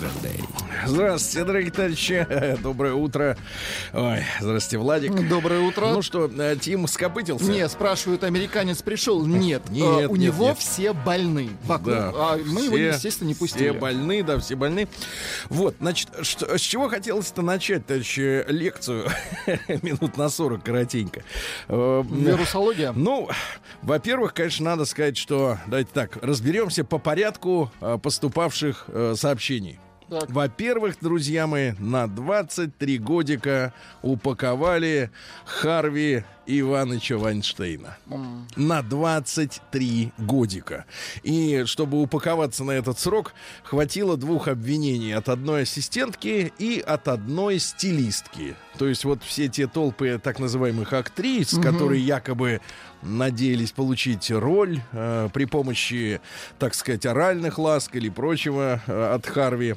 Кавердей. Здравствуйте, дорогие товарищи. Доброе утро. Ой, здравствуйте, Владик. Доброе утро. Ну что, э, Тим скопытился? Не, спрашивают, американец пришел? Нет. Нет, Э, нет, У него нет. все больны вокруг. Да. А мы его, Все- естественно, не пустили. Все больны, да, все больны. Вот, значит, что- с чего хотелось-то начать, товарищи, лекцию? Минут на 40 коротенько. Э, Вирусология? Ну, во-первых, конечно, надо сказать, что, давайте так, разберемся по порядку э, поступавших э, сообщений. Во-первых, друзья мои, на 23 годика упаковали Харви Ивановича Вайнштейна. М, На 23 годика. И чтобы упаковаться на этот срок, хватило двух обвинений. От одной ассистентки и от одной стилистки. То есть вот все те толпы так называемых актрис, которые якобы надеялись получить роль э, при помощи, так сказать, оральных ласк или прочего э, от Харви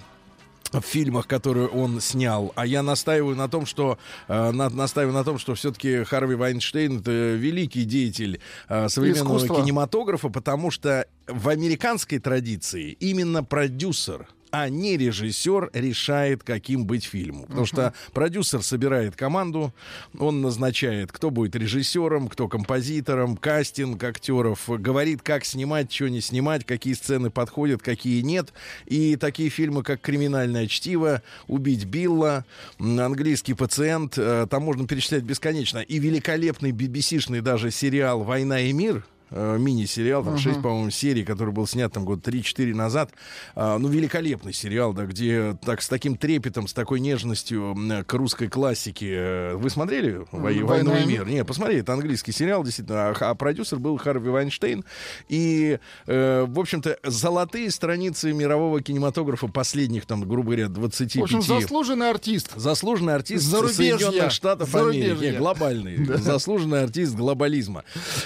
в фильмах, которые он снял. А я настаиваю на том, что э, на- настаиваю на том, что все-таки Харви Вайнштейн это великий деятель э, современного Искусства. кинематографа, потому что в американской традиции именно продюсер а не режиссер решает, каким быть фильму. Потому что продюсер собирает команду, он назначает, кто будет режиссером, кто композитором, кастинг актеров, говорит, как снимать, что не снимать, какие сцены подходят, какие нет. И такие фильмы, как «Криминальное чтиво», «Убить Билла», «Английский пациент», э, там можно перечислять бесконечно. И великолепный BBC-шный даже сериал «Война и мир», э, мини-сериал, там 6, по-моему, серий, который был снят там год 3-4 назад. А, ну, великолепный сериал, да, где так с таким трепетом, с такой нежностью м, к русской классике. э, Вы смотрели «Вой- М, «Войну и «Война и мир»? Не, посмотри, это английский сериал, действительно. А, а продюсер был Харви Вайнштейн. И, э, в общем-то, золотые страницы мирового кинематографа последних, там, грубо говоря, 25 В общем, заслуженный артист. Заслуженный артист Зарубежья. Соединенных Штатов Зарубежья. Америки. Не, глобальный. Заслуженный артист глобализма.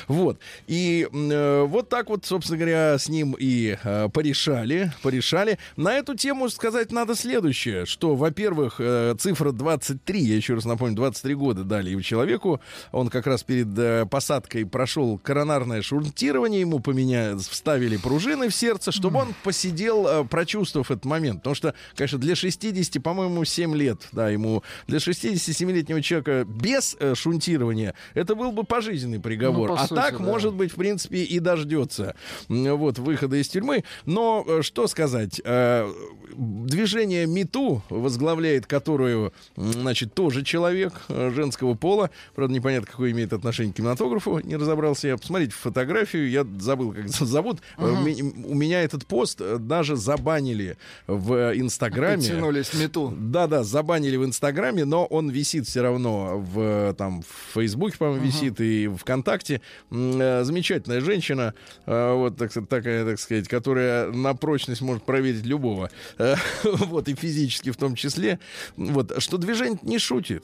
Вот. И м, э, вот так вот, собственно говоря, с ним и э, порешали. Порешали. На эту тему сказать надо следующее, что, во-первых, э, цифра 23, я еще раз напомню, 23 года дали его человеку. Он как раз перед э, посадкой прошел коронарное шунтирование, ему поменя... вставили пружины в сердце, чтобы он посидел, э, прочувствовав этот момент. Потому что, конечно, для 60, по-моему, 7 лет, да, ему для 67-летнего человека без э, шунтирования это был бы пожизненный приговор. Ну, по а сути, так, да. может быть, в принципе, и дождется вот, выхода из тюрьмы. Но э, что сказать, э, движение МИТУ, возглавляет которую, значит, тоже человек э, женского пола, правда, непонятно, какое имеет отношение к кинематографу, не разобрался я. Посмотрите фотографию, я забыл, как зовут. Ми- У меня этот пост даже забанили в Инстаграме. Подтянулись мету. Да-да, забанили в Инстаграме, но он висит все равно в, там, в Фейсбуке, по-моему, висит и ВКонтакте. Э, Замечательная женщина, э, вот так, такая, так сказать, которая на прочность может проверить любого. Э, Вот, и физически в том числе. Вот, что движение не шутит.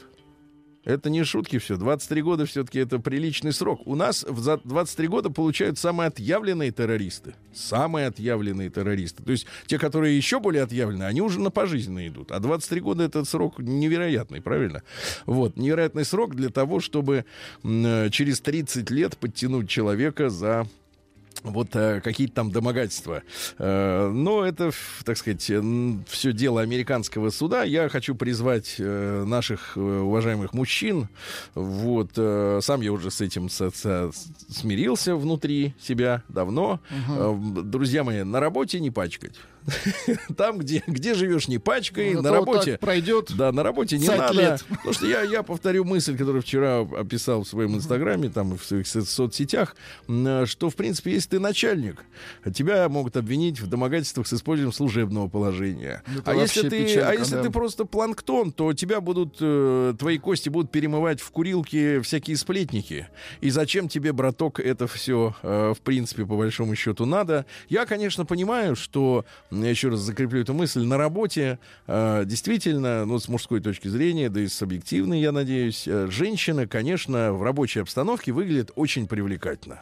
Это не шутки все. 23 года все-таки это приличный срок. У нас в за 23 года получают самые отъявленные террористы. Самые отъявленные террористы. То есть те, которые еще более отъявленные, они уже на пожизненно идут. А 23 года этот срок невероятный, правильно? Вот, невероятный срок для того, чтобы э, через 30 лет подтянуть человека за вот э, какие-то там домогательства. Э, но это, так сказать, все дело американского суда. Я хочу призвать э, наших э, уважаемых мужчин. Вот, э, сам я уже с этим со- со- смирился внутри себя давно. Э, друзья мои, на работе не пачкать. Там, где, где живешь, не пачкай. Ну, на вот работе... так пройдет. Да, на работе не 50 надо. лет. Потому что я, я повторю мысль, которую вчера описал в своем инстаграме, там, и в своих со- соцсетях, что, в принципе, если ты начальник, тебя могут обвинить в домогательствах с использованием служебного положения. Это а если, ты, печалька, а если да. ты просто планктон, то тебя будут, э, твои кости будут перемывать в курилке всякие сплетники. И зачем тебе, браток, это все, в принципе, по большому счету, надо? Я, конечно, понимаю, что я еще раз закреплю эту мысль, на работе э, действительно, ну, с мужской точки зрения, да и с объективной, я надеюсь, э, женщина, конечно, в рабочей обстановке выглядит очень привлекательно.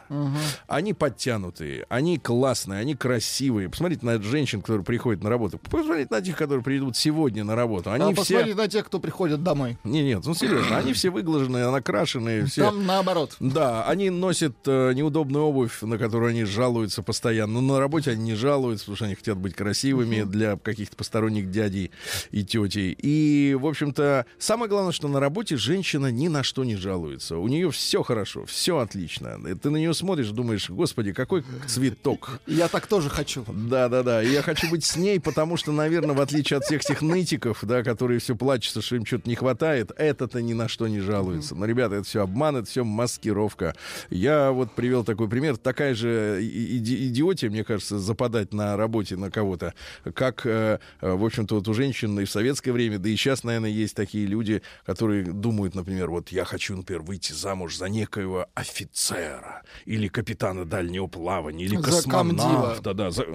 Они подтянутые, они классные, они красивые. Посмотрите на женщин, которые приходят на работу. Посмотрите на тех, которые придут сегодня на работу. Они а все... посмотрите на тех, кто приходит домой. Не, нет, ну серьезно, они все выглаженные, накрашенные, все. Там наоборот. Да, они носят э, неудобную обувь, на которую они жалуются постоянно. Но на работе они не жалуются, потому что они хотят быть красивыми для каких-то посторонних дядей и тетей. И, в общем-то, самое главное, что на работе женщина ни на что не жалуется. У нее все хорошо, все отлично. Ты на нее смотришь, думаешь, господи, какой цветок. Я так тоже хочу. Да, да, да. Я хочу быть с ней, потому что, наверное, в отличие от всех тех нытиков, да, которые все плачутся, что им что-то не хватает, это-то ни на что не жалуется. Но, ребята, это все обман, это все маскировка. Я вот привел такой пример. Такая же иди- идиотия, мне кажется, западать на работе на кого-то, как, э, в общем-то, вот у женщин и в советское время, да и сейчас, наверное, есть такие люди, которые думают, например, вот я хочу, например, выйти замуж за некоего офицера или капитана дальнего плавания или За космонавта. комдива. Да, за...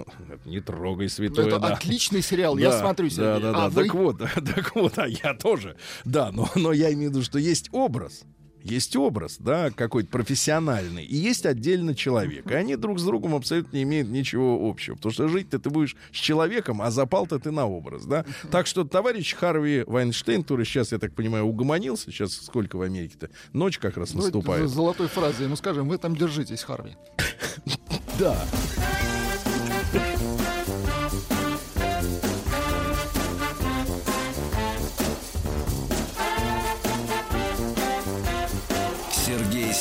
Не трогай святое, Это да. отличный сериал, я Да, смотрю Да, Сергей. да, да. А вы? Так вот, так вот, а я тоже. Да, но, но я имею в виду, что есть образ. Есть образ, да, какой-то профессиональный, и есть отдельно человек. И они друг с другом абсолютно не имеют ничего общего. Потому что жить-то ты будешь с человеком, а запал-то ты на образ, да. Так что товарищ Харви Вайнштейн, который сейчас, я так понимаю, угомонился, сейчас сколько в Америке-то? Ночь как раз Ну, это наступает. за золотой фразой. Ну, скажем, вы там держитесь, Харви. Да.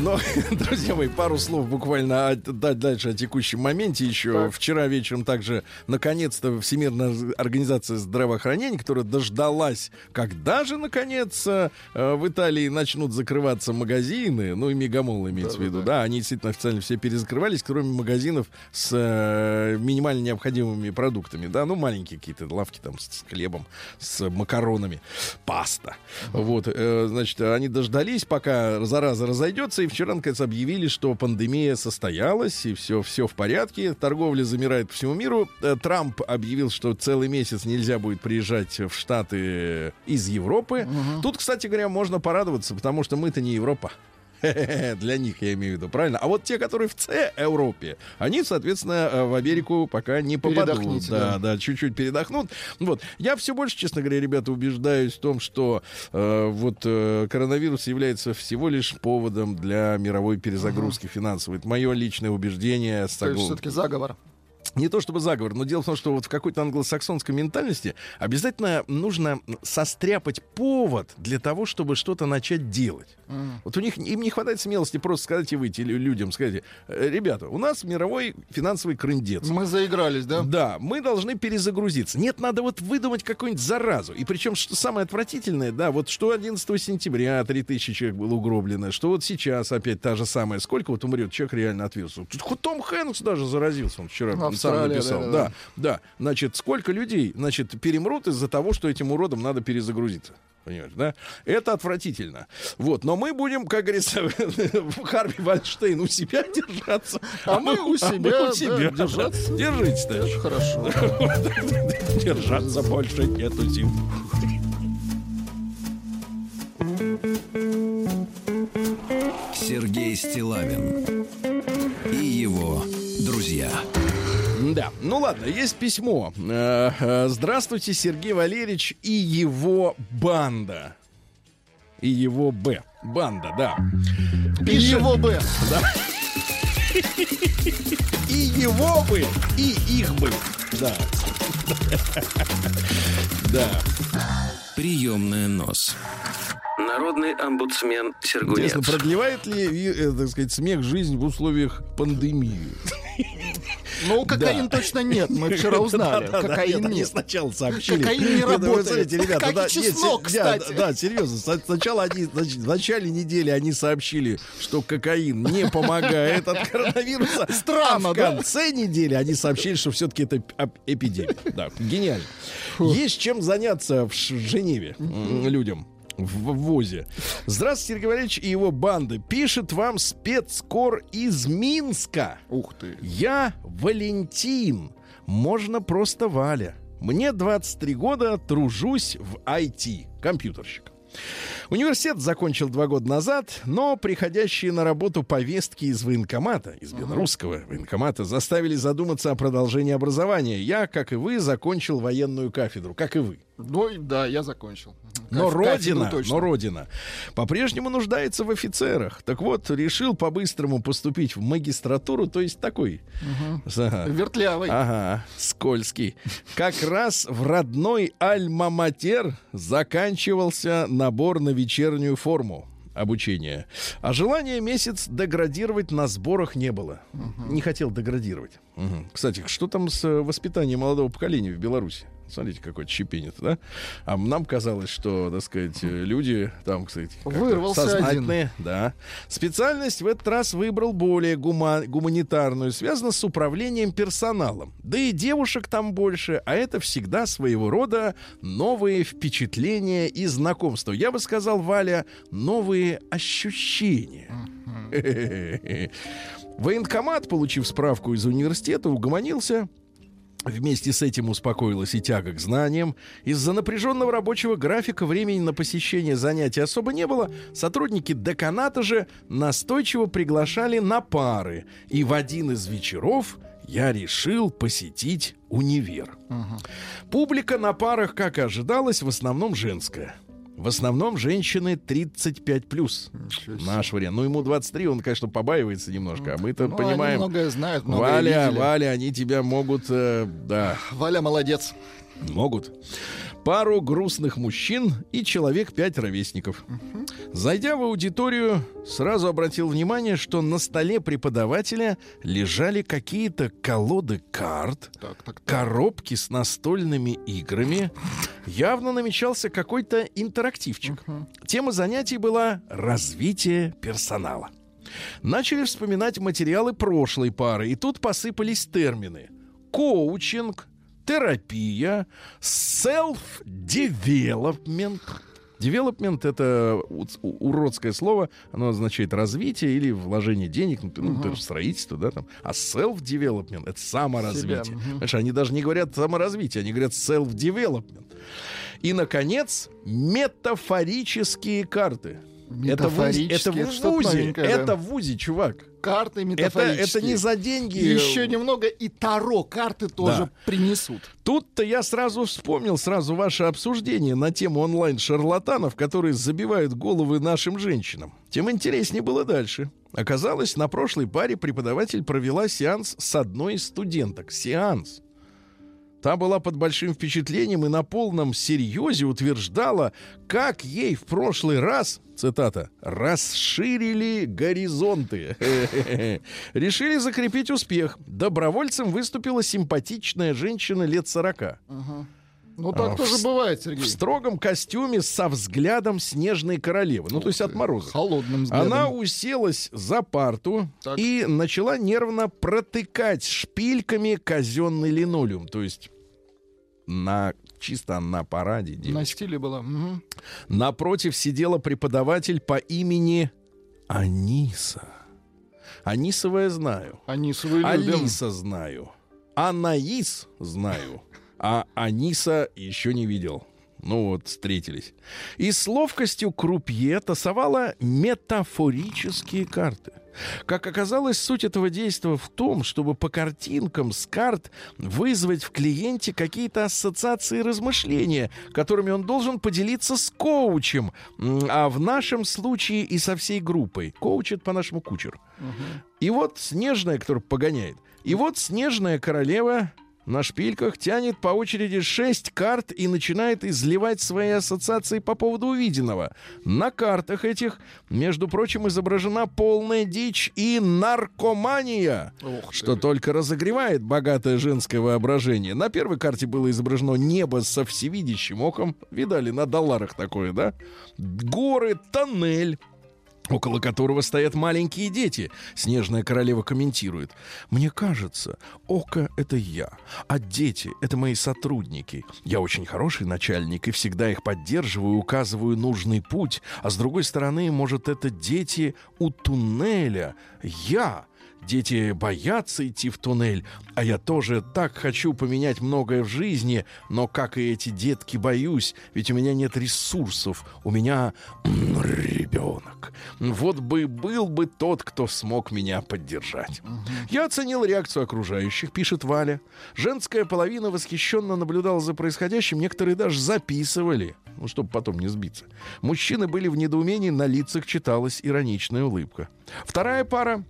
Но, друзья мои, пару слов буквально о- да- дальше о текущем моменте еще. Так. Вчера вечером также, наконец-то, Всемирная организация здравоохранения, которая дождалась, когда же, наконец, э, в Италии начнут закрываться магазины, ну и мегамолы имеется в виду, да, они действительно официально все перезакрывались, кроме магазинов с э, минимально необходимыми продуктами, да, ну маленькие какие-то лавки там с хлебом, с макаронами, паста. Вот, э, значит, они дождались, пока зараза разойдется, и вчера, наконец, объявили, что пандемия состоялась, и все, все в порядке, торговля замирает по всему миру. Э, Трамп объявил, что целый месяц нельзя будет приезжать в Штаты из Европы. Тут, кстати говоря, можно порадоваться, потому что мы-то не Европа. Для них, я имею в виду, правильно? А вот те, которые в С Европе, они, соответственно, э, в Америку пока не попадут. Да, да. да, чуть-чуть передохнут. Вот. Я все больше, честно говоря, ребята, убеждаюсь в том, что э, вот э, коронавирус является всего лишь поводом для мировой перезагрузки финансовой. Это мое личное убеждение. То есть все-таки заговор. Не то чтобы заговор, но дело в том, что вот в какой-то англосаксонской ментальности обязательно нужно состряпать повод для того, чтобы что-то начать делать. Вот у них им не хватает смелости просто сказать и выйти лю- людям, сказать, «Э, ребята, у нас мировой финансовый крындец. Мы заигрались, да? Да, мы должны перезагрузиться. Нет, надо вот выдумать какую-нибудь заразу. И причем, что самое отвратительное, да, вот что 11 сентября 3000 человек было угроблено, что вот сейчас опять та же самая. Сколько вот умрет человек реально от вируса? Тут Том Хэнкс даже заразился, он вчера сам написал. да, Да, да, да. Значит, сколько людей, значит, перемрут из-за того, что этим уродом надо перезагрузиться. Понимаешь, да? Это отвратительно. Вот, но мы будем, как говорится, Харви Вайнштейн у себя держаться. А мы у себя, да, держаться. Держитесь, да. Очень хорошо. Держаться больше нету сил. Сергей Стилавин и его друзья. Да, ну ладно, есть письмо. Э, э, Здравствуйте, Сергей Валерьевич и его банда. И его Б. Банда, да. И его бы. И его бы, и их бы. Да. Да. Приемная нос. Народный омбудсмен Сергунец. Интересно, продлевает ли, э, так сказать, смех жизнь в условиях пандемии? Ну, кокаин точно нет. Мы вчера узнали. Да-да-да, Кокаин нет, они нет. сначала сообщили. Кокаин не Нет, работает. смотрите, ребята, Как и да, нет, чеснок, да, кстати. Да, серьезно. С- Сначала они, значит, в начале недели они сообщили, что кокаин не помогает от коронавируса. Странно, а в да? конце недели они сообщили, что все-таки это эп- эпидемия. Да, гениально. Есть чем заняться в Женеве людям. В ВОЗе. Здравствуйте, Сергей Валерьевич и его банда. Пишет вам спецкор из Минска. Ух ты. Я Валентин. Можно просто Валя. Мне 23 года, тружусь в IT, компьютерщик. Университет закончил два года назад, но приходящие на работу повестки из военкомата, из белорусского военкомата, заставили задуматься о продолжении образования. Я, как и вы, закончил военную кафедру, как и вы. Ну, да, я закончил. Но кафедру родина, точно. но родина по-прежнему нуждается в офицерах. Так вот, решил по-быстрому поступить в магистратуру, то есть такой. Ага. Вертлявый. Ага, скользкий. Как раз в родной Альма-Матер заканчивался набор на вечернюю форму обучения. А желания месяц деградировать на сборах не было. Не хотел деградировать. Мгм. Кстати, что там с э, воспитанием молодого поколения в Беларуси? Смотрите, какое щепение да? А нам казалось, что, так сказать, э, люди там, кстати, Вырвался сознательные, да. Специальность в этот раз выбрал более гума- гуманитарную, связана с управлением персоналом. Да и девушек там больше, а это всегда своего рода новые впечатления и знакомства. Я бы сказал, Валя, новые ощущения. Военкомат, получив справку из университета, угомонился. Вместе с этим успокоилась и тяга к знаниям. Из-за напряженного рабочего графика времени на посещение занятий особо не было. Сотрудники деканата же настойчиво приглашали на пары. И в один из вечеров я решил посетить универ. Публика на парах, как и ожидалось, в основном женская. В основном женщины 35 плюс. Наш вариант. Ну, ему 23, он, конечно, побаивается немножко, а мы-то Ну, они понимаем. многое знают, многое Валя, видели. Валя, они тебя могут, э, да, Валя молодец. Могут. Пару грустных мужчин и человек пять ровесников. Зайдя в аудиторию, сразу обратил внимание, что на столе преподавателя лежали какие-то колоды карт, Так, так, так. коробки с настольными играми. Явно намечался какой-то интерактивчик. Тема занятий была «Развитие персонала». Начали вспоминать материалы прошлой пары, и тут посыпались термины. Коучинг, терапия, self-development. Development — это уродское слово, оно означает развитие или вложение денег, ну, это же строительство, да, там. А self-development — это саморазвитие. Себя, мгм. Понимаешь, они даже не говорят саморазвитие, они говорят self-development. И, наконец, метафорические карты. Это в это в что-то ВУЗе, это в ВУЗе, чувак. Карты Это, метафорические. это не за деньги. И еще немного и Таро карты тоже Да. принесут. Тут-то я сразу вспомнил сразу ваше обсуждение на тему онлайн-шарлатанов, которые забивают головы нашим женщинам. Тем интереснее было дальше. Оказалось, на прошлой паре преподаватель провела сеанс с одной из студенток. Сеанс. Та была под большим впечатлением и на полном серьезе утверждала, как ей в прошлый раз, цитата, «расширили горизонты». Решили закрепить успех. Добровольцем выступила симпатичная женщина лет 40. Ну А, так в тоже с- бывает, В Сергей. строгом костюме со взглядом снежной королевы. Ну, то есть от мороза. Холодным взглядом. Она уселась за парту Так. и начала нервно протыкать шпильками казенный линолеум. То есть на чисто на параде. девочка. На стиле была. Мгм. Напротив сидела преподаватель по имени Аниса. Анисовая знаю. Анисовую любим. Алиса знаю. Анаис знаю. А Аниса еще не видел. Ну вот, встретились. И с ловкостью крупье тасовала метафорические карты. Как оказалось, суть этого действия в том, чтобы по картинкам с карт вызвать в клиенте какие-то ассоциации и размышления, которыми он должен поделиться с коучем, а в нашем случае и со всей группой. Коуч — это по-нашему кучер. И вот снежная, которая погоняет. И вот снежная королева на шпильках тянет по очереди шесть карт и начинает изливать свои ассоциации по поводу увиденного. На картах этих, между прочим, изображена полная дичь и наркомания, ты. что только разогревает богатое женское воображение. На первой карте было изображено небо со всевидящим оком. Видали, на долларах такое, да? Горы, тоннель, около которого стоят маленькие дети. Снежная королева комментирует. «Мне кажется, око — это я, а дети — это мои сотрудники. Я очень хороший начальник и всегда их поддерживаю, указываю нужный путь. А с другой стороны, может, это дети у туннеля. Я Дети боятся идти в туннель, а я тоже так хочу поменять многое в жизни, но, как и эти детки, боюсь, ведь у меня нет ресурсов, у меня ребенок. Вот бы был бы тот, кто смог меня поддержать. Я оценил реакцию окружающих, пишет Валя. Женская половина восхищенно наблюдала за происходящим, некоторые даже записывали, ну, чтобы потом не сбиться. Мужчины были в недоумении, на лицах читалась ироничная улыбка. Вторая пара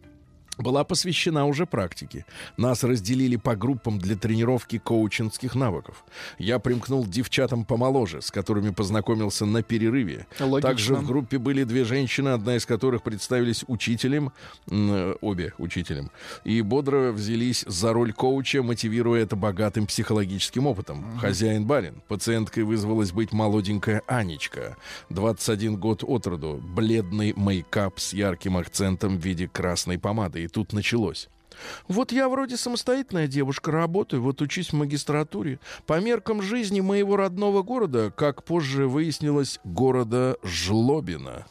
была посвящена уже практике. Нас разделили по группам для тренировки коучинских навыков. Я примкнул к девчатам помоложе, с которыми познакомился на перерыве. Логично. Также в группе были две женщины, одна из которых представились учителем, обе учителем, и бодро взялись за роль коуча, мотивируя это богатым психологическим опытом. Хозяин барин. Пациенткой вызвалась быть молоденькая Анечка, 21 год от роду, бледный мейкап с ярким акцентом в виде красной помады. И тут началось. Вот я вроде самостоятельная девушка, работаю, вот учусь в магистратуре. По меркам жизни моего родного города, как позже выяснилось, города Жлобина.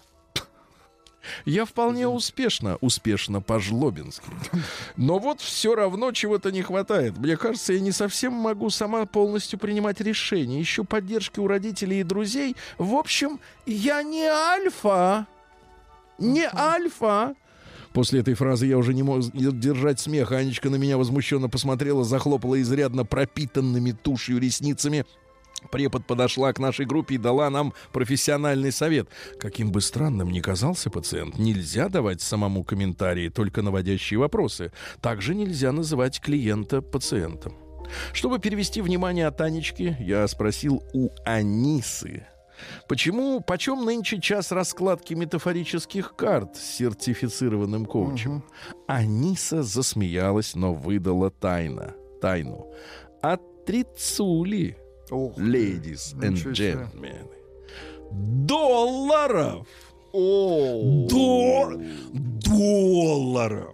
Я вполне успешно, успешно по-жлобински. Но вот все равно чего-то не хватает. Мне кажется, я не совсем могу сама полностью принимать решения. Ищу поддержки у родителей и друзей. В общем, я не альфа. Не альфа. После этой фразы я уже не мог держать смех. Анечка на меня возмущенно посмотрела, захлопала изрядно пропитанными тушью ресницами. Препод подошла к нашей группе и дала нам профессиональный совет. Каким бы странным ни казался пациент, нельзя давать самому комментарии, только наводящие вопросы. Также нельзя называть клиента пациентом. Чтобы перевести внимание от Анечки, я спросил у Анисы, Почему, почем нынче час раскладки метафорических карт с сертифицированным коучем? Аниса засмеялась, но выдала тайна, тайну. От трицули, Ох, ladies and ничего себе. gentlemen. Долларов! О, До... Долларов!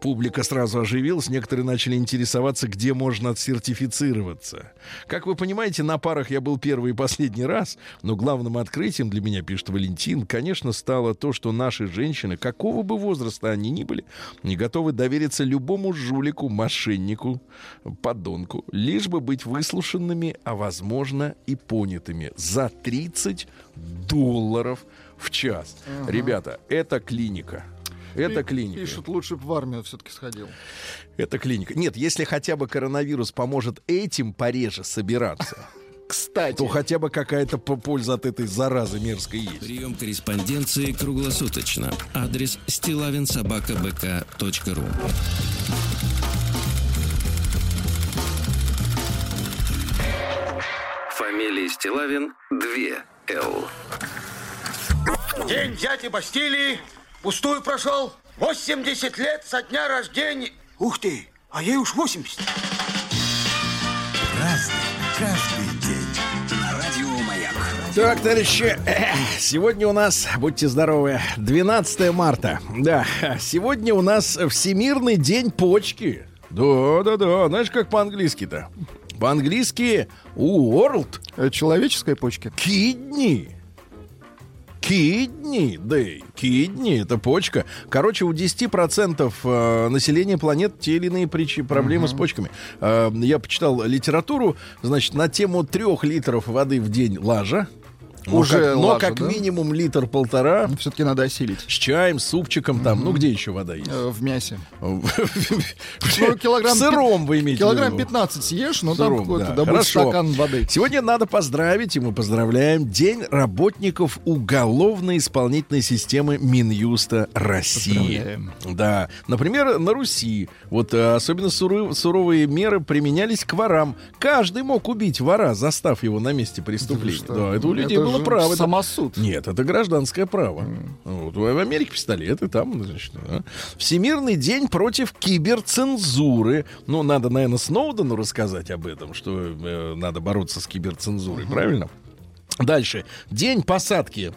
Публика сразу оживилась, некоторые начали интересоваться, где можно отсертифицироваться. Как вы понимаете, на парах я был первый и последний раз, но главным открытием для меня, пишет Валентин, конечно, стало то, что наши женщины, какого бы возраста они ни были, не готовы довериться любому жулику, мошеннику, подонку, лишь бы быть выслушанными, а возможно и понятыми за 30 долларов в час. Ребята, это клиника. Это клиника. Пишут, лучше бы в армию все-таки сходил. Это клиника. Нет, если хотя бы коронавирус поможет этим пореже собираться, Кстати, то хотя бы какая-то по- польза от этой заразы мерзкой есть. Прием корреспонденции круглосуточно. Адрес стилавинсобакабк.ру Фамилия Стилавин 2 Л. День дяди Бастилии пустую прошел. 80 лет со дня рождения. Ух ты, а ей уж 80. Так, товарищи, сегодня у нас, будьте здоровы, 12 марта. Да, сегодня у нас Всемирный день почки. Да, да, да. Знаешь, как по-английски-то? По-английски World э, человеческой почки. Кидни. Кидни, да, кидни, это почка. Короче, у 10% э, населения планет те или иные причи, проблемы с почками. Э, я почитал литературу, значит, на тему трех литров воды в день лажа. Но Уже как, но лажа, как да? минимум литр-полтора Все-таки надо осилить. с чаем, супчиком там. Ну, где еще вода есть? Э, В мясе. Ну, килограмм сыром вы имеете Килограмм виду? 15 съешь, но там какой-то, да. Хорошо. стакан воды. Сегодня надо поздравить, и мы поздравляем, День работников уголовно-исполнительной системы Минюста России. Да. Например, на Руси вот э, особенно суровые меры применялись к ворам. Каждый мог убить вора, застав его на месте преступления. Да, это у людей Это было же право. Это- самосуд. Нет, это гражданское право. Вот, в Америке пистолеты, там, значит, да. Всемирный день против киберцензуры. Ну, надо, наверное, Сноудену рассказать об этом, что э, надо бороться с киберцензурой, правильно? Дальше. День посадки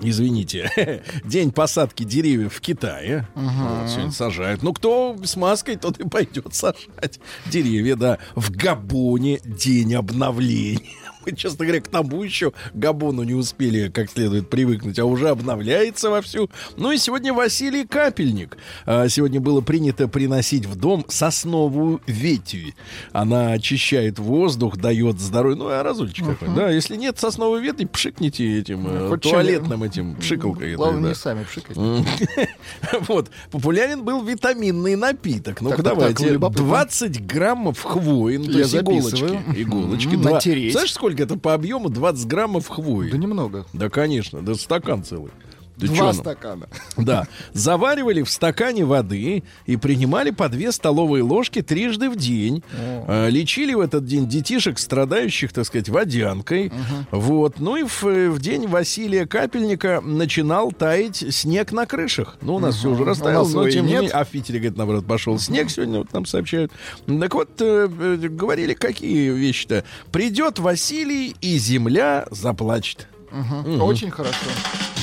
извините, день посадки деревьев в Китае. Вот, сегодня сажают. Ну, кто с маской, тот и пойдет сажать деревья, да. В Габоне день обновления. Мы, честно говоря, к тому еще Габону не успели как следует привыкнуть, а уже обновляется вовсю. Ну и сегодня Василий Капельник. А, Сегодня было принято приносить в дом сосновую ветвь. Она очищает воздух, дает здоровье. Ну, а разульчик такой, да. Если нет сосновой ветви, пшикните этим э, туалетным этим пшикалкой. Главное, да. не сами пшикать. Вот. Популярен был витаминный напиток. Ну-ка, давайте. так, любопытно. 20 граммов хвои. Ну, Я иголочки. Иголочки. Натереть. Знаешь, сколько это по объему? 20 граммов хвои. Да немного. Да, конечно. Да стакан целый. Да чё Два нам? стакана. Да. Заваривали в стакане воды и принимали по две столовые ложки трижды в день. А, Лечили в этот день детишек, страдающих, так сказать, водянкой. Вот. Ну и в, э, в день Василия Капельника начинал таять снег на крышах. Ну, у нас все уже растаяло, но тем не менее... А в Питере, говорит, наоборот, пошел снег сегодня, вот нам сообщают. Так вот, э, э, говорили, какие вещи-то. Придет Василий, и земля заплачет. Мгм. Очень хорошо.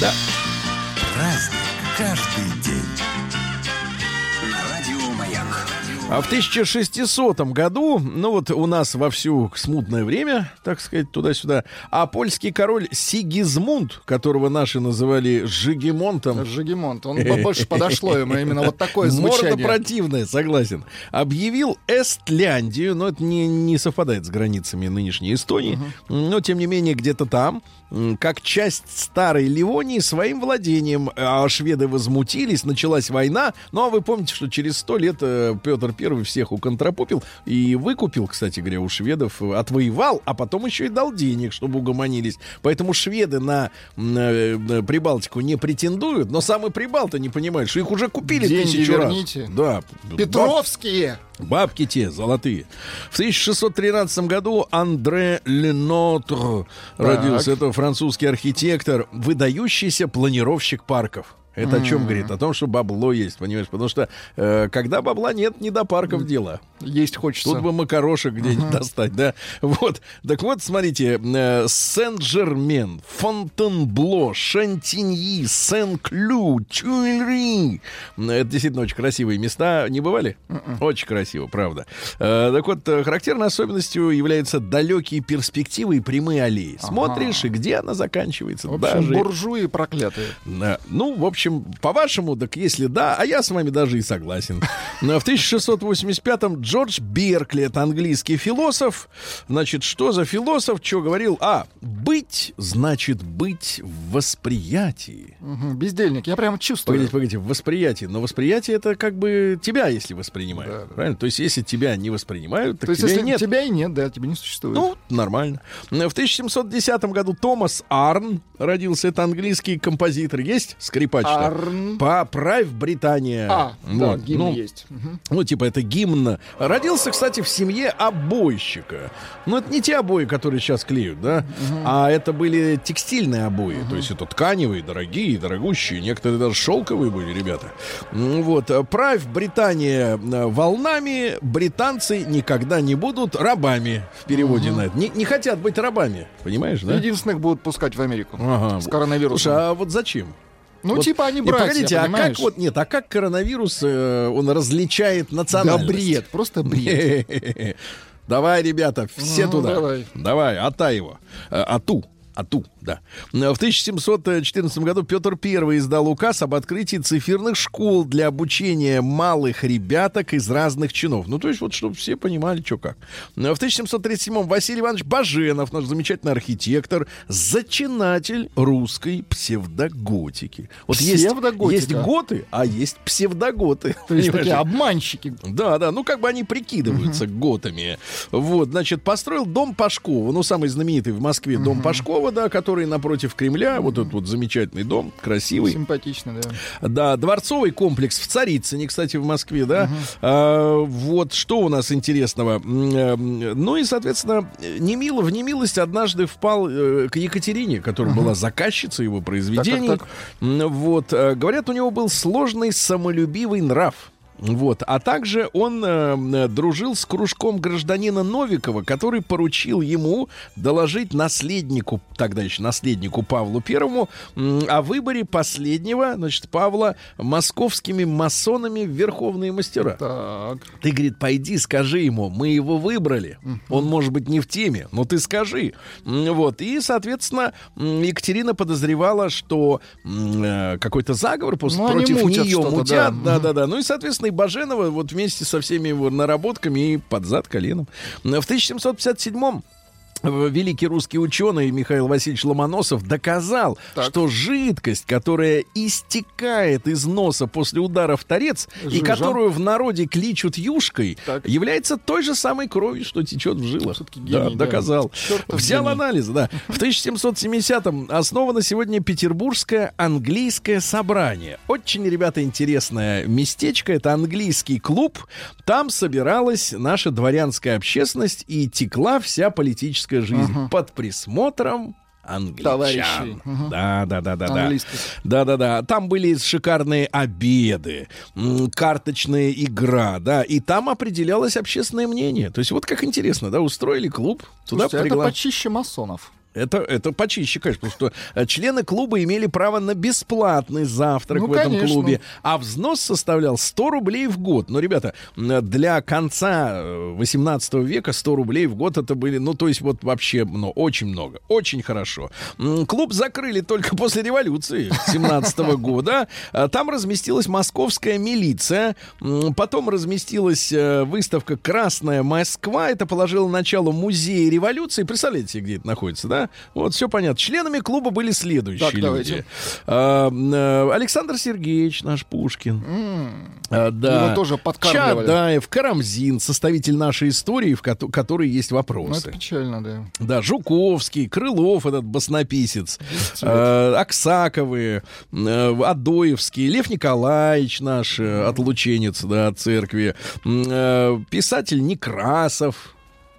Да. Праздник каждый день. Радио Маяк. А в 1600 году, ну вот у нас вовсю смутное время, так сказать, туда-сюда, а польский король Сигизмунд, которого наши называли Жигемонтом, Жигемонт. Он больше подошло ему именно вот такое Морда звучание. противная, согласен. Объявил Эстляндию, но это не, не совпадает с границами нынешней Эстонии, но тем не менее где-то там, как часть старой Ливонии своим владением. А шведы возмутились, началась война. Ну а вы помните, что через сто лет э, Петр I всех уконтропупил и выкупил, кстати говоря, у шведов, э, отвоевал, а потом еще и дал денег, чтобы угомонились. Поэтому шведы на м, э, э, Прибалтику не претендуют, но самые Прибалты не понимают, что их уже купили Деньги тысячу верните. раз. Да. Петровские. Бабки те, золотые. В 1613 году Андре Ленотр родился. Это французский архитектор, выдающийся планировщик парков. Это о чем говорит? О том, что бабло есть, понимаешь? Потому что э, когда бабла нет, не до парков дело. Есть хочется. Тут бы макарошек где-нибудь достать, да? Вот. Так вот, смотрите, э, Сен-Жермен, Фонтенбло, Шантиньи, Сен-Клю, Тюильри. Это действительно очень красивые места. Не бывали? Очень красиво, правда. Э, Так вот, э, характерной особенностью являются далекие перспективы и прямые аллеи. Смотришь, и где она заканчивается? В общем, Даже буржуи проклятые. да. Ну, в общем, по-вашему, так если да, а я с вами даже и согласен. Но В 1685-м Джордж Беркли, это английский философ. Значит, что за философ, что говорил? А, быть значит быть в восприятии. Мгм, Бездельник. Я прям чувствую. Погодите, погодите, в восприятии. Но восприятие это как бы тебя, если воспринимают. Правильно? То есть, если тебя не воспринимают, так То есть, тебя и если нет. тебя и нет, да, тебя не существует. Ну, нормально. В 1710 году Томас Арн родился. Это английский композитор. Есть скрипач-то? Арн. Поправь Британия. А, да, Вот. гимн ну, есть. Ну, типа, это гимн. Родился, кстати, в семье обойщика. Но это не те обои, которые сейчас клеют, да? А это были текстильные обои. То есть это тканевые, дорогие, дорогущие. Некоторые даже шелковые были, ребята. М, Вот. Правь Британия волнами, британцы никогда не будут рабами в переводе на это. Не, не хотят быть рабами, понимаешь, да? Единственных будут пускать в Америку. Ага. С коронавирусом. Слушай, а вот зачем? Ну, Вот- типа они братья, погодите, а как вот нет, а как коронавирус э, он различает Да национальность? бред, просто бред. Давай, ребята, все Ну, туда. давай. Давай, ата его. Э, Ату. Ату, да. В 1714 году Петр I издал указ об открытии циферных школ для обучения малых ребяток из разных чинов. Ну, то есть, вот, чтобы все понимали, что как. В 1737 Василий Иванович Баженов, наш замечательный архитектор, зачинатель русской псевдоготики. Вот есть, Псевдоготика? есть готы, а есть псевдоготы. То есть такие обманщики. Да, да, ну как бы они прикидываются готами. Вот, значит, построил дом Пашкова, ну самый знаменитый в Москве дом Пашкова, да, который напротив Кремля, вот этот вот замечательный дом, красивый. Симпатично, да. Да, дворцовый комплекс в Царицыне, кстати, в Москве, да. А, вот что у нас интересного. Э, Ну и, соответственно, Немило в немилость однажды впал э, к Екатерине, которая была заказчицей его произведений. Так, так, М, Вот, э, говорят, у него был сложный самолюбивый нрав. Вот. А также он э, э, дружил с кружком гражданина Новикова, который поручил ему доложить наследнику, тогда еще наследнику Павлу Первому, о выборе последнего, значит, Павла московскими масонами в верховные мастера. Так. Ты, говорит, пойди, скажи ему, мы его выбрали. Он, может быть, не в теме, но ты скажи. Вот. И, соответственно, Екатерина подозревала, что э, какой-то заговор Ну, против нее мутят. да. Да, да. Ну и, соответственно, Баженова вот вместе со всеми его наработками и под зад коленом. В 1757 великий русский ученый Михаил Васильевич Ломоносов доказал, Так. что жидкость, которая истекает из носа после удара в торец, и Жижа. которую в народе кличут юшкой, Так. является той же самой кровью, что течет в жилах. Да, гений, да. доказал. Чёртов Взял гений. анализ, да. В 1770-м основано сегодня Петербургское английское собрание. Очень, ребята, интересное местечко. Это английский клуб. Там собиралась наша дворянская общественность и текла вся политическая жизнь под присмотром англичан. Мгм. Да, да, да, да, да. Да, да, да. Там были шикарные обеды, карточная игра, да, и там определялось общественное мнение. То есть вот как интересно, да, устроили клуб, туда Слушайте, это пригла- почище масонов. Это, это почище, конечно, потому что э, члены клуба имели право на бесплатный завтрак Ну, в этом конечно. клубе, а взнос составлял 100 рублей в год. Но, ребята, м, для конца э, 18 века 100 рублей в год это были, ну, то есть вот вообще, ну, очень много, очень хорошо. Клуб закрыли только после революции 17 года. А Там разместилась московская милиция, потом разместилась э, выставка «Красная Москва». Это положило начало музея революции. Представляете, где это находится, да? Вот, все понятно. Членами клуба были следующие Так, люди. давайте. А, э, Александр Сергеевич наш Пушкин. А, да. Его тоже подкармливали. Чадаев, Карамзин, составитель нашей истории, в кото- которой есть Ну, вопросы. это печально, да. Да, Жуковский, Крылов, этот баснописец, э, Аксаковы, э, Адоевский, Лев Николаевич наш, э, отлученец, да, от церкви, писатель Некрасов,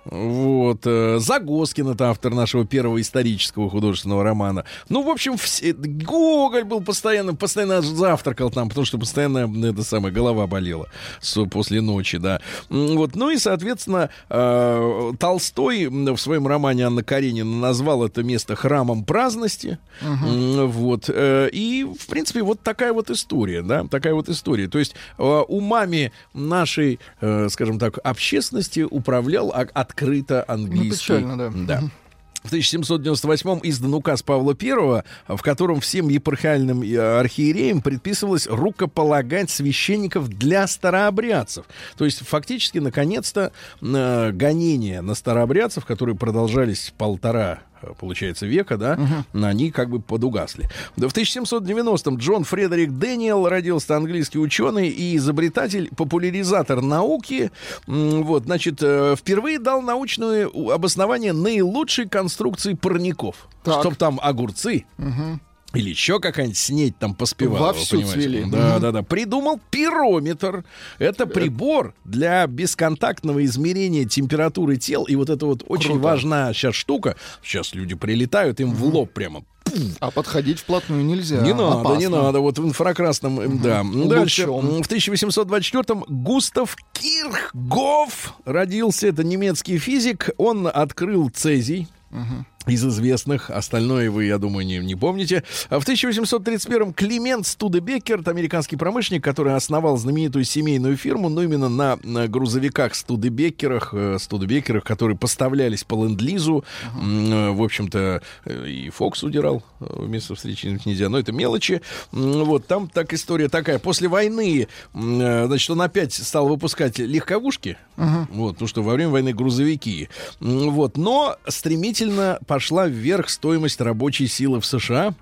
вот, э, Загоскин, это автор нашего первого исторического художественного романа. Ну, в общем, все, Гоголь был постоянно, постоянно завтракал там, потому что постоянно, это самая голова болела после ночи, да. Вот, ну и, соответственно, э, Толстой в своем романе Анна Каренина назвал это место храмом праздности. М, Вот, э, и, в принципе, вот такая вот история, да, такая вот история. То есть умами нашей, скажем так, общественности управлял а- открыто английский. печально, да. Да. В 1798 издан указ Павла I, в котором всем епархиальным э, архиереям предписывалось рукополагать священников для старообрядцев. То есть фактически, наконец-то, э, гонения на старообрядцев, которые продолжались полтора получается, века, да, они как бы подугасли. Да, в 1790-м Джон Фредерик Дэниел родился английский ученый и изобретатель, популяризатор науки. Вот, значит, э, впервые дал научное обоснование наилучшей конструкции парников. Так. Чтоб там огурцы или еще какая-нибудь снедь там поспевала. Вовсю понимаете? цвели. Да, да, да. Придумал пирометр. Это прибор для бесконтактного измерения температуры тел. И вот это вот очень Круто. важная сейчас штука. Сейчас люди прилетают, им в лоб прямо. А подходить вплотную нельзя. Не надо, Опасно. не надо. Вот в инфракрасном, м, да. Дальше. Лучом. м, В 1824-м Густав Кирхгоф родился. Это немецкий физик. Он открыл цезий. Из известных, остальное вы, я думаю, не, не помните. А В 1831-м Климент Студебеккер, это американский промышленник, который основал знаменитую семейную фирму, но именно на, на грузовиках Студебеккерах, э, Студебеккерах, которые поставлялись по ленд-лизу. Э, В общем-то, э, и Фокс удирал вместо встречи нельзя. Но это мелочи. Вот, там так история такая. После войны, значит, он опять стал выпускать легковушки. Вот, потому что во время войны грузовики. Вот, но стремительно пошла вверх стоимость рабочей силы в США.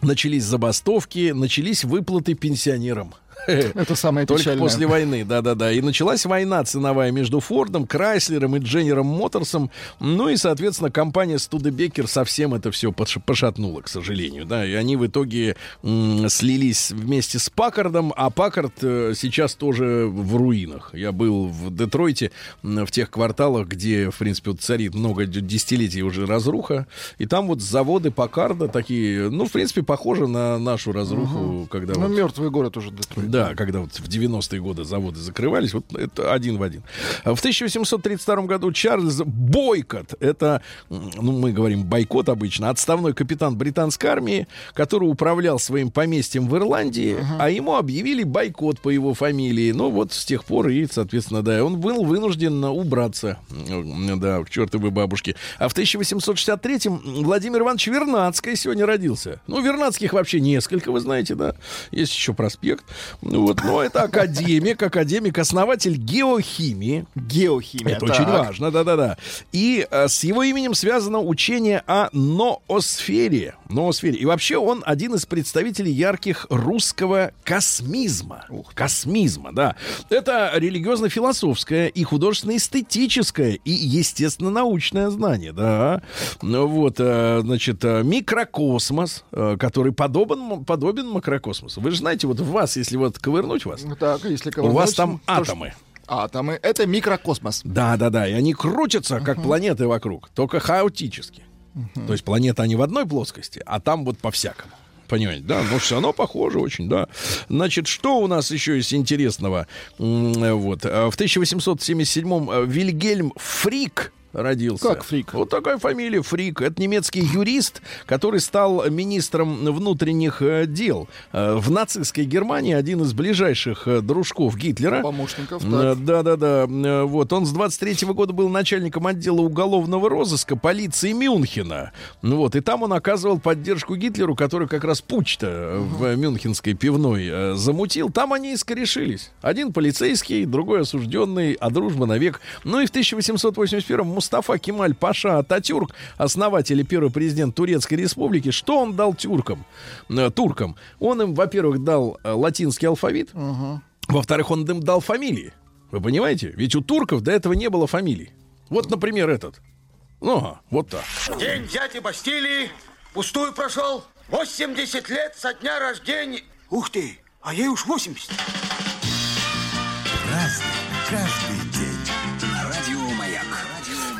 Начались забастовки, начались выплаты пенсионерам. Это самое Только печальное. после войны, да-да-да. И началась война ценовая между Фордом, Крайслером и Дженером Моторсом. Ну и, соответственно, компания Студебекер совсем это все пошатнула, к сожалению. Да, и они в итоге слились вместе с Паккардом, а Паккард э, сейчас тоже в руинах. Я был в Детройте, в тех кварталах, где, в принципе, вот царит много десятилетий уже разруха. И там вот заводы Паккарда такие, ну, в принципе, похожи на нашу разруху, когда Ну, вот мертвый город уже Детройт. Да, когда вот в 90-е годы заводы закрывались, вот это один в один. В 1832 году Чарльз Бойкот, это, ну, мы говорим бойкот обычно, отставной капитан британской армии, который управлял своим поместьем в Ирландии, uh-huh. а ему объявили бойкот по его фамилии. Ну, вот с тех пор и, соответственно, да, он был вынужден убраться, да, к чертовой бабушке. А в 1863-м Владимир Иванович Вернадский сегодня родился. Ну, Вернадских вообще несколько, вы знаете, да. Есть еще проспект. Вот, но это академик, академик, основатель геохимии. Геохимия. Это так. очень важно, да-да-да. И а, с его именем связано учение о ноосфере. Ноосфере. И вообще он один из представителей ярких русского космизма. Ух космизма, да. Это религиозно-философское и художественно-эстетическое и, естественно-научное знание, да. Ну вот, а, значит, а, микрокосмос, а, который подобен, подобен макрокосмосу. Вы же знаете, вот в вас, если вот ковырнуть вас, так, если ковырнуть, у вас там атомы. Атомы — это микрокосмос. Да, да, да. И они крутятся, как uh-huh. планеты вокруг, только хаотически. Uh-huh. То есть планеты, они в одной плоскости, а там вот по-всякому. Понимаете, да, но все равно похоже очень, да. Значит, что у нас еще есть интересного? Вот. В 1877-м э, Вильгельм Фрик родился. Как Фрик? Вот такая фамилия Фрик. Это немецкий юрист, который стал министром внутренних э, дел. Э, в нацистской Германии один из ближайших э, дружков Гитлера. Помощников, Да-да-да. Вот. Он с 23 -го года был начальником отдела уголовного розыска полиции Мюнхена. Вот. И там он оказывал поддержку Гитлеру, который как раз путь-то в мюнхенской пивной замутил. Там они и скорешились. Один полицейский, другой осужденный, а дружба навек. Ну и в 1881 Мустафа Кемаль Паша Ататюрк, основатель и первый президент Турецкой Республики, что он дал тюркам, э, туркам? Он им, во-первых, дал э, латинский алфавит, угу. во-вторых, он им дал фамилии. Вы понимаете? Ведь у турков до этого не было фамилий. Вот, например, этот. Ну, вот так. День дяди Бастилии пустую прошел. 80 лет со дня рождения. Ух ты, а ей уж 80. Разный,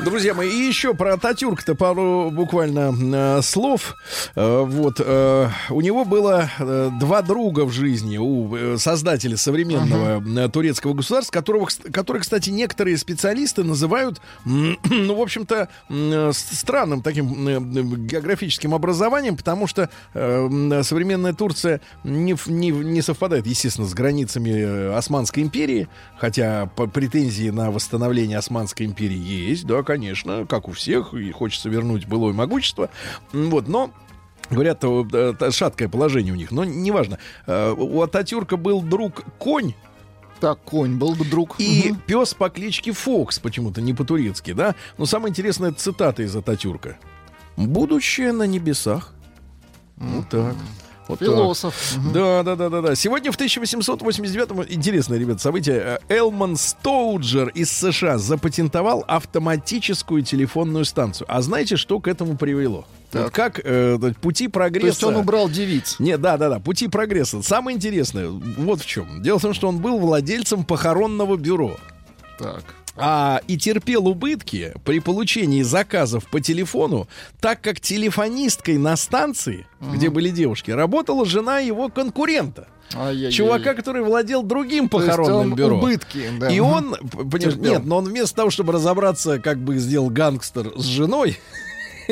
Друзья мои, и еще про Ататюрк-то пару буквально э, слов. Э, вот, э, у него было э, два друга в жизни, у э, создателя современного uh-huh. турецкого государства, которого, который, кстати, некоторые специалисты называют, ну, в общем-то, э, странным таким э, географическим образованием, потому что э, современная Турция не, не, не совпадает, естественно, с границами э, Османской империи, хотя претензии на восстановление Османской империи есть, да, конечно, как у всех, и хочется вернуть былое могущество. Вот, но Говорят, шаткое положение у них, но неважно. Э, у Ататюрка был друг конь, так, конь был бы друг. И угу. пес по кличке Фокс, почему-то не по-турецки, да? Но самое интересное, цитата из Ататюрка. «Будущее на небесах». Вот так. Вот Философ. Так. Да, да, да, да, да. Сегодня в 1889-м, интересное, ребят, событие, э, Элман Стоуджер из США запатентовал автоматическую телефонную станцию. А знаете, что к этому привело? Так. Вот как э, пути прогресса... То есть он убрал девиц. Нет, да, да, да, пути прогресса. Самое интересное, вот в чем. Дело в том, что он был владельцем похоронного бюро. Так а, и терпел убытки при получении заказов по телефону, так как телефонисткой на станции, угу. где были девушки, работала жена его конкурента. Ай-яй-яй. Чувака, который владел другим похоронным бюро. Убытки, да. И он, понимаешь, нет, но он вместо того, чтобы разобраться, как бы сделал гангстер с женой,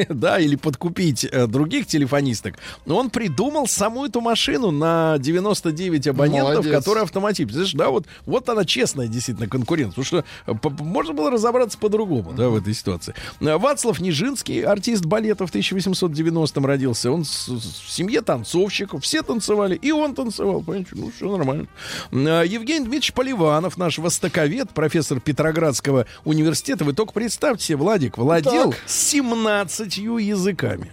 да, или подкупить э, других телефонисток, он придумал саму эту машину на 99 абонентов, Молодец. которая автоматически. Знаешь, да, вот, вот она честная действительно конкурент. Потому что э, можно было разобраться по-другому, да, в этой ситуации. Э, Вацлав Нижинский, артист балета в 1890-м родился. Он в семье танцовщиков, все танцевали, и он танцевал, понимаете, ну, все нормально. Евгений Дмитриевич Поливанов, наш востоковед, профессор Петроградского университета. Вы только представьте себе, Владик, владел так. 17 языками.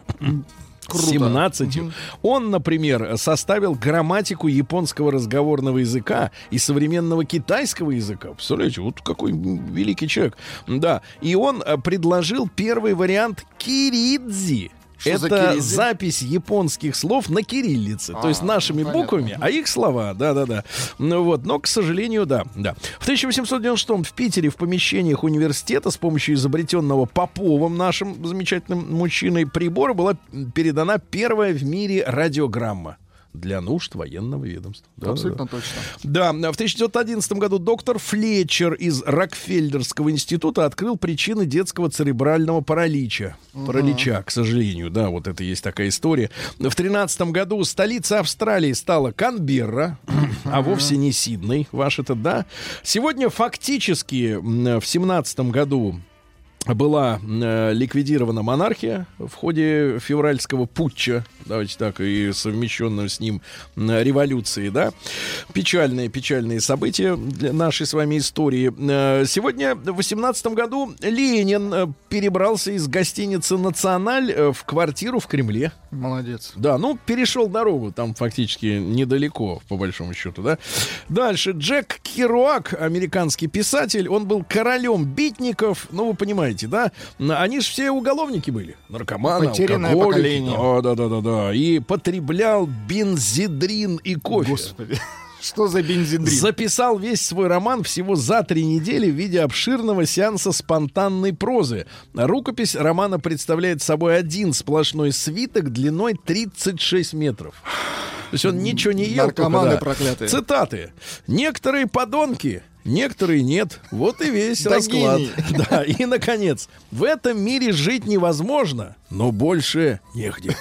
Круто. 17. Угу. Он, например, составил грамматику японского разговорного языка и современного китайского языка. Представляете, вот какой великий человек. Да. И он э, предложил первый вариант киридзи. Что это за запись японских слов на кириллице, а, то есть нашими ну, буквами, а их слова, да-да-да. Ну вот, но, к сожалению, да, да. В 1896 в Питере в помещениях университета с помощью изобретенного Поповым, нашим замечательным мужчиной, прибора была передана первая в мире радиограмма. Для нужд военного ведомства. Да, Абсолютно да, точно. да. Да, в 1911 году доктор Флетчер из Рокфеллерского института открыл причины детского церебрального паралича. Паралича, к сожалению, да, вот это есть такая история. В 13 году столица Австралии стала Канберра, а вовсе не Сидней, ваш это, да. Сегодня фактически в 17 году была э, ликвидирована монархия в ходе февральского путча, давайте так, и совмещенного с ним м, революции, да. Печальные, печальные события для нашей с вами истории. Э, сегодня, в 18 году, Ленин э, перебрался из гостиницы «Националь» э, в квартиру в Кремле. Молодец. Да, ну, перешел дорогу, там фактически недалеко, по большому счету, да. Дальше, Джек Керуак, американский писатель, он был королем битников, ну, вы понимаете, да, они же все уголовники были, наркоманы, Потерянное алкоголики. поколение. Да, да, да, да, да, и потреблял бензидрин и кофе. Господи. Что за бензидрин? Записал весь свой роман всего за три недели в виде обширного сеанса спонтанной прозы. Рукопись романа представляет собой один сплошной свиток длиной 36 метров. То есть он ничего не ел. Наркоманы только, да. проклятые. Цитаты. Некоторые подонки, некоторые нет. Вот и весь Да расклад. Да, и, наконец, в этом мире жить невозможно, но больше негде.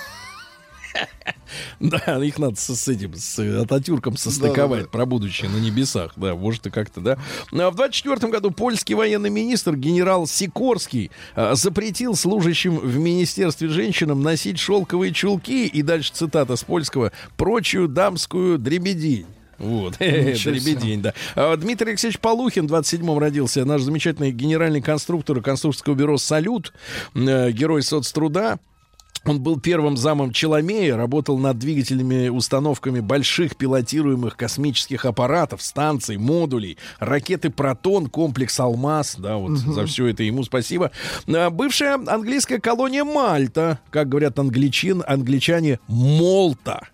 Да, их надо с, с этим, с Ататюрком состыковать Да-да-да. про будущее на небесах. Да, может и как-то, да. Ну, а в 24 году польский военный министр генерал Сикорский а, запретил служащим в Министерстве женщинам носить шелковые чулки и дальше цитата с польского «прочую дамскую дребедень». Вот, дребедень, да. А Дмитрий Алексеевич Полухин, 27-м родился, наш замечательный генеральный конструктор конструкторского бюро «Салют», э, герой соцтруда. Он был первым замом Челомея, работал над двигательными установками больших пилотируемых космических аппаратов, станций, модулей, ракеты «Протон», комплекс «Алмаз». Да, вот за все это ему спасибо. А, Бывшая английская колония Мальта, как говорят англичин, англичане, Молта.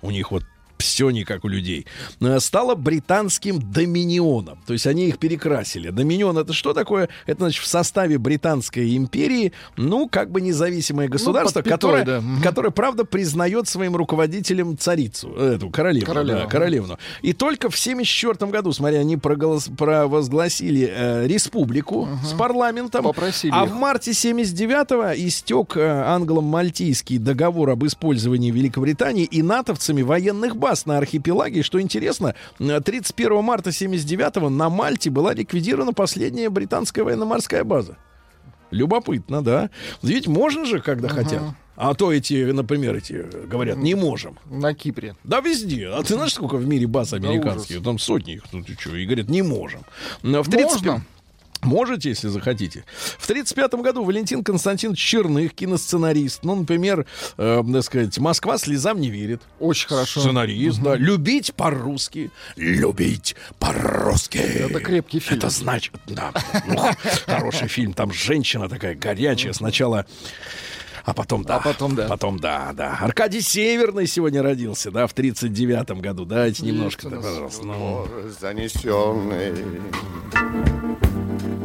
У них вот все не как у людей, э, стала британским доминионом. То есть они их перекрасили. Доминион это что такое? Это значит в составе Британской империи, ну, как бы независимое государство, под пятой, которое, да. Которое, правда, признает своим руководителем царицу, э, эту королеву. Королеву. да, королевну. И только в 1974 году, смотри, они проголос- провозгласили э, республику с парламентом. Попросили а их. в марте 79-го истек э, англо-мальтийский договор об использовании Великобритании и натовцами военных баз на архипелаге. Что интересно, э, 31 марта 79-го на Мальте была ликвидирована последняя британская военно-морская база. Любопытно, да. Ведь можно же, когда хотят. А то эти, например, эти э, говорят, не можем. На Кипре. Да везде. А ты знаешь, сколько в мире баз американских? Там сотни их. Ну ты что? И говорят, не можем. В 35 Можно. Можете, если захотите. В 1935 году Валентин Константинович Черных, киносценарист. Ну, например, э, так сказать, «Москва слезам не верит». Очень хорошо. Сценарист, да. «Любить по-русски». «Любить по-русски». Это крепкий фильм. Это значит, да. ну, хороший фильм. Там женщина такая горячая. Сначала... А потом да. А потом да. Потом да, да. Аркадий Северный сегодня родился, да, в 39-м году. Давайте немножко, да, пожалуйста. Ну. занесенный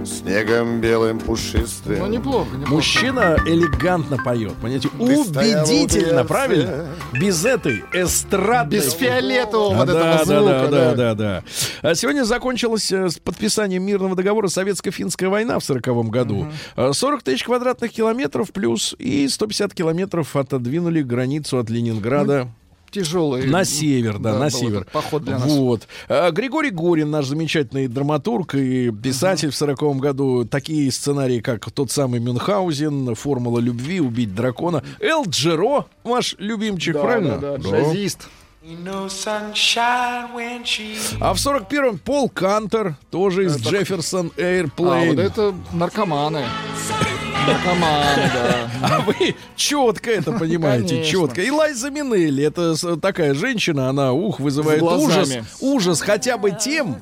снегом белым пушистым. Ну, неплохо, неплохо. Мужчина элегантно поет, понимаете, у убедительно, правильно? Без этой эстрадной... Без фиолетового вот да, этого да, звука. да, да, да, да. А сегодня закончилось э, с подписанием мирного договора Советско-финская война в 40 году. А, 40 тысяч квадратных километров плюс и 150 километров отодвинули границу от Ленинграда. Тяжелый. На север, да, на был север. Поход для нас. Вот. А, Григорий Горин, наш замечательный драматург и писатель в сороковом году. Такие сценарии, как тот самый Мюнхгаузен, Формула любви, Убить дракона. Эл Джеро, ваш любимчик, Да, правильно? да, да, Да. джазист. А в 41-м Пол Кантер, тоже из Джефферсон А, Airplane. вот это наркоманы. Наркоманы, да. А вы четко это понимаете, Конечно. четко. И Лайза Минелли, это такая женщина, она, ух, вызывает ужас. Ужас хотя бы тем,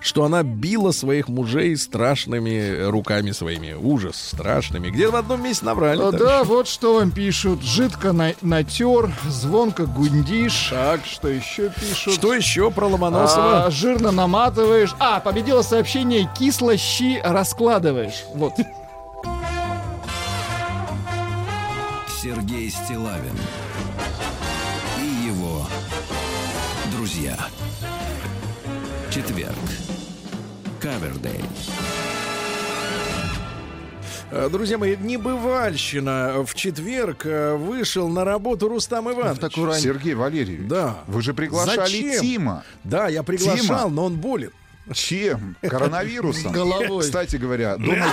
что она била своих мужей страшными руками своими. Ужас, страшными. Где в одном месте набрали. А, Да, вот что вам пишут. Жидко на- натер, звонко гундишь. Так, что еще пишут? Что еще про Ломоносова? А, жирно наматываешь. А, победило сообщение кисло щи раскладываешь. Вот. Сергей Стилавин и его друзья. Четверг. Кавердей. Э, Друзья мои, небывальщина. В четверг э, вышел на работу Рустам Иванович. такую рань- Сергей Валерьевич, Да. вы же приглашали Зачем? Тима. Да, я приглашал, Тима. но он болен. Чем? Коронавирусом? Головой. Кстати говоря, Дональд...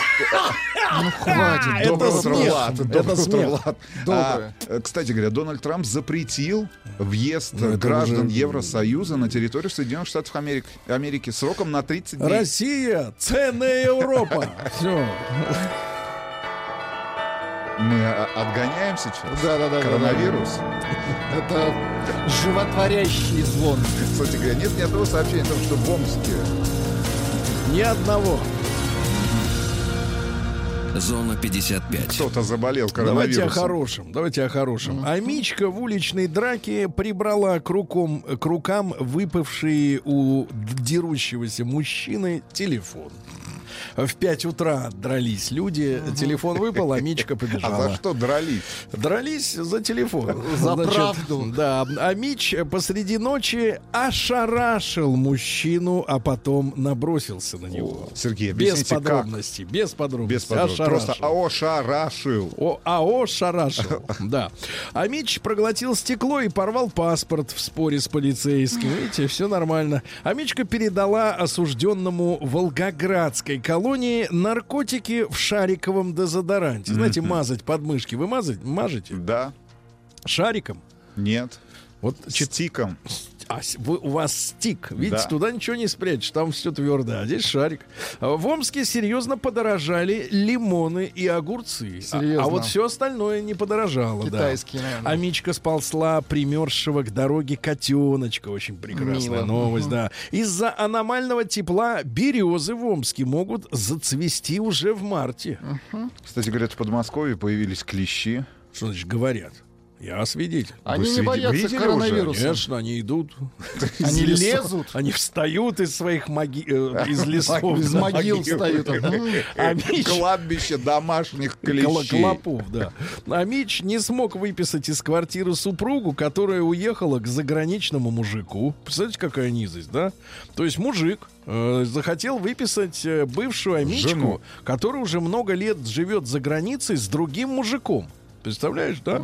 Ну, хватит. Доброе утро. Влад. Доброе утро. Влад. А, Кстати говоря, Дональд Трамп запретил въезд Ну, граждан уже- Евросоюза на территорию Соединенных Штатов Америки, Америки сроком на 30 дней. Россия, ценная Европа. Все. Мы а, отгоняем сейчас Да, да, да, да, коронавирус. Это животворящий звон. Кстати говоря, нет ни одного сообщения о том, что в Омске Ни одного. Зона 55. кто-то заболел Давайте о коронавирусом. хорошем. Давайте о хорошем. А Мичка в уличной драке прибрала к, рукам, к рукам выпавший у дерущегося мужчины телефон. В 5 утра дрались люди, телефон выпал, а Мичка А побежала. за что дрались? Дрались за телефон. За правду. Да, а Мич посреди ночи ошарашил мужчину, а потом набросился на него. Сергей, Без объясните, как? подробностей, без подробностей. Без подробностей. Просто Ошарашил. ошарашил. О, АО шарашил, да. А Мич проглотил стекло и порвал паспорт в споре с полицейским. Видите, все нормально. А Мичка передала осужденному волгоградской колонии наркотики в шариковом дезодоранте. Знаете, мазать подмышки. Вы мазать, мажете? Да? Шариком? Нет? Вот чит- Стиком. А, вы- у вас стик. Видите, Да. туда ничего не спрячешь, там все твердо, а здесь шарик. А В Омске серьезно подорожали лимоны и огурцы. А- А, Серьезно? вот все остальное не подорожало. да. Китайские, наверное. А Мичка сползла примерзшего к дороге котеночка. Очень прекрасная Мило. новость, да. Из-за аномального тепла березы в Омске могут зацвести уже в марте. Кстати, говорят, в Подмосковье появились клещи. Что значит говорят? Я свидетель. Они не свиди- боятся видели уже? коронавируса. Конечно, они идут. Они лезут. Они встают из своих моги... э, из лесов. Из могил встают. Кладбище домашних клещей. Клопов, да. А Мич не смог выписать из квартиры супругу, которая уехала к заграничному мужику. Представляете, какая низость, да? То есть мужик э, захотел выписать э, бывшую Амичку, Жену. которая уже много лет живет за границей с другим мужиком. Представляешь, да?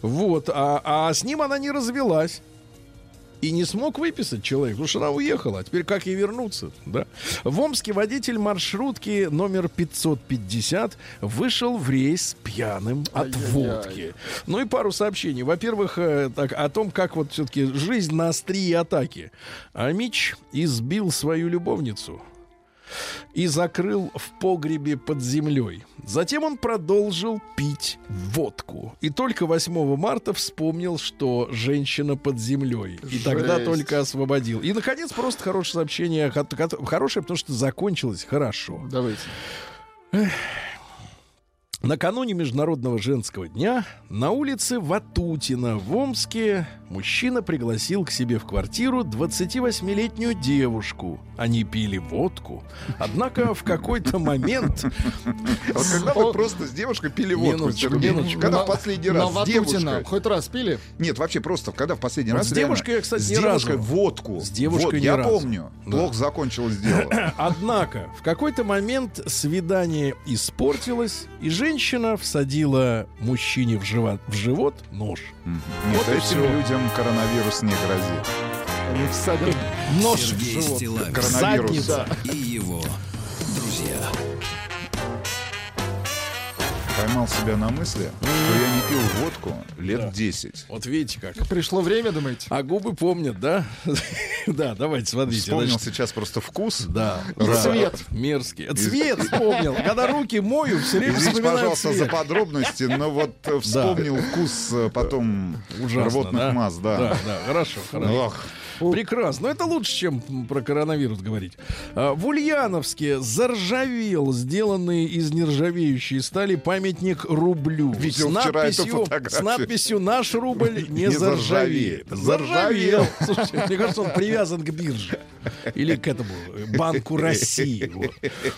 Вот. А, а с ним она не развелась. И не смог выписать человек, потому что она уехала. А теперь как ей вернуться? Да? В Омске водитель маршрутки номер 550 вышел в рейс пьяным от Ай-яй-яй. водки. Ну и пару сообщений. Во-первых, э, так, о том, как вот все-таки жизнь на острие атаки. Амич избил свою любовницу и закрыл в погребе под землей. Затем он продолжил пить водку. И только 8 марта вспомнил, что женщина под землей. И тогда Жесть. только освободил. И, наконец, просто хорошее сообщение. Хорошее, потому что закончилось хорошо. Давайте. Накануне Международного женского дня на улице Ватутина в Омске мужчина пригласил к себе в квартиру 28-летнюю девушку. Они пили водку. Однако в какой-то момент... Вот когда вы просто с девушкой пили водку, когда в последний раз с девушкой... хоть раз пили? Нет, вообще просто, когда в последний раз... с девушкой я, кстати, с девушкой водку. С девушкой я помню. Плохо закончилось дело. Однако в какой-то момент свидание испортилось, и женщина всадила мужчине в живот, в живот нож. Нет, и этим всё. людям коронавирус не грозит. Они всадят нож в Сергей живот. Стилавин Коронавирус. Задница. и его друзья. Поймал себя на мысли, что я не пил водку лет 10. Вот видите как. Пришло время, думаете? А губы помнят, да? да, давайте, смотрите. Вспомнил значит, сейчас просто вкус. Да. И да. цвет. Мерзкий. Цвет вспомнил. Когда руки мою, все время Извините, вспоминаю пожалуйста, за цвет. подробности, но вот э, вспомнил вкус э, потом Ужасно, рвотных да? масс, да. Да, да, хорошо, хорошо. Ох, Прекрасно. Но это лучше, чем про коронавирус говорить. А, В Ульяновске заржавел сделанный из нержавеющей стали памятник рублю. Видел с, надписью, с надписью «Наш рубль не, Не заржавеет». Заржавел. Слушайте, мне кажется, он привязан к бирже. Или к этому Банку России. Вот.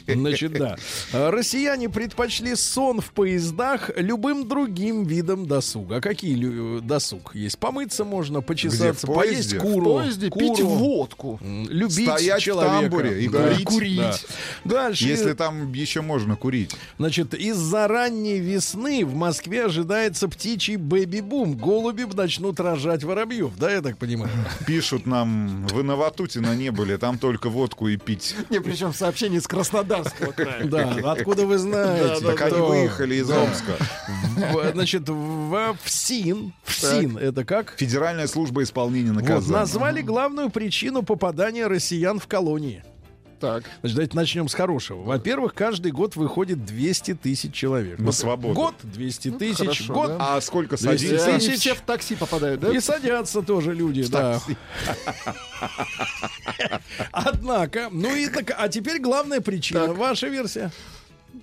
Значит, да. А, Россияне предпочли сон в поездах любым другим видом досуга. А какие досуг есть? Помыться можно, почесаться, поесть куру. В поезде пить водку. Любить Стоять в человека. тамбуре и Да. курить. Курить. Да. Дальше. Если там еще можно курить. Значит, из-за ранней весны в Москве ожидается птичий бэби-бум. Голуби начнут рожать воробьев, да, я так понимаю? Пишут нам, вы на Ватутино не были, там только водку и пить. Не, причем сообщение из Краснодарского края. Да, откуда вы знаете? Так они выехали из Омска. В- Значит, в ФСИН, ФСИН, это как? Федеральная служба исполнения Вот, наказаний. назвали главную причину попадания россиян в колонии. Так. Значит, давайте начнем с хорошего. Во-первых, каждый год выходит 200 тысяч человек. На свободу. Год 200 тысяч, хорошо, год. да. А сколько 200 садится? Они все в такси попадают, да? И садятся тоже люди, да. Однако, ну и так, а теперь главная причина, ваша версия.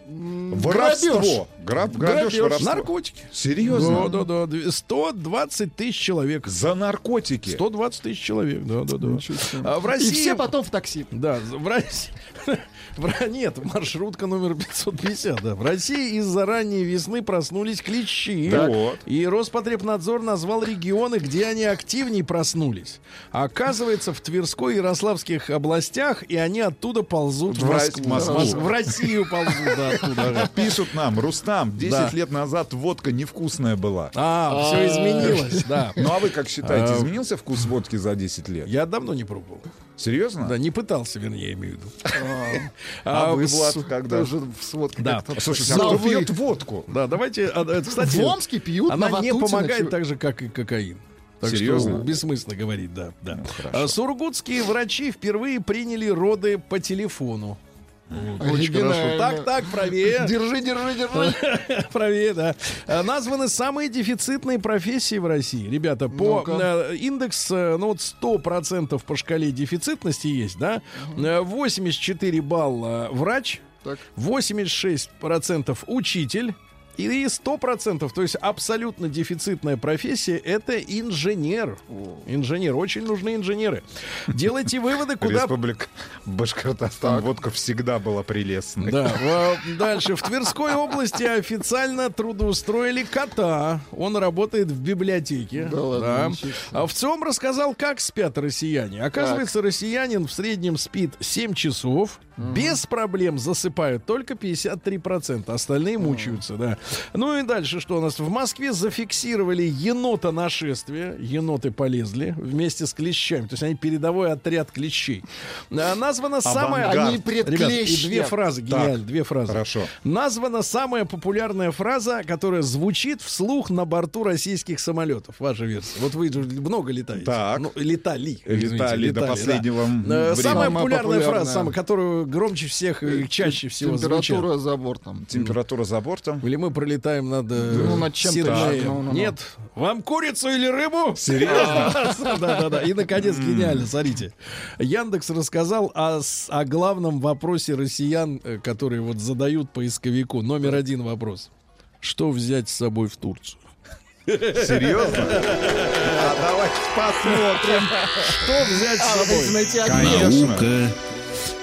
Воровство. Граб, грабеж, воровство. наркотики. Серьезно? Да, да, да. 120 тысяч человек. За наркотики. 120 тысяч человек, да, да, да. А в России... И все потом в такси. Да, в России... в Нет, маршрутка номер 550, да. В России из-за ранней весны проснулись клещи. Так. Вот. И Роспотребнадзор назвал регионы, где они активнее проснулись. А оказывается, в Тверской и Ярославских областях, и они оттуда ползут в, В Москву. Москву. В Россию ползут, да, оттуда. Пишут нам, Рустам, 10 Да. лет назад водка невкусная была. А, все изменилось, да. Ну а вы как считаете, А. изменился вкус водки за 10 лет? Я давно не пробовал. Серьезно? Да, не пытался, вернее, я имею в виду. А вы, с- Влад, когда? Тоже в сводке Да. как-то. Слушайте, а Новый- пьет водку? Да, давайте, а, кстати, В Омске пьют она на не помогает так же, как и кокаин. Так Серьезно? что бессмысленно говорить, да. да. Ну, хорошо. А, Сургутские врачи впервые приняли роды по телефону. Вот, Очень хорошо. Так, так, правее. Держи, держи, держи. Правее, да. А, Названы самые дефицитные профессии в России. Ребята, по Ну-ка. э, индекс, э, ну вот 100% по шкале дефицитности есть, да? Э, 84 балла врач, Так. 86% учитель. И 100%, то есть абсолютно дефицитная профессия, это инженер. Инженер. Очень нужны инженеры. Делайте выводы, куда Республика Башкортостан. Водка всегда была прелестной. да, дальше. В Тверской области официально трудоустроили кота. Он работает в библиотеке. Да ладно, ничего себе. А в ЦИОМ рассказал, как спят россияне. Оказывается, россиянин в среднем спит 7 часов. Без проблем засыпают только 53%. Остальные мучаются, да. Ну и дальше, что у нас? В Москве зафиксировали енота нашествия. Еноты полезли вместе с клещами. То есть они передовой отряд клещей. А, Названа самая... Они пред Ребят, и две фразы, гениально, две фразы. Хорошо. Названа самая популярная фраза, которая звучит вслух на борту российских самолетов. Ваша версия. Вот вы много летаете. Так. Ну, летали. Летали до да. последнего Э, времени. Самая популярная популярная. фраза, самая, которую громче всех и чаще всего звучит. Температура за бортом. Температура за бортом. Или мы пролетаем над, э, Ну, над чем-то Сиднеем. еще, ну, ну, ну. Нет, вам курицу или рыбу? Серьезно? Да-да-да. И, наконец, гениально, смотрите. Яндекс рассказал о, главном вопросе россиян, э, которые вот задают поисковику. Номер один вопрос. Что взять с собой в Турцию? Серьезно? А давайте посмотрим. Что взять с Надо собой? Конечно.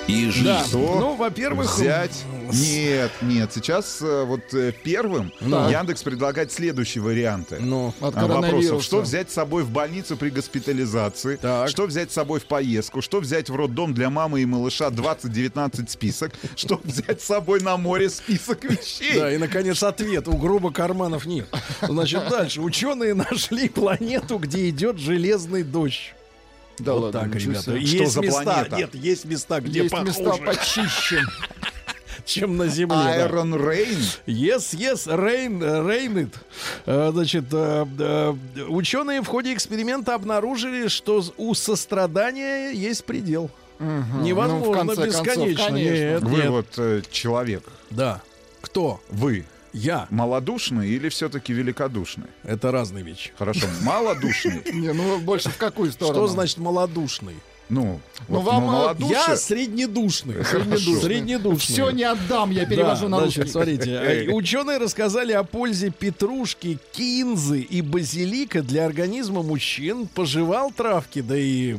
И жизнь. Да. Что Ну, во-первых, взять? Нет, нет. Сейчас э, вот э, первым Да. Яндекс предлагает следующие варианты. Ну, От А, Вопросов. Что взять с собой в больницу при госпитализации? Так. Что взять с собой в поездку? Что взять в роддом для мамы и малыша 2019 список? Что взять с собой на море список вещей? Да, и, наконец, ответ. У грубо карманов нет. Значит, дальше. Ученые нашли планету, где идет железный дождь. Да вот ладно, так, ребята. Есть за места, планета? нет, есть места, где Есть похуже, места почище. чем на Земле. да. Айрон Рейн? Yes, yes, rain, rain it. Значит, э, э, ученые в ходе эксперимента обнаружили, что у сострадания есть предел. Невозможно Ну, в конце концов, бесконечно. конечно. Нет, Вы нет. вот э, человек. Да. Кто? Вы. Я. Малодушный или все-таки великодушный? Это разные вещи. Хорошо, малодушный. Не, ну больше в какую сторону? Что значит малодушный? Ну, Ну, вот вам, ну, э, малодушие- Я среднедушный. Хорошо. Среднедушный. Все не отдам, я перевожу Да, на значит, русский. смотрите, ученые рассказали о пользе петрушки, кинзы и базилика для организма мужчин. Пожевал травки, да и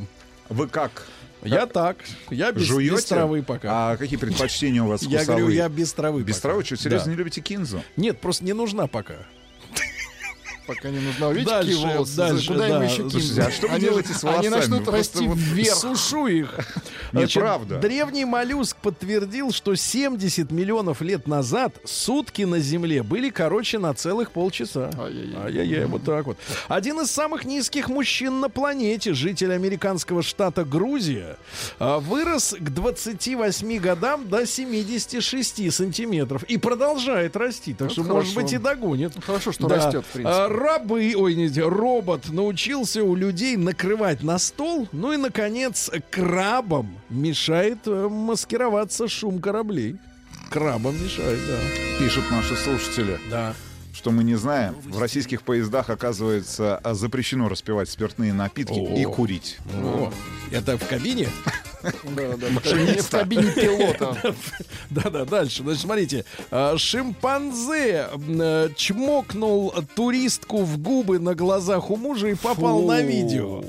Вы как? Я так, я без, Жуете? без травы пока. А какие предпочтения у вас я вкусовые? говорю, я без травы. Без пока. травы? Что, серьезно Да. не любите кинзу? Нет, просто не нужна пока. Пока не нужно. Видите, Дальше, какие волосы? дальше, Куда да. им еще Слушайте, кинуть? а что вы Они- делаете с волосами? Они начнут расти вот вверх. Сушу их. Значит, Неправда. Древний моллюск подтвердил, что 70 миллионов лет назад сутки на Земле были короче на целых полчаса. Ай-яй-яй. Вот так вот. Один из самых низких мужчин на планете, житель американского штата Грузия, а, вырос к 28 годам до 76 сантиметров и продолжает расти. Так Вот что, хорошо. может быть, и догонит. Хорошо, что Да. растет, в принципе. Рабы, ой, не, робот научился у людей накрывать на стол. Ну и, наконец, крабам мешает э, маскироваться шум кораблей. Крабам мешает, да. Пишут наши слушатели, Да. Что мы не знаем. В российских поездах, оказывается, а, запрещено распивать спиртные напитки О. и курить. О, это в кабине? Да, да, в кабине- в кабине пилота. Да-да, дальше. Значит, смотрите. а, Шимпанзе э, чмокнул туристку в губы на глазах у мужа и попал на видео.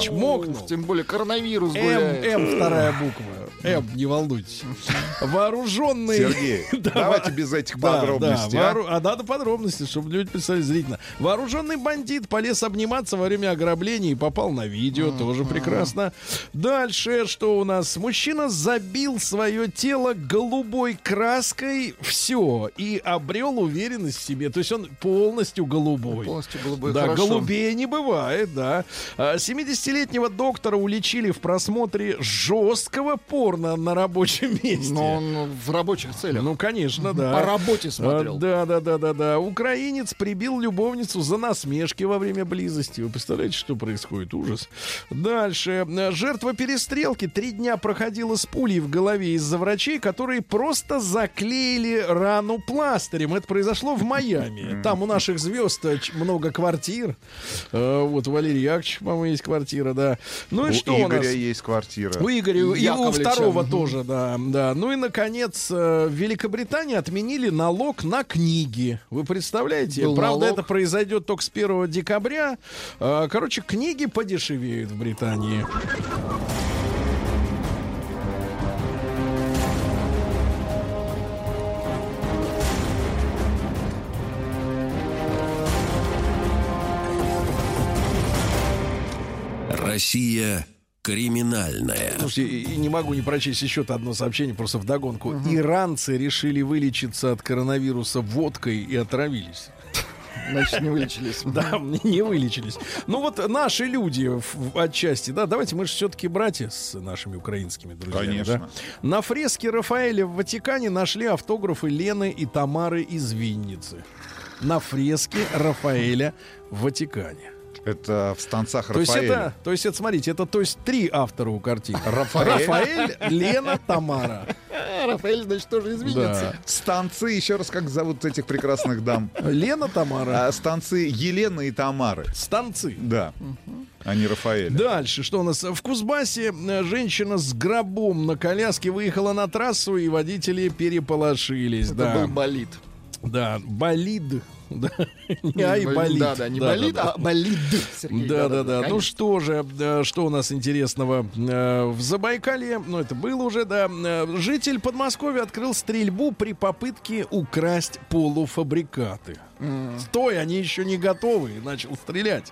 Чмокнул. Тем более коронавирус М, гуляет. М вторая буква. М, не волнуйтесь. Вооруженный... Сергей, давайте без этих подробностей. а? а надо подробности, чтобы люди представили зрительно. Вооруженный бандит полез обниматься во время ограбления и попал на видео. Тоже прекрасно. Дальше, что у нас? Мужчина забил свое тело голубой краской. Все. И обрел уверенность в себе. То есть он полностью голубой. Полностью голубой, Да, голубее не бывает, да. А, 70-летнего доктора уличили в просмотре жесткого порно на рабочем месте. Но он в рабочих целях. Ну, конечно, да. По работе смотрел. А, Да, да, да, да, да. Украинец прибил любовницу за насмешки во время близости. Вы представляете, что происходит? Ужас. Дальше. Жертва перестрелки три дня проходила с пулей в голове из-за врачей, которые просто заклеили рану пластырем. Это произошло в Майами. Там у наших звезд много квартир. Э, Вот у Валерия Яковлевича, по-моему, есть квартира, да. Ну и У что у нас? Игоря есть квартира. У Игоря и у Яковлевича. Второго тоже, да, да. Ну и, наконец, э, в Великобритании отменили налог на книги. Вы представляете? Был Правда, налог. это произойдет только с 1 декабря. Э, Короче, книги подешевеют в Британии. Россия криминальная. Слушайте, и не могу не прочесть еще одно сообщение, просто вдогонку. Иранцы решили вылечиться от коронавируса водкой и отравились. Значит, не вылечились. Да, не вылечились. Ну вот наши люди отчасти, да, давайте мы же все-таки братья с нашими украинскими друзьями. Конечно. да. На фреске Рафаэля в Ватикане нашли автографы Лены и Тамары из Винницы. На фреске Рафаэля в Ватикане. Это в станцах То есть, Рафаэля. это, то есть это, смотрите, это то есть три автора у картины. Рафаэль. Рафаэль, Лена, Тамара. Рафаэль, значит, тоже изменится. Да. Станцы, еще раз, как зовут этих прекрасных дам? Лена, Тамара. А, станцы Елены и Тамары. Станцы. Да. А не Рафаэля. Дальше, что у нас? В Кузбассе э, женщина с гробом на коляске выехала на трассу, и водители переполошились. Это да. был болит. да, болид. Да, не ай, болит. Да, да, не болит, а болит. Да, да, да. Ну что же, э, что у нас интересного? Э, В Забайкалье, ну это было уже, да, э, житель Подмосковья открыл стрельбу при попытке украсть полуфабрикаты. Стой, они еще не готовы, и начал стрелять.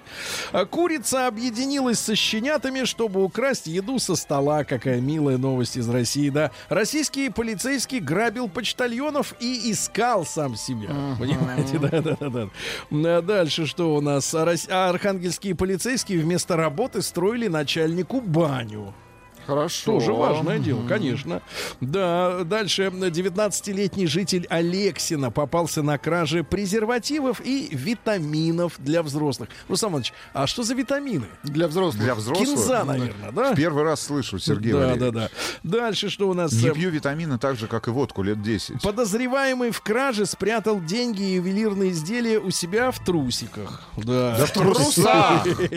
А Курица объединилась со щенятами, чтобы украсть еду со стола. Какая милая новость из России, да. Российский полицейский грабил почтальонов и искал сам себя. Понимаете, да, да, да, да. А Дальше что у нас? А а архангельские полицейские вместо работы строили начальнику баню. Хорошо. Тоже важное дело, конечно. Да, дальше 19-летний житель Алексина попался на краже презервативов и витаминов для взрослых. Руслан Иванович, а что за витамины? Для взрослых. Для взрослых? Кинза, наверное, да? Первый раз слышу, Сергей Да, Валерьевич. да, да. Дальше что у нас? Не пью витамины так же, как и водку, лет 10. Подозреваемый в краже спрятал деньги и ювелирные изделия у себя в трусиках. Да. В трусах.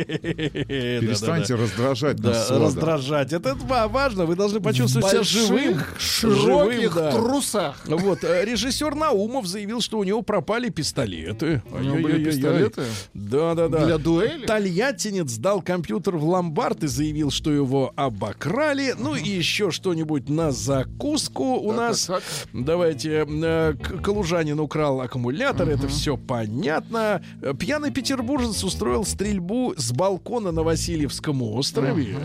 Перестаньте раздражать Да, нас, Влада. раздражать. Это важно. Вы должны почувствовать себя живым. Широких трусах. Вот, э, режиссер Наумов заявил, что у него пропали пистолеты. У него были пистолеты? Да, да, да. Для дуэли? Тольяттинец сдал компьютер в ломбард и заявил, что его обокрали. Ну и еще что-нибудь на закуску у нас. Давайте. э, Калужанин украл аккумулятор, это все понятно. Э, Пьяный петербуржец устроил стрельбу с балкона на Васильевском острове.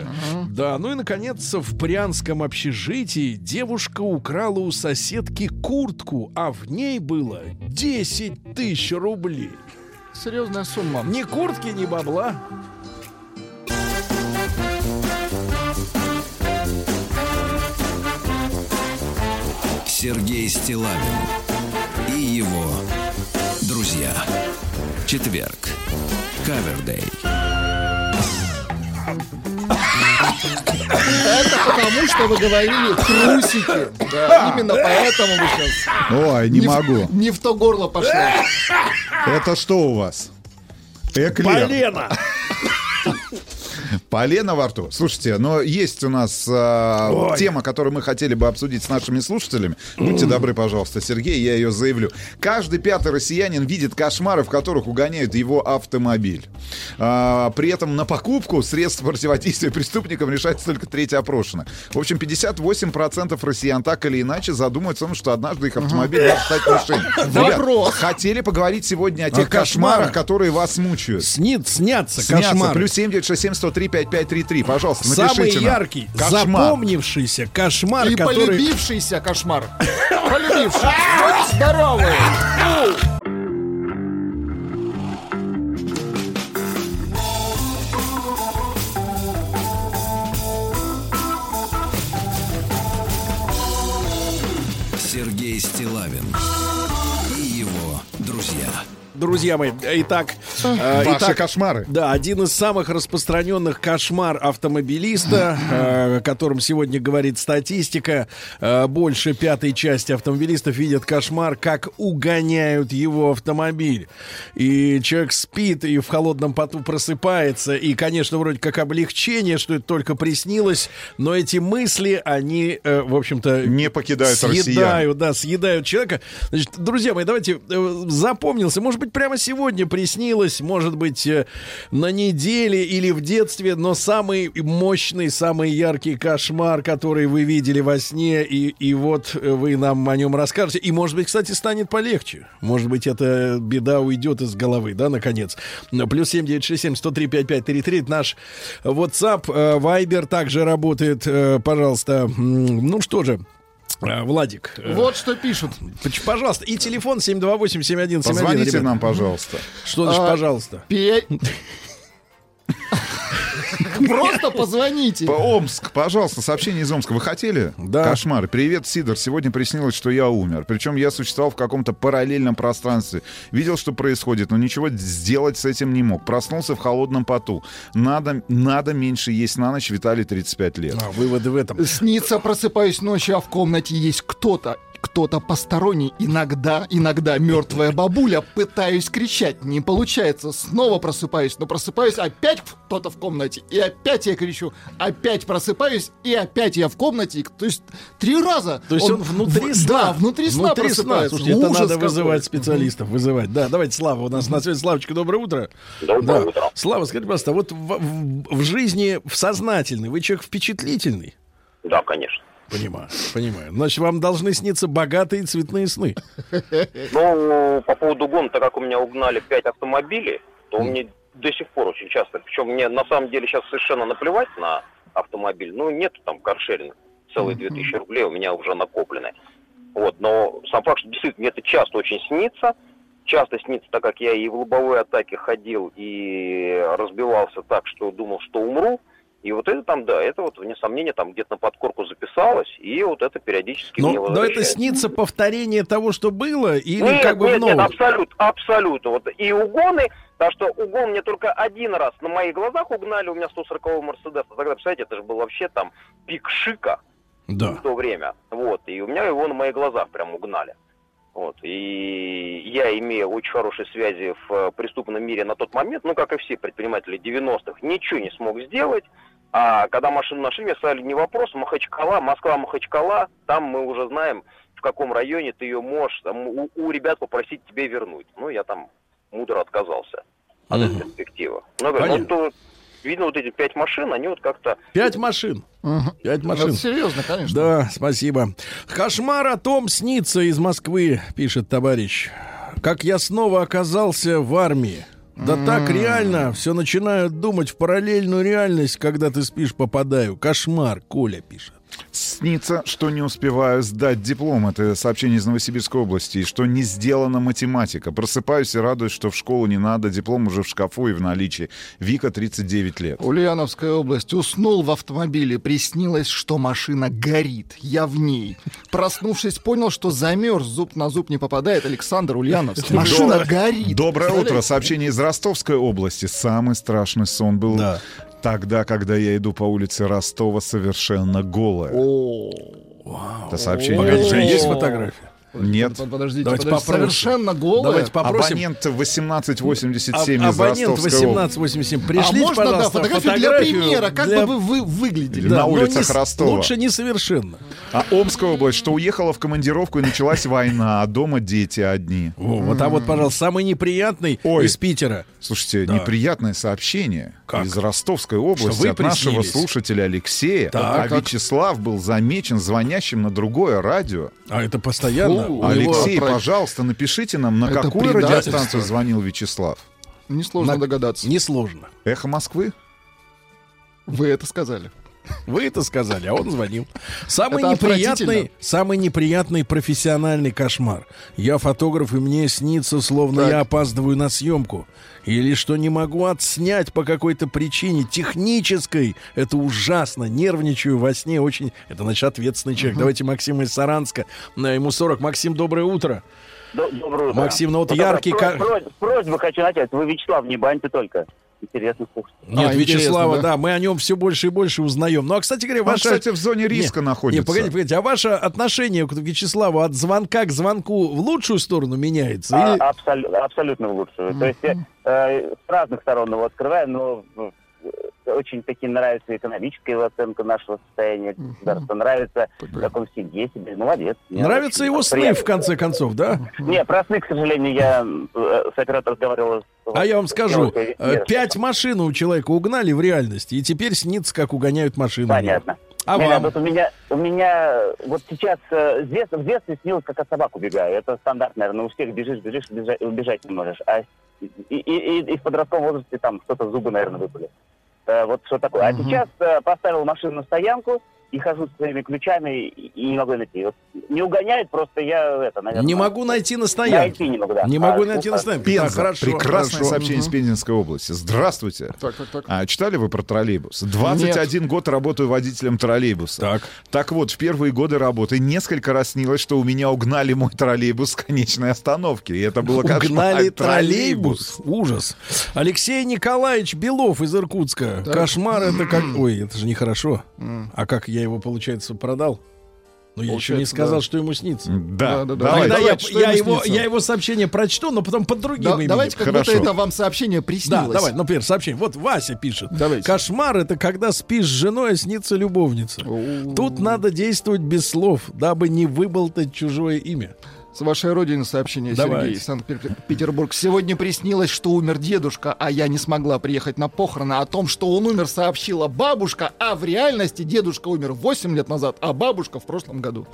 Да, ну и, наконец, в Брянском общежитии девушка украла у соседки куртку, а в ней было 10 тысяч рублей. Серьезная сумма. Ни куртки, ни бабла. Сергей Стилавин и его друзья. Четверг. Кавердей. Это потому, что вы говорили трусики. Да, именно поэтому вы сейчас Ой, не в- могу. не в то горло пошли. Это что у вас? Эклер. Полено! Полено во рту. Слушайте, но есть у нас Ой. тема, которую мы хотели бы обсудить с нашими слушателями. Будьте добры, пожалуйста, Сергей, я ее заявлю. Каждый пятый россиянин видит кошмары, в которых угоняют его автомобиль. А, при этом на покупку средств противодействия преступникам решается только треть опрошенных. В общем, 58% россиян так или иначе задумаются о том, что однажды их автомобиль может стать мишенью. Вопрос. хотели поговорить сегодня о тех кошмарах. которые вас мучают. Снит, снятся Снятся. кошмары. Плюс 7967 103 5533. Пожалуйста, Самый напишите нам. яркий, Кошмар. запомнившийся кошмар, И который... полюбившийся кошмар. Полюбившийся. Будь здоровы. Сергей Стилавин друзья. Мои, итак... э, Ваши итак, кошмары. Да, один из самых распространенных кошмар автомобилиста, э, о котором сегодня говорит статистика. Э, больше пятой части автомобилистов видят кошмар, как угоняют его автомобиль. И человек спит и в холодном поту просыпается. И, конечно, вроде как облегчение, что это только приснилось. Но эти мысли, они, э, в общем-то... Не покидают россиян. съедают, да, съедают человека. Значит, друзья мои, давайте э, запомнился, может быть, прямо сегодня приснилось, может быть, э, на неделе или в детстве, но самый мощный, самый яркий кошмар, который вы видели во сне, и, и вот э, вы нам о нем расскажете. И, может быть, кстати, станет полегче. Может быть, эта беда уйдет из головы, да, наконец. Плюс 7967 103 5533 это наш WhatsApp, э, Viber также работает. Пожалуйста, ну что же, Владик, Вот что пишут. Пожалуйста, и телефон 728-7171. Позвоните ребят. нам, пожалуйста. Что значит, А, пожалуйста? Пе- Просто позвоните. По- Омск, пожалуйста, сообщение из Омска. Вы хотели? Да. Кошмар. Привет, Сидор. Сегодня приснилось, что я умер. Причем я существовал в каком-то параллельном пространстве. Видел, что происходит, но ничего сделать с этим не мог. Проснулся в холодном поту. Надо, надо меньше есть на ночь. Виталий, 35 лет. А, выводы в этом. Снится, просыпаюсь ночью, а в комнате есть кто-то. Кто-то посторонний. Иногда, иногда мертвая бабуля. Пытаюсь кричать. Не получается. Снова просыпаюсь. Но просыпаюсь, опять кто-то в комнате. И опять я кричу. Опять просыпаюсь. И опять я в комнате. То есть три раза. То есть он, внутри в- сна. Да, внутри сна Внутри сна. просыпается. Слушайте, это Ужас надо какой. вызывать специалистов. Вызывать. Да, давайте Слава у нас на связи. Славочка, доброе утро. Доброе Да. утро. Слава, скажите, пожалуйста, вот в, в- в жизни в сознательный вы человек впечатлительный? Да, конечно. Понимаю, понимаю. Значит, вам должны сниться богатые цветные сны. Ну, по поводу гон, так как у меня угнали 5 автомобилей, то мне до сих пор очень часто, причем мне на самом деле сейчас совершенно наплевать на автомобиль, ну, нету там каршеринга, целые 2000 рублей у меня уже накоплены. Вот, но сам факт, что действительно мне это часто очень снится, часто снится, так как я и в лобовой атаке ходил, и разбивался так, что думал, что умру, И вот это там, да, это вот, вне сомнения, там где-то на подкорку записалось, и вот это периодически мне Но, но это снится повторение того, что было, или Нет, как бы нет, в нет, абсолютно, абсолютно. Вот и угоны, потому что угон мне только один раз на моих глазах угнали, у меня 140-й Мерседес. Тогда, представляете, это же был вообще там пик шика Да. в то время. Вот, и у меня его на моих глазах прям угнали. Вот, и я, имея очень хорошие связи в э, преступном мире на тот момент, ну, как и все предприниматели 90-х, ничего не смог сделать. А когда машину нашли, мне сказали, не вопрос, Махачкала, Москва-Махачкала, там мы уже знаем, в каком районе ты ее можешь там, у, у ребят попросить тебе вернуть. Ну, я там мудро отказался от этой перспективы. Но, вот, то, видно, вот эти пять машин, они вот как-то... Пять машин. Мгм. Пять машин. Это серьезно, конечно. Да, спасибо. Кошмар о том снится из Москвы, пишет товарищ. Как я снова оказался в армии. Да так реально, все начинают думать в параллельную реальность, когда ты спишь, попадаю. Кошмар, Коля пишет. Снится, что не успеваю сдать диплом. Это сообщение из Новосибирской области. И что не сделана математика. Просыпаюсь и радуюсь, что в школу не надо. Диплом уже в шкафу и в наличии. Вика, 39 лет. Ульяновская область. Уснул в автомобиле. Приснилось, что машина горит. Я в ней. Проснувшись, понял, что замерз. Зуб на зуб не попадает. Александр Ульяновский. Машина горит. Доброе утро. Сообщение из Ростовской области. Самый страшный сон был Да. Тогда, когда я иду по улице Ростова совершенно голая. О, Это сообщение. Погодите, О. есть фотография? Нет. под- Подождите, Давайте подождите. попросим. Совершенно голая. Давайте попросим. Абонент 1887 А- из Абонент Ростовской области. 1887. а Пришлите, можно, да, пожалуйста, фотографию для фотографию примера, как для- бы вы, вы выглядели. На но улицах не Ростова. Лучше несовершенно. А Омская область, что уехала в командировку и началась война, а дома дети одни. Во, Вот, а вот, пожалуйста, самый неприятный Ой. из Питера. Слушайте, Да. неприятное сообщение Как? из Ростовской области вы от нашего приснились? слушателя Алексея. Так, а как? Вячеслав был замечен звонящим на другое радио. А это постоянно. Него- Алексей, про- пожалуйста, напишите нам, на Это какую радиостанцию звонил Вячеслав. Несложно На- догадаться. Несложно. Эхо Москвы? Вы это сказали. Вы это сказали, а он звонил. Самый Это неприятный, самый неприятный профессиональный кошмар. Я фотограф, и мне снится, словно Так. я опаздываю на съемку. Или что не могу отснять по какой-то причине технической. Это ужасно. Нервничаю во сне. Очень... Это, значит, ответственный человек. Давайте Максима из Саранска. На ему 40. Максим, доброе утро. Доброе утро. Максим, ну вот Вот яркий... про- ка- про- Просьба хочу начать. Вы, Вячеслав, не баньте только. Интересно слушать. Нет, А, Вячеслава, да? да? мы о нем все больше и больше узнаем. Ну, а, кстати говоря, Он, ваша... кстати, в зоне риска Не, находится. Не, погодите, погодите, а ваше отношение к Вячеславу от звонка к звонку в лучшую сторону меняется? А, Или- абсол- абсолютно в лучшую. То есть я э, с разных сторон его открываю, но э, очень таки нравится экономическая его оценка нашего состояния государства. Нравится, как он сидит себе. Молодец. Нравятся его сны, приятно. в конце концов, да? Не, про сны, к сожалению, я э, с оператором разговаривал. А я вам скажу, э, пять машин у человека угнали в реальности, и теперь снится, как угоняют машины. Понятно. А Не, вам? Вот у меня, у меня вот сейчас э, с детства, в детстве снилось, как от собак убегаю. Это стандарт, наверное, у всех бежишь, бежишь, бежать, убежать не можешь. А и, и, и, и в подростковом возрасте там что-то зубы, наверное, выпали. Э, вот что такое. А сейчас э, поставил машину на стоянку и хожу с своими ключами и, не могу найти. Вот не угоняет, просто я это, наверное... Не могу найти на стоянке. Найти не могу, да. Не могу А, найти ну, на а, стоянке. Пенза. Так, хорошо, Прекрасное хорошо. сообщение из Пензенской области. Здравствуйте. Так, так, так. А читали вы про троллейбус? 21 год работаю водителем троллейбуса. Так. Так вот, в первые годы работы несколько раз снилось, что у меня угнали мой троллейбус с конечной остановки. И это было кошмар. Угнали троллейбус. Ужас. Алексей Николаевич Белов из Иркутска. Кошмар это как... Ой, это же нехорошо. А как я его, получается, продал? Ну, я еще не сказал, да. что ему снится. Да, Да, да, да. давай. Тогда я, давайте, я ему его, снится? я его сообщение прочту, но потом под другим Да- именем. давайте, как Хорошо. будто это вам сообщение Да, приснилось. давай, например, сообщение. Вот Вася пишет. Давайте. Кошмар это когда спишь с женой, а снится любовница. Тут надо действовать без слов, дабы не выболтать чужое имя. С вашей родины сообщение, Давайте. Сергей, Санкт-Петербург. Сегодня приснилось, что умер дедушка, а я не смогла приехать на похороны. О том, что он умер, сообщила бабушка, а в реальности дедушка умер 8 лет назад, а бабушка в прошлом году.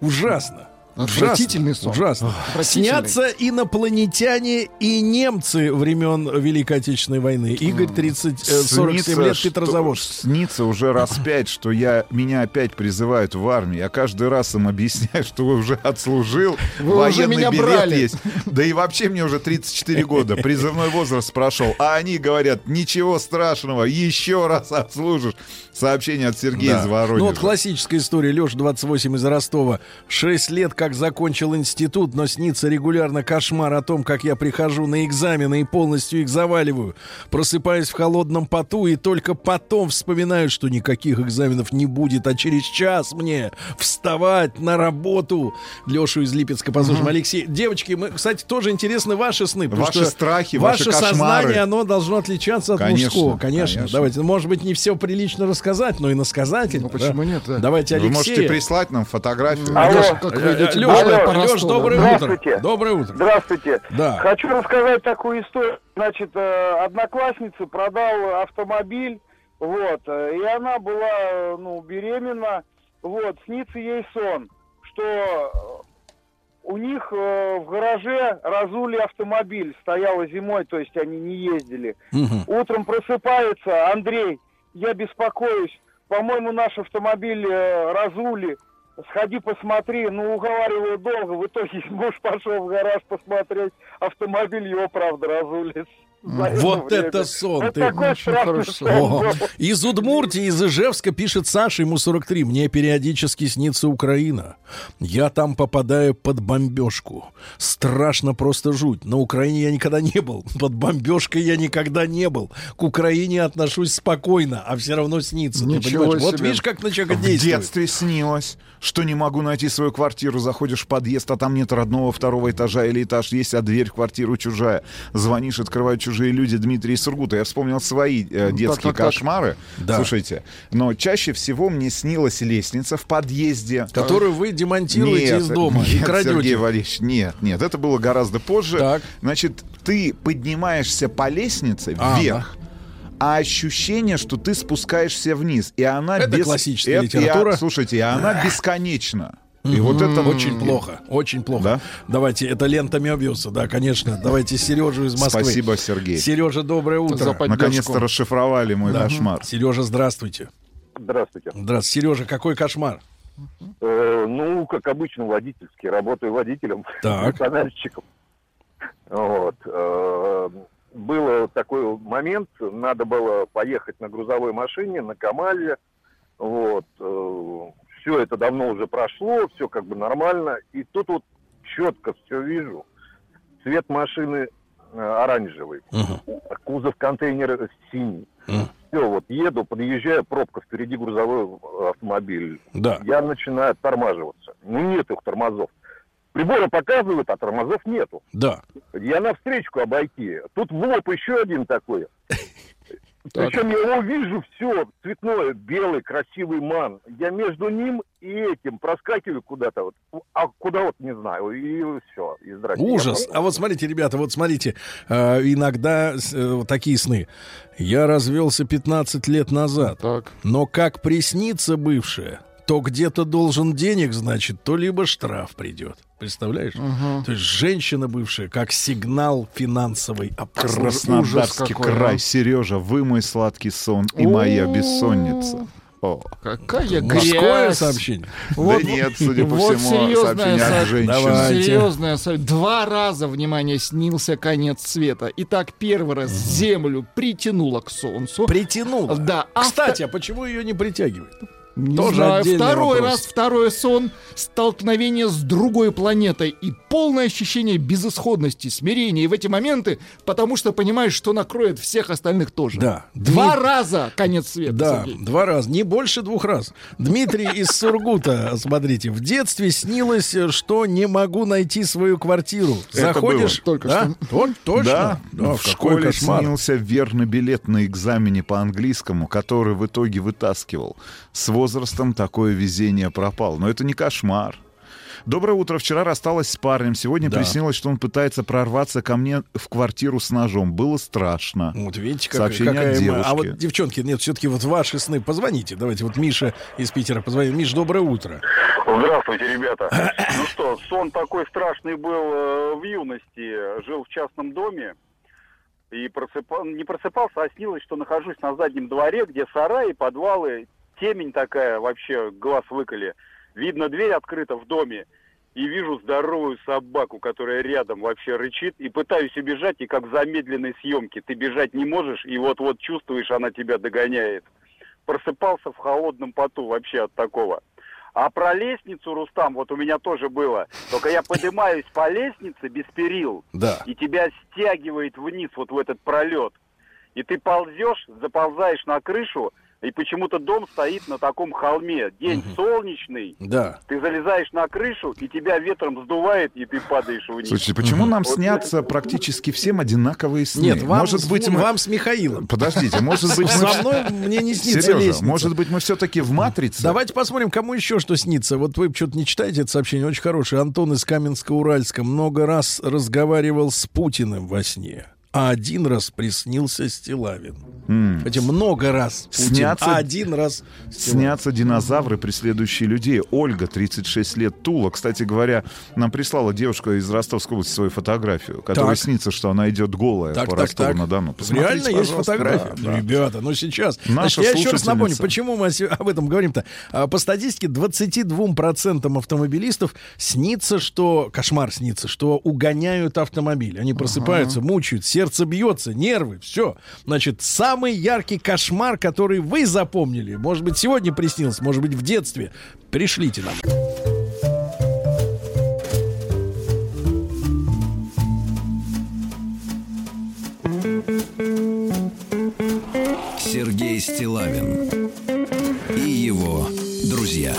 Ужасно. Отвратительный сон. Ужасно. Отвратительный. Снятся инопланетяне и немцы времен Великой Отечественной войны. Игорь, 30, э, 47 Снится, лет, Петрозаводск. Снится уже раз пять, что я, меня опять призывают в армию. Я каждый раз им объясняю, что вы уже отслужил, Вы уже военный меня билет брали. есть. Да и вообще мне уже 34 года, призывной возраст прошел. А они говорят, ничего страшного, еще раз отслужишь. Сообщение от Сергея Да. из Воронежа. Ну вот классическая история. Леша, 28 из Ростова. 6 лет как закончил институт, но снится регулярно кошмар о том, как я прихожу на экзамены и полностью их заваливаю. Просыпаюсь в холодном поту и только потом вспоминаю, что никаких экзаменов не будет, а через час мне вставать на работу. Лешу из Липецка послушаем. Алексей, девочки, мы, кстати, тоже интересны ваши сны. Ваши что страхи, ваше ваши кошмары. сознание, оно должно отличаться от Конечно, мужского. Конечно. конечно. Давайте, ну, может быть, не все прилично рассказать, но и насказательно. Ну, почему да? нет, да. Давайте Вы Алексея. можете прислать нам фотографию. Алло. Как вы идете Леш, по Леш, доброе да? утро. Здравствуйте. Доброе утро. Здравствуйте. Да. Хочу рассказать такую историю. Значит, э, одноклассница продал автомобиль, вот, э, и она была, э, ну, беременна, вот, снится ей сон, что у них э, в гараже разули автомобиль, стояла зимой, то есть они не ездили. Мгм. Утром просыпается, Андрей, я беспокоюсь, по-моему, наш автомобиль э, разули, сходи посмотри, ну, уговариваю долго, в итоге муж пошел в гараж посмотреть, автомобиль его, правда, разули. Это Вот время. это сон, Вот ты. такой Очень страшный сон О, из Удмуртии, из Ижевска пишет Саша, ему 43. Мне периодически снится Украина. Я там попадаю под бомбежку. Страшно просто жуть. На Украине я никогда не был. Под бомбежкой я никогда не был. К Украине отношусь спокойно, а все равно снится. Ты Ничего понимаешь? Вот себе. видишь, как на человека В действует. детстве снилось, что не могу найти свою квартиру. Заходишь в подъезд, а там нет родного второго этажа или этаж есть, а дверь в квартиру чужая. Звонишь, открывают чужие люди. Дмитрий из Сургута. Я вспомнил свои э, детские так, так. кошмары. Да. Слушайте, но чаще всего мне снилась лестница в подъезде. Которую вы демонтируете Нет, из дома и нет, крадете. Сергей Валерьевич, нет, нет, это было гораздо позже. Так. Значит, ты поднимаешься по лестнице Ага. вверх, а ощущение, что ты спускаешься вниз, и она Это без... классическая Это- литература. и- слушайте, и она бесконечна. И вот это Очень плохо, очень плохо. Да? Давайте, это лента Мебиуса, да, конечно. Давайте Сережу из Москвы. Спасибо, Сергей. Сережа, доброе утро. Наконец-то расшифровали мой кошмар. Сережа, здравствуйте. Здравствуйте. Здравствуйте. Сережа, какой кошмар? Э, ну, как обычно, водительский. Работаю водителем, Так. фонарщиком. Вот. э, Был такой момент, надо было поехать на грузовой машине, на Камале. Вот. Все это давно уже прошло, все как бы нормально. И тут вот четко все вижу. Цвет машины э, оранжевый, а кузов контейнера синий. Мгм. Все, вот еду, подъезжаю, пробка, впереди грузовой автомобиль. Да. Я начинаю оттормаживаться. Ну, нет их тормозов. Приборы показывают, а тормозов нету. Да. Я на встречку обойти. Тут в лоб еще один такой. Так. Причем я его вижу все цветное, белый, красивый ман. Я между ним и этим проскакиваю куда-то. Вот. А куда вот не знаю. И все. И. Ужас. Я А вот смотрите, ребята, вот смотрите, э, иногда э, вот такие сны. Я развелся 15 лет назад, Так. но как приснится бывшая, то где-то должен денег, значит, то либо штраф придет. Представляешь? То есть женщина бывшая как сигнал финансовой опасности. Краснодарский какой, край. а? Сережа, вы мой сладкий сон и моя бессонница. О. Какая Мужское грязь. сообщение. Вот- да нет, судя по вот всему, сообщение со- от женщины. Давайте. Серьезное со- Два раза, внимание, снился конец света. Итак, первый раз Землю притянуло к Солнцу. Притянула. Да, Кстати, а почему ее не притягивает? Не Тоже знаю. Второй вопрос. раз, второй сон, столкновение с другой планетой и полное ощущение безысходности, смирения. И в эти моменты, потому что понимаешь, что накроет всех остальных тоже. Да. Два Дми- раза конец света. Да, Сергей. два раза, не больше двух раз. Дмитрий из Сургута, смотрите, в детстве снилось, что не могу найти свою квартиру. Это Заходишь, было. Только да? То- точно. Да, Да, в школе кошмар. снился верный билет на экзамене по английскому, который в итоге вытаскивал. С возрастом такое везение пропало. Но это не кошмар. Доброе утро. Вчера рассталась с парнем. Сегодня Да. приснилось, что он пытается прорваться ко мне в квартиру с ножом. Было страшно. Вот видите, как, Сообщение какая от девушки. А вот, девчонки, нет, все-таки вот ваши сны. Позвоните. Давайте, вот Миша из Питера позвонит. Миш, доброе утро. Здравствуйте, ребята. Ну что, сон такой страшный был э, в юности. Жил в частном доме и просыпал, не просыпался, а снилось, что нахожусь на заднем дворе, где сараи, подвалы, темень такая, вообще глаз выколи. Видно, дверь открыта в доме. И вижу здоровую собаку, которая рядом вообще рычит, и пытаюсь убежать, и как в замедленной съемке. Ты бежать не можешь, и вот-вот чувствуешь, она тебя догоняет. Просыпался в холодном поту вообще от такого. А про лестницу, Рустам, вот у меня тоже было. Только я поднимаюсь по лестнице без перил, Да. и тебя стягивает вниз вот в этот пролет. И ты ползешь, заползаешь на крышу, и почему-то дом стоит на таком холме. День солнечный, Да. ты залезаешь на крышу, и тебя ветром сдувает, и ты падаешь вниз. Слушайте, почему нам Вот снятся практически всем одинаковые сны? Нет, вам, может с- быть, мы... вам с Михаилом. Подождите, может быть. Со мной мне не снится Сережа, может быть, мы все-таки в «Матрице»? Давайте посмотрим, кому еще что снится. Вот вы что-то не читаете это сообщение, очень хорошее. Антон из Каменска-Уральска много раз разговаривал с Путиным во сне. А один раз приснился Стилавин. Хотя много раз Путин, Снятся- а один раз Стилавин. Снятся динозавры, преследующие людей. Ольга, 36 лет, Тула. Кстати говоря, нам прислала девушка изРостовской области свою фотографию, которая Так. снится, что она идет голая Так, по так. Ростову-на-Дону. Реально есть фотографии. Да, да. Ребята, ну сейчас. Наша Значит, я еще раз напомню, почему мы об этом говорим-то. А, По статистике, 22% автомобилистов снится, что... Кошмар снится, что угоняют автомобиль. Они просыпаются, мучают, сердце бьется, нервы, все. Значит, самый яркий кошмар, который вы запомнили, может быть, сегодня приснился, может быть, в детстве, пришлите нам. Сергей Стилавин и его друзья.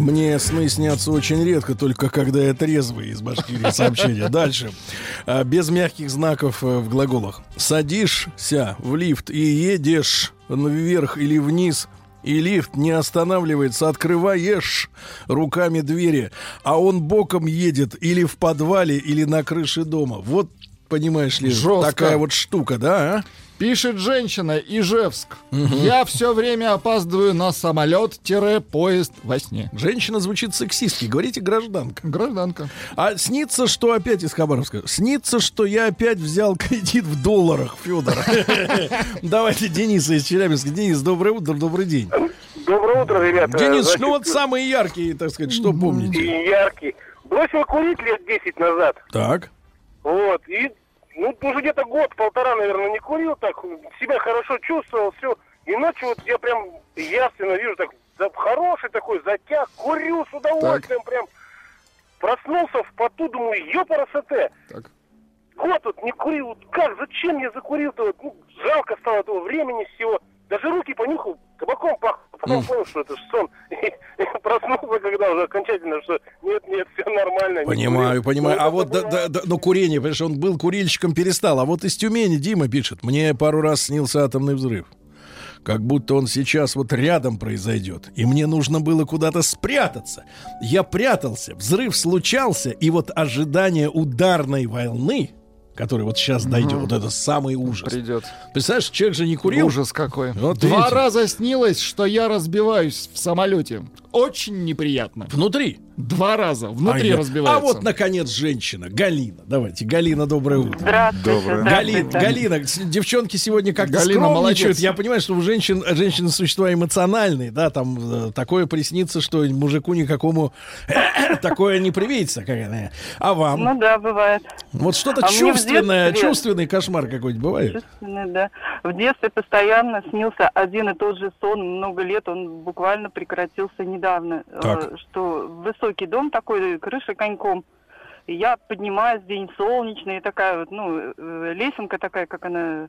Мне сны снятся очень редко, только когда я трезвый из Башкирии сообщения. Дальше. А, Без мягких знаков э, в глаголах. Садишься в лифт и едешь вверх или вниз, и лифт не останавливается, открываешь руками двери, а он боком едет или в подвале, или на крыше дома. Вот, понимаешь ли, Жестко. такая вот штука, да? а? Пишет женщина Ижевск. Я все время опаздываю на самолет-поезд во сне. Женщина звучит сексистски. Говорите гражданка. Гражданка. А снится, что опять из Хабаровска? Снится, что я опять взял кредит в долларах, Федор. Давайте Дениса из Челябинска. Денис, доброе утро, добрый день. Доброе утро, ребята. Денис, Значит, ну вот самые яркие, так сказать, что помните? Яркий. Бросил курить лет 10 назад. Так. Вот. И, ну, уже где-то год-полтора, наверное, не курил так. Себя хорошо чувствовал, все. И ночью вот я прям явственно вижу так хороший такой затяг. Курю с удовольствием прям. Проснулся в поту, думаю, ёпарасоте. Так. Год вот не курил. Вот Как, зачем я закурил-то? Вот, ну, жалко стало этого времени всего. Даже руки понюхал, табаком пах. Потом понял, что это сон. И проснулся, когда уже окончательно, что нет, нет, все нормально. Понимаю, понимаю. Ну, А вот, да, да, да, ну, курение, понимаешь, он был курильщиком, перестал. А вот из Тюмени Дима пишет. Мне пару раз снился атомный взрыв. Как будто он сейчас вот рядом произойдет. И мне нужно было куда-то спрятаться. Я прятался, взрыв случался, и вот ожидание ударной волны, которая вот сейчас дойдет, вот это самый ужас. Придет. Представляешь, человек же не курил. Ужас какой. Вот Два видите. раза снилось, что я разбиваюсь в самолете. Очень неприятно. Внутри. Два раза. Внутри а, разбивается. А вот, наконец, женщина. Галина. Давайте. Галина, доброе утро. Здравствуйте. Доброе. Галин, Галина, с- девчонки сегодня как-то Галина, скромничают. молодец. Я понимаю, что у женщин, женщины существа эмоциональные, да, там э, такое приснится, что мужику никакому такое не привидится. Как она. А вам? Ну да, бывает. вот что-то а чувственное, детстве- чувственный кошмар какой-нибудь бывает? Чувственный, да. В детстве постоянно снился один и тот же сон много лет. Он буквально прекратился недавно. Так. Э, Что высокий дом такой, крыша коньком. И я поднимаюсь, день солнечный, и такая вот, ну, э, лесенка такая, как она,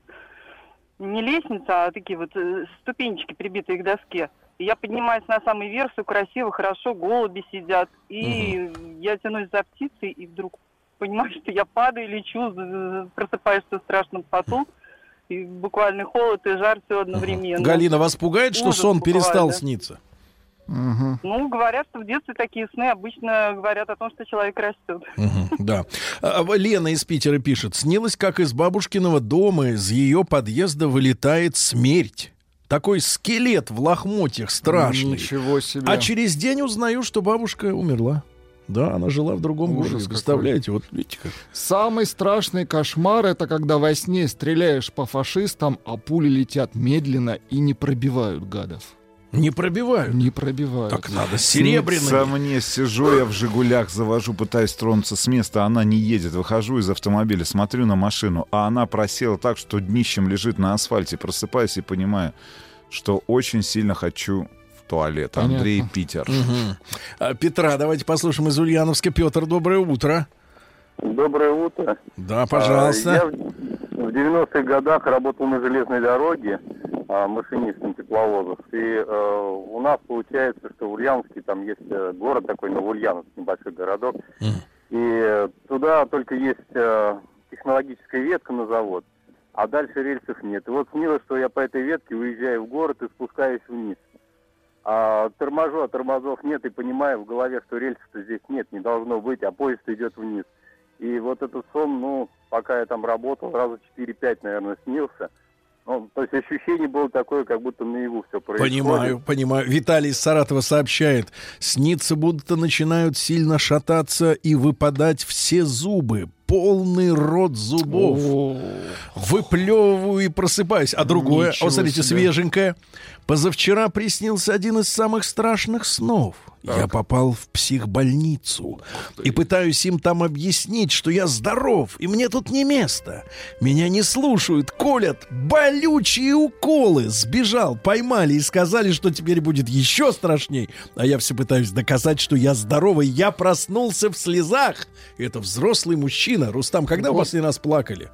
не лестница, а такие вот э, ступенечки, прибитые к доске. И я поднимаюсь на самый верх, все красиво, хорошо, голуби сидят. И я тянусь за птицей, и вдруг понимаю, что я падаю, лечу, просыпаюсь в страшном поту. И буквально холод и жар все одновременно. Галина, вас пугает, что Ужас сон буквально. перестал сниться? Ну, говорят, что в детстве такие сны обычно говорят о том, что человек растет. Мгм, Да. А, а, Лена из Питера пишет. Снилось, как из бабушкиного дома, из ее подъезда вылетает смерть. такой скелет в лохмотьях страшный. Ничего себе. А через день узнаю, что бабушка умерла. Да, она жила в другом Ужас городе. какой. Представляете, вот видите как. Самый страшный кошмар это когда во сне стреляешь по фашистам, а пули летят медленно и не пробивают гадов. Не пробивают. Не пробивают. Так надо Снится серебряный. мне, сижу я в «Жигулях», завожу, пытаюсь тронуться с места, она не едет. Выхожу из автомобиля, смотрю на машину, а она просела так, что днищем лежит на асфальте. Просыпаюсь и понимаю, что очень сильно хочу в туалет. Понятно. Андрей Питер. А, Петра, давайте послушаем из Ульяновска. Петр, доброе утро. Доброе утро. Да, пожалуйста. А, Я в в 90-х годах работал на железной дороге а, машинистом тепловозов. И э, у нас получается, что в Ульяновске там есть э, город такой, Новоульяновск, небольшой городок. И э, туда только есть э, технологическая ветка на завод, а дальше рельсов нет. И вот снилось, что я по этой ветке уезжаю в город и спускаюсь вниз. А торможу, а тормозов нет, и понимаю в голове, что рельсов-то здесь нет, не должно быть, а поезд идет вниз. И вот этот сон, ну, пока я там работал, раза 4-5, наверное, снился. Ну, то есть ощущение было такое, как будто наяву все происходит. Понимаю, понимаю. Виталий из Саратова сообщает, снится будто начинают сильно шататься и выпадать все зубы. Полный рот зубов. Выплевываю и просыпаюсь. А другое, Ничего вот смотрите, себе. свеженькое. Позавчера приснился один из самых страшных снов. Я попал в психбольницу и пытаюсь им там объяснить, что я здоров, и мне тут не место. Меня не слушают, колят болючие уколы. Сбежал, поймали и сказали, что теперь будет еще страшней. А я все пытаюсь доказать, что я здоровый. Я проснулся в слезах. Это взрослый мужчина. Рустам, когда Вот. последний раз плакали?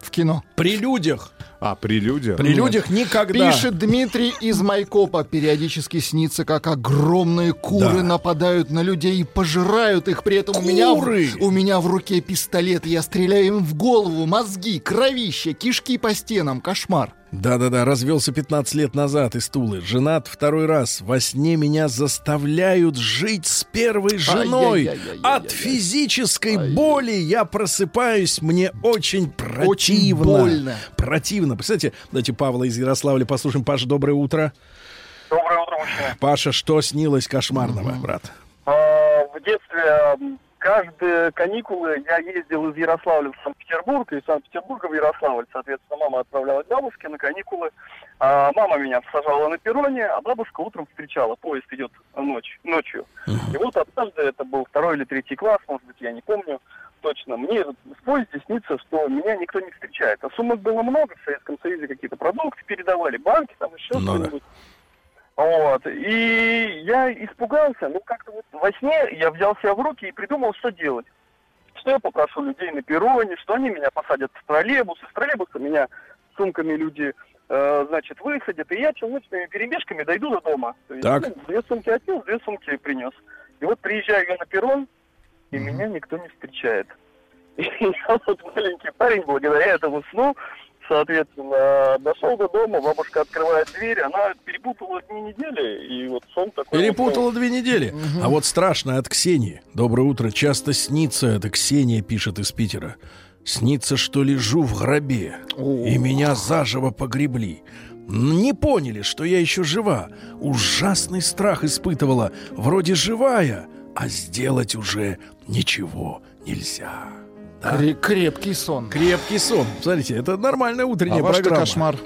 В кино. При людях. А, при людях? При людях никогда. Пишет Дмитрий из Майкопа. Периодически снится, как огромные куры Да. нападают на людей и пожирают их. При этом у меня, в, у меня в руке пистолет. Я стреляю им в голову, мозги, кровище, кишки по стенам. Кошмар. Да-да-да, развелся 15 лет назад из Тулы. Женат второй раз. Во сне меня заставляют жить с первой женой. От физической боли я просыпаюсь. Мне очень противно. Очень больно. Противно. Представляете, давайте Павла из Ярославля послушаем. Паша, доброе утро. Доброе утро, мужчина. Паша, что снилось кошмарного, брат? А, В детстве каждые каникулы я ездил из Ярославля в Санкт-Петербург, и из Санкт-Петербурга в Ярославль. Соответственно, мама отправляла бабушке на каникулы. А мама меня сажала на перроне, а бабушка утром встречала. Поезд идет ночь, ночью. И вот однажды, это был второй или третий класс, может быть, я не помню точно, мне в поезде снится, что меня никто не встречает. А сумок было много, в Советском Союзе какие-то продукты передавали, банки, там еще Ну да. Вот. И я испугался, ну как-то вот во сне я взял себя в руки и придумал, что делать. Что я попрошу людей на перроне, что они меня посадят в троллейбус, из троллейбуса меня сумками люди, э, значит, высадят, и я челночными перебежками дойду до дома. То есть, Так. ну, две сумки отнес, две сумки принес. И вот приезжаю я на перрон, и меня никто не встречает. И я вот маленький парень, благодаря этому сну, соответственно, дошел до дома, бабушка открывает дверь, она перепутала дни недели, и вот сон такой... Перепутала вот, две недели. А вот страшно от Ксении. Доброе утро. Часто снится, это Ксения пишет из Питера. Снится, что лежу в гробе, и меня заживо погребли. Не поняли, что я еще жива. Ужасный страх испытывала. Вроде живая, а сделать уже ничего нельзя. Да. Кре- крепкий сон. Крепкий сон. Смотрите, это нормальная утренняя А программа. кошмар?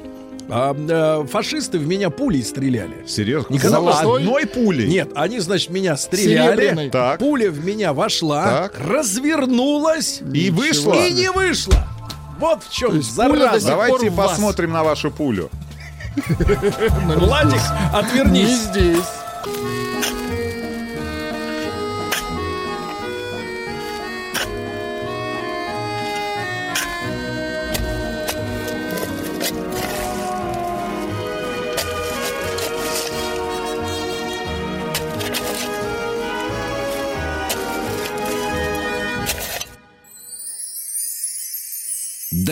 А, э, фашисты в меня пулей стреляли. Серьезно? Никогда Золотой? одной пулей? Нет, они, значит, меня стреляли. Так. Пуля в меня вошла, Так. развернулась И вышла? И не вышла. Вот в чем зараза. Давайте посмотрим на вашу пулю. Владик, отвернись. Не здесь.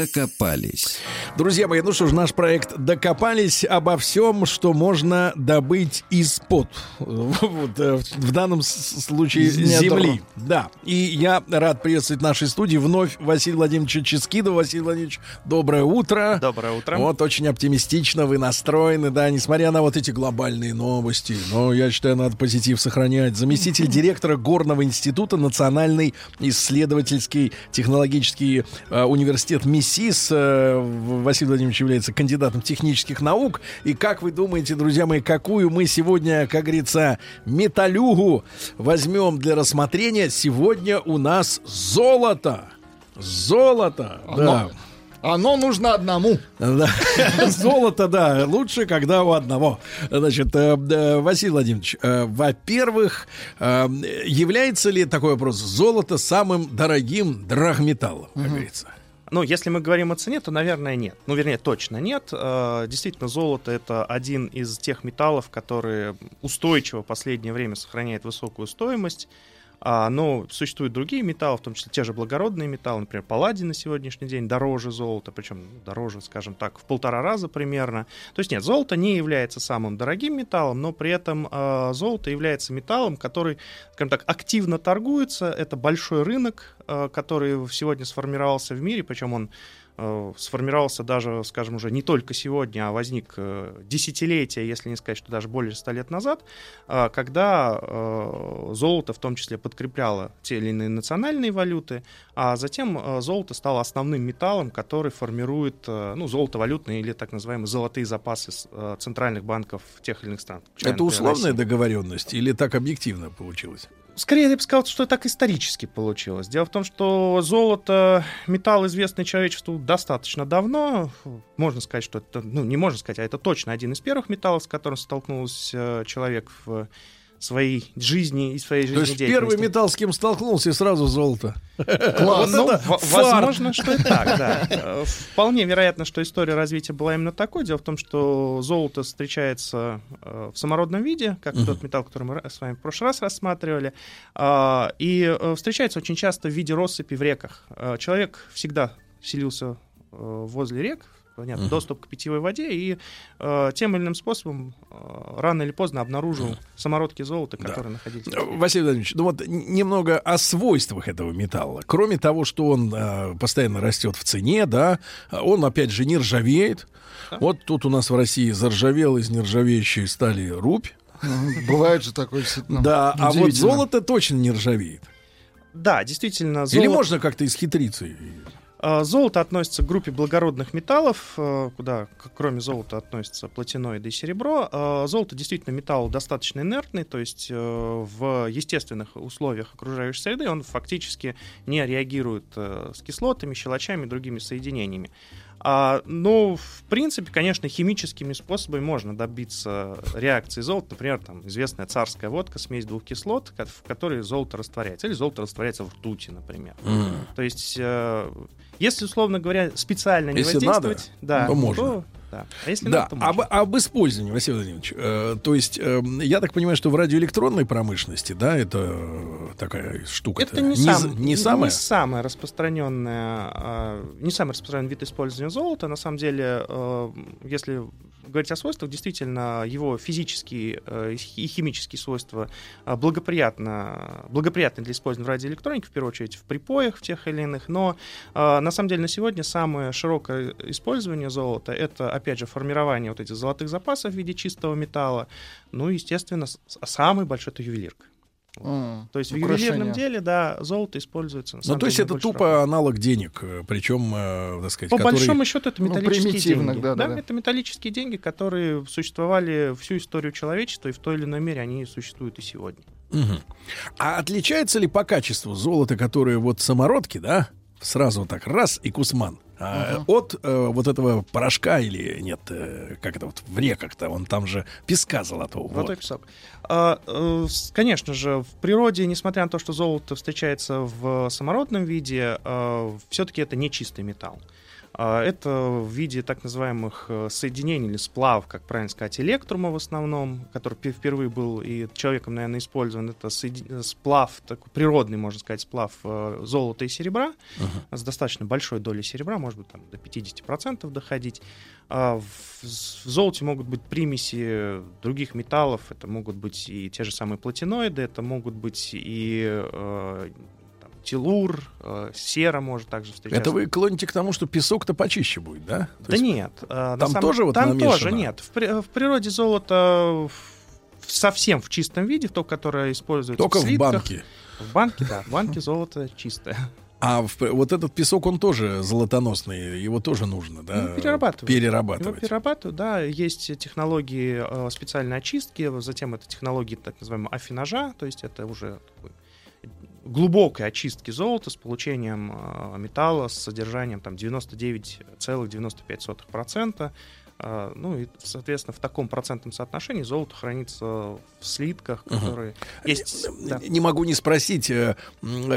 Докопались. Друзья мои, ну что ж, наш проект «Докопались» обо всем, что можно добыть из-под. Вот, э, в данном случае Из земли. Да. И я рад приветствовать в нашей студии вновь Василия Владимировича Ческидова. Василий Владимирович, доброе утро. Доброе утро. Вот очень оптимистично вы настроены, да, несмотря на вот эти глобальные новости. Но я считаю, надо позитив сохранять. Заместитель директора Горного института Национальный исследовательский технологический э, университет МИСИС. Э, Василий Владимирович является кандидатом технических наук. И как вы думаете, друзья мои, какую мы сегодня, как говорится, металюгу возьмем для рассмотрения? Сегодня у нас золото. Золото, да. Оно, оно нужно одному. Да. Золото, да, лучше, когда у одного. Значит, э, Василий Владимирович, э, во-первых, является ли такой вопрос золото самым дорогим драгметаллом, как говорится? Ну, если мы говорим о цене, то, наверное, нет. Ну, вернее, точно нет. Э, Действительно, золото — это один из тех металлов, которые устойчиво в последнее время сохраняет высокую стоимость. А, Но существуют другие металлы, в том числе те же благородные металлы, например, палладий на сегодняшний день дороже золота, причем дороже, скажем так, в полтора раза примерно. То есть нет, золото не является самым дорогим металлом, но при этом э, золото является металлом, который, скажем так, активно торгуется. Это большой рынок, э, который сегодня сформировался в мире, причем он сформировался даже, скажем, уже не только сегодня, а возник э, десятилетия, если не сказать, что даже более ста лет назад, э, когда э, золото в том числе подкрепляло те или иные национальные валюты, а затем э, золото стало основным металлом, который формирует э, ну, золото-валютные или так называемые золотые запасы э, центральных банков тех или иных стран. Это условная Россию. договоренность или так объективно получилось? Скорее, я бы сказал, что так исторически получилось. Дело в том, что золото, металл, известный человечеству достаточно давно. Можно сказать, что это, ну, не можно сказать, а это точно один из первых металлов, с которым столкнулся человек в своей жизни и своей То есть первый металл, с кем столкнулся, и сразу золото. Вот Ну, это возможно, что и так, да. Э, Вполне вероятно, что история развития была именно такой. Дело в том, что золото встречается э, в самородном виде, как Мгм. тот металл, который мы с вами в прошлый раз рассматривали, а, и э, встречается очень часто в виде россыпи в реках. Э, Человек всегда селился э, возле рек, понятно, Мгм. доступ к питьевой воде, и э, тем или иным способом э, рано или поздно обнаружил самородки золота, которые находились. Э, Василий Владимирович, ну вот немного о свойствах этого металла. Кроме того, что он э, постоянно растет в цене, да, он, опять же, не ржавеет. Вот тут у нас в России заржавел из нержавеющей стали рубь. Бывает же такое. Да, а вот золото точно не ржавеет. Да, действительно, Или золото- можно как-то исхитриться? А, Золото относится к группе благородных металлов, э, куда кроме золота относятся платиноиды и серебро. А, Золото действительно металл достаточно инертный, то есть э, в естественных условиях окружающей среды он фактически не реагирует э, с кислотами, щелочами и другими соединениями. А, ну, в принципе, конечно, химическими способами можно добиться реакции золота. Например, там известная царская водка, смесь двух кислот, в которой золото растворяется. Или золото растворяется в ртути, например. Мгм. То есть, э, если, условно говоря, специально не Если воздействовать, надо, да, то можно. Да. А если да, надо, об, об использовании, Василий Владимирович. э, то есть, э, я так понимаю, что в радиоэлектронной промышленности, да, это э, такая штука. Это не, за- сам- не самое. не самая распространенная, а, не самый распространенный вид использования золота. На самом деле, э, если говорить о свойствах, действительно, его физические э, и хи- и химические свойства э, благоприятно, благоприятны для использования в радиоэлектронике, в первую очередь в припоях в тех или иных. Но э, на самом деле на сегодня самое широкое использование золота это, опять же, формирование вот этих золотых запасов в виде чистого металла. Ну, естественно, с- самый большой это ювелирка. М, То есть в украшение. ювелирном деле, да, золото используется. на Ну, то есть деле, это тупо аналог денег, э, причем, э, так сказать, По который- большому счету это Ну, металлические примитивных, деньги. да, да, да. это металлические деньги, которые существовали всю историю человечества, и в той или иной мере они существуют и сегодня. Мгм. А отличается ли по качеству золото, которое вот самородки, да, сразу вот так раз и кусман, а, от э, вот этого порошка или нет, э, как это вот в реках-то, он там же песка золотого. вот. Золотой песок. А, э, конечно же, в природе, несмотря на то, что золото встречается в самородном виде, все-таки это не чистый металл. Это в виде так называемых э, соединений или сплавов, как правильно сказать, электрума в основном, который пе- впервые был и человеком, наверное, использован. Это соеди- сплав, такой природный, можно сказать, сплав э, золота и серебра с достаточно большой долей серебра, может быть там, до 50% доходить. А в, золоте могут быть примеси других металлов, это могут быть и те же самые платиноиды, это могут быть и э, телур, э, сера может также встречаться. Это вы клоните к тому, что песок-то почище будет, да? То Да нет. э, Там самом- тоже вот Там намешано? тоже нет. В, при- в природе золото в- совсем в чистом виде, то, которое используется Только в слитках. банке. В банке, да. В банке золото чистое. А в- вот этот песок, он тоже золотоносный, его тоже нужно, да? Ну, перерабатывают. Перерабатывать. Его перерабатывают, да. Есть технологии э, специальной очистки, затем это технологии так называемого афинажа, то есть это уже такой глубокой очистки золота с получением э, металла с содержанием там 99,95%. Э, ну и, соответственно, в таком процентном соотношении золото хранится в слитках, которые есть. да. Не могу не спросить, э,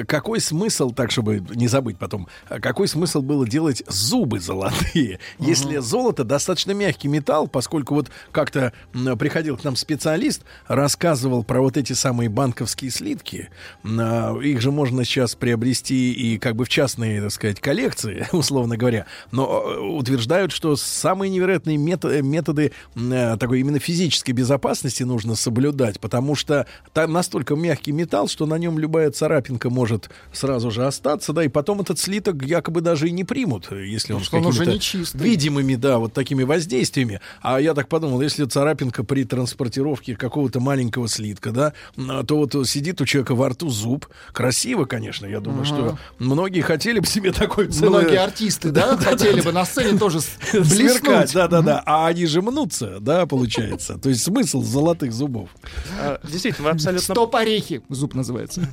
какой смысл, так чтобы не забыть потом, а какой смысл было делать зубы золотые, если золото достаточно мягкий металл, поскольку вот как-то приходил к нам специалист, рассказывал про вот эти самые банковские слитки, а, их же можно сейчас приобрести и как бы в частные, так сказать, коллекции, условно говоря, но э, утверждают, что самые невероятные мето- методы м, э, такой именно физической безопасности нужно соблюдать, потому что там настолько мягкий металл, что на нем любая царапинка может сразу же остаться, да, и потом этот слиток якобы даже и не примут, э, если он с что он уже какими-то видимыми, да, вот такими воздействиями. А я так подумал, если царапинка при транспортировке какого-то маленького слитка, да, то вот сидит у человека во рту зуб. Красиво, конечно, я думаю, Ага. что многие хотели бы себе такой целый... Многие артисты, да, хотели бы на сцене тоже с- Сверкать, блеснуть. Да-да-да. А они же мнутся, да, получается. То есть смысл золотых зубов. Э, Действительно, вы абсолютно Стоп орехи, зуб называется.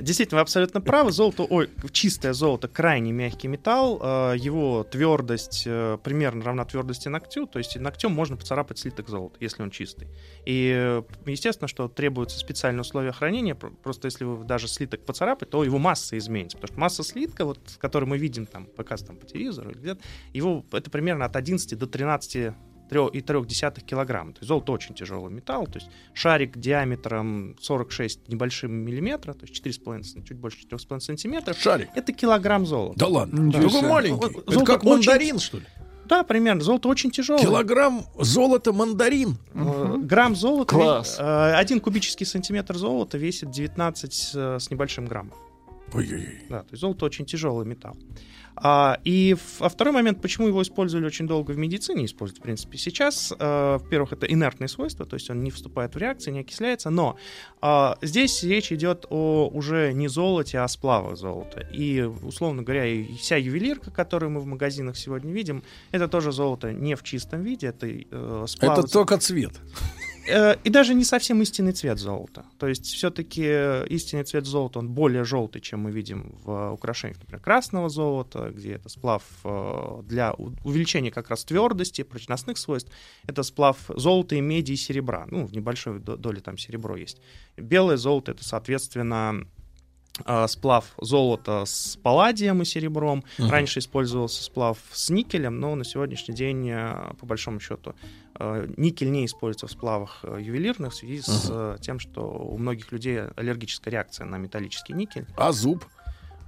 Действительно, вы абсолютно правы. Золото, ой, чистое золото крайне мягкий металл. э, Его твердость э, примерно равна твердости ногтю. То есть ногтем можно поцарапать слиток золота, если он чистый. И э, естественно, что требуются специальные условия хранения. Про- Просто если вы даже слиток поцарапать, то его масса изменится. Потому что масса слитка, вот, который мы видим там, показ там, по телевизору, или где-то, его это примерно от 11 до 13 3,3 килограмма. То есть золото очень тяжелый металл. То есть шарик диаметром 46 небольшим миллиметра, то есть 4,5, см, чуть больше 4,5 сантиметров. Шарик? Это килограмм золота. Да ладно? Да. Такой маленький. Вот Это золото как очень- мандарин, что ли? Да, примерно. Золото очень тяжелое. Килограмм золота мандарин. Э, Грамм золота, Класс. э, один кубический сантиметр золота весит 19 э, с небольшим граммов. Ой-ой-ой. Да, то есть золото очень тяжелый металл. А, и а второй момент, почему его использовали очень долго в медицине, используют, в принципе, сейчас. э, во-первых, это инертные свойства, то есть он не вступает в реакции, не окисляется, но а, здесь речь идет о уже не золоте, а сплавах золота. И, условно говоря, и вся ювелирка, которую мы в магазинах сегодня видим, это тоже золото не в чистом виде, это э, сплавы Это только цвет. Э, И даже не совсем истинный цвет золота. То есть все-таки истинный цвет золота, он более желтый, чем мы видим в украшениях, например, красного золота, где это сплав э, для увеличения как раз твердости, прочностных свойств. Это сплав золота и меди и серебра. Ну, в небольшой до- доле там серебро есть. Белое золото — это, соответственно, э, сплав золота с палладием и серебром. Мгм. Раньше использовался сплав с никелем, но на сегодняшний день, э, по большому счету, э, никель не используется в сплавах э, ювелирных в связи с э, тем, что у многих людей аллергическая реакция на металлический никель. А зуб?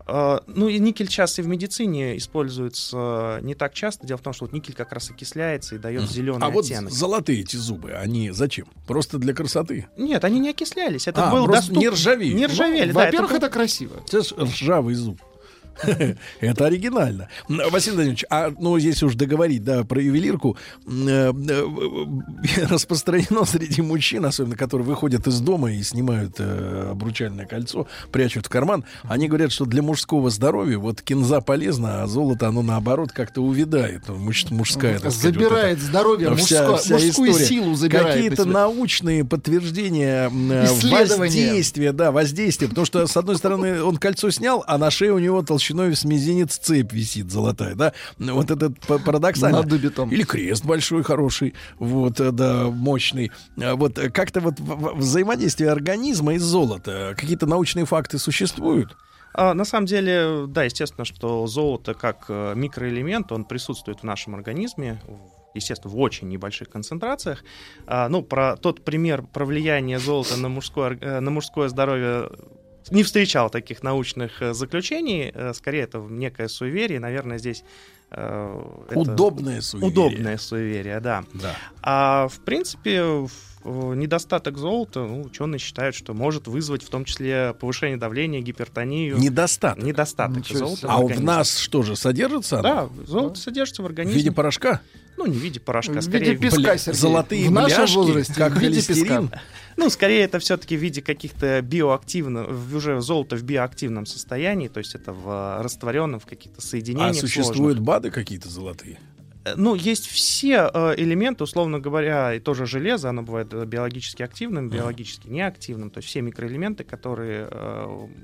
Э, Ну и никель сейчас и в медицине используется не так часто. Дело в том, что вот никель как раз окисляется и дает зеленый А вот оттенок. золотые эти зубы, они зачем? Просто для красоты? Нет, они не окислялись. Это А, был доступ- не ржавеют. Не ржавели, Ну, да. во-первых, был- Это красиво. Это ржавый зуб. Это оригинально. Василий Владимирович, а ну если уж договорить, да, про ювелирку, э, э, распространено среди мужчин, особенно которые выходят из дома и снимают э, обручальное кольцо, прячут в карман, они говорят, что для мужского здоровья вот кинза полезна, а золото, оно наоборот как-то увядает. Ну, Муж, мужская, так сказать, Забирает здоровье, вся- вся мужскую история. силу забирает. Какие-то научные подтверждения воздействия, да, воздействия. Потому что, с одной стороны, он кольцо снял, а на шее у него толщиной в мизинец цепь висит золотая, да. Вот это п- парадоксально. На дубе там. Или крест большой, хороший, вот, э, да, мощный. А Вот э, как-то вот взаимодействие организма и золота, какие-то научные факты существуют? А, на самом деле, да, естественно, что золото как э, микроэлемент, он присутствует в нашем организме, естественно, в очень небольших концентрациях. А, ну, про тот пример про влияние золота на мужское, на мужское здоровье не встречал таких научных э, заключений. Э, Скорее, это некое суеверие. Наверное, здесь э, это Удобное суеверие. Удобное суеверие, да. Да. А в принципе, в- в недостаток золота, ну, ученые считают, что может вызвать в том числе повышение давления, гипертонию. Недостаток. Недостаток Ничего золота. в А в организме. нас что же, содержится оно? Да, золото содержится в В организме. виде порошка? Ну, не в виде порошка, В скорее виде песка, Бля, Сергей. золотые В нашем бляшки, возрасте как в виде холестерин. песка. Ну, скорее, это все-таки в виде каких-то биоактивных, уже золото в биоактивном состоянии, то есть это в растворенном, в каких-то соединениях. А существуют БАДы какие-то золотые? Э, Ну, есть все э, элементы, условно говоря, и тоже железо, оно бывает э, биологически активным, биологически неактивным, то есть все микроэлементы, которые...